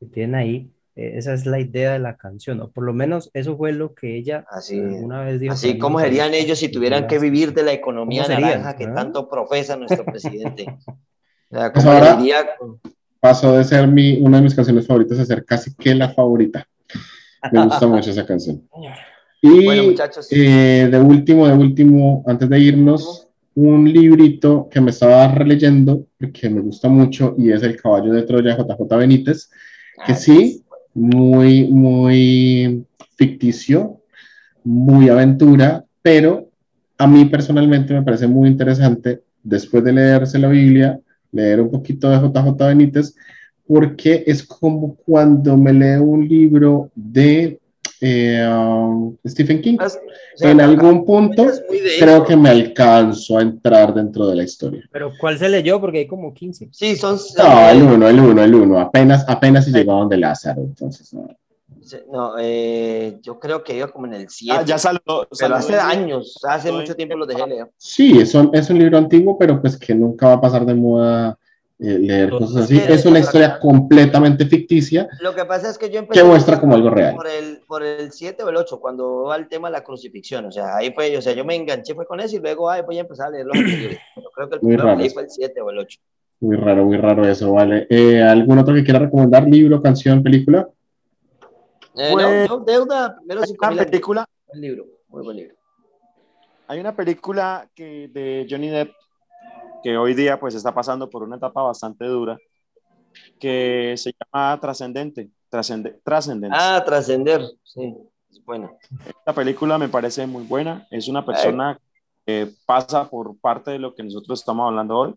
que tienen ahí, eh, esa es la idea de la canción, o por lo menos eso fue lo que ella Así, alguna vez dijo. así ahí ¿cómo en una serían ellos si tuvieran que vivir de la economía ¿Cómo serían? naranja que ¿Ah? tanto profesa nuestro presidente? O sea, Pues ¿cómo ahora- le diría? Pasó de ser mi, una de mis canciones favoritas a ser casi que la favorita. Me gusta mucho esa canción. Y Bueno, muchachos, eh, de último, de último, antes de irnos, un librito que me estaba releyendo, que me gusta mucho, y es El caballo de Troya, JJ Benítez, que sí, muy, muy ficticio, muy aventura, pero a mí personalmente me parece muy interesante, después de leerse la Biblia, leer un poquito de JJ Benítez, porque es como cuando me leo un libro de eh, um, Stephen King. o sea, En algún punto creo que me alcanzo a entrar dentro de la historia. Pero ¿cuál se leyó? Porque hay como 15. Sí, son... No, el uno, el uno, el uno. Apenas, apenas si llegó donde Lázaro, entonces no. No, eh, yo creo que iba como en el 7. Ah, ya saludó. pero saludó hace años, hace mucho tiempo lo dejé leer. Sí, es un, es un libro antiguo, pero pues que nunca va a pasar de moda leer cosas así. Es una historia completamente ficticia Lo que pasa es que yo empecé que muestra como algo real. por el, por el 7 o el 8, cuando va el tema de la crucifixión. O sea, ahí fue, o sea, yo me enganché fue con eso y luego ay, voy a empezar a leer los anteriores. Pero creo que el Muy primero raro fue el 7 o el 8. Muy raro, muy raro eso, ¿vale? Eh, ¿Algún otro que quiera recomendar? ¿Libro, canción, película? Eh, Pues, no, no, deuda, primero 5 una película, El libro, muy buen libro. hay una película que, de Johnny Depp que hoy día pues está pasando por una etapa bastante dura que se llama Trascendente. Trascende, Trascendence. Ah, trascender, sí, es bueno. Esta película me parece muy buena. Es una persona que pasa por parte de lo que nosotros estamos hablando hoy,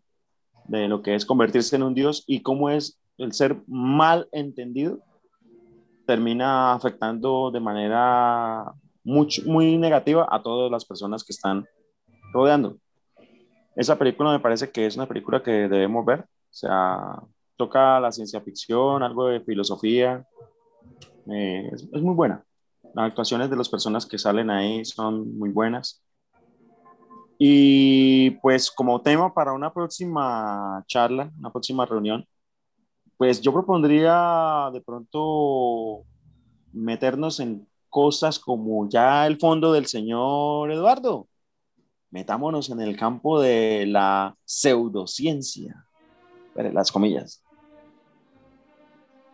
de lo que es convertirse en un dios y cómo es el ser mal entendido termina afectando de manera mucho, muy negativa a todas las personas que están rodeando. Esa película me parece que es una película que debemos ver. O sea, toca la ciencia ficción, algo de filosofía. Eh, es, es muy buena. Las actuaciones de las personas que salen ahí son muy buenas. Y pues como tema para una próxima charla, una próxima reunión, pues yo propondría de pronto meternos en cosas como ya el fondo del señor Eduardo. Metámonos en el campo de la pseudociencia. Las comillas.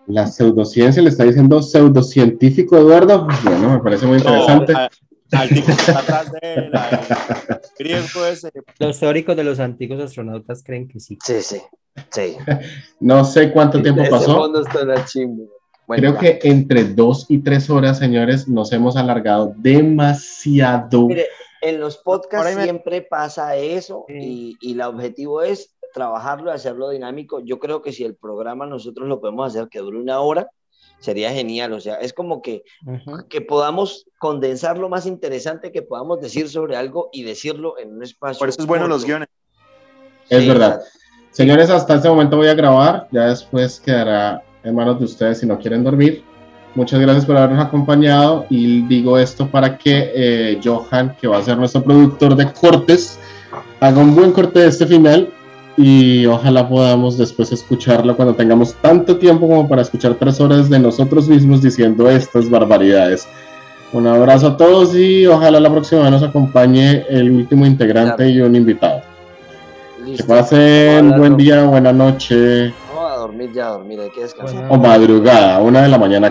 La pseudociencia, le está diciendo pseudocientífico, Eduardo. Bueno, me parece muy interesante. No, a- al tipo que está atrás de él, al griego ese. Los teóricos de los antiguos astronautas creen que sí. Sí, sí, sí. No sé cuánto tiempo pasó. Bueno, Creo va. que entre dos y tres horas, señores, nos hemos alargado demasiado. Mire, en los podcasts me- siempre pasa eso Sí. y, y el objetivo es trabajarlo, hacerlo dinámico. Yo creo que si el programa nosotros lo podemos hacer que dure una hora, sería genial. O sea, es como que, que podamos condensar lo más interesante que podamos decir sobre algo y decirlo en un espacio. Por eso es bueno corto. los guiones. Es Sí, verdad. exacto. Señores, hasta este momento voy a grabar. Ya después quedará en manos de ustedes si no quieren dormir. Muchas gracias por habernos acompañado y digo esto para que eh, Johan, que va a ser nuestro productor de cortes, haga un buen corte de este final y ojalá podamos después escucharlo cuando tengamos tanto tiempo como para escuchar tres horas de nosotros mismos diciendo estas barbaridades. Un abrazo a todos y ojalá la próxima vez nos acompañe el último integrante Claro. y un invitado. Que Listo. pasen Hola, buen día, buena noche No, a dormir ya, a dormir, hay que descansar. O madrugada, una de la mañana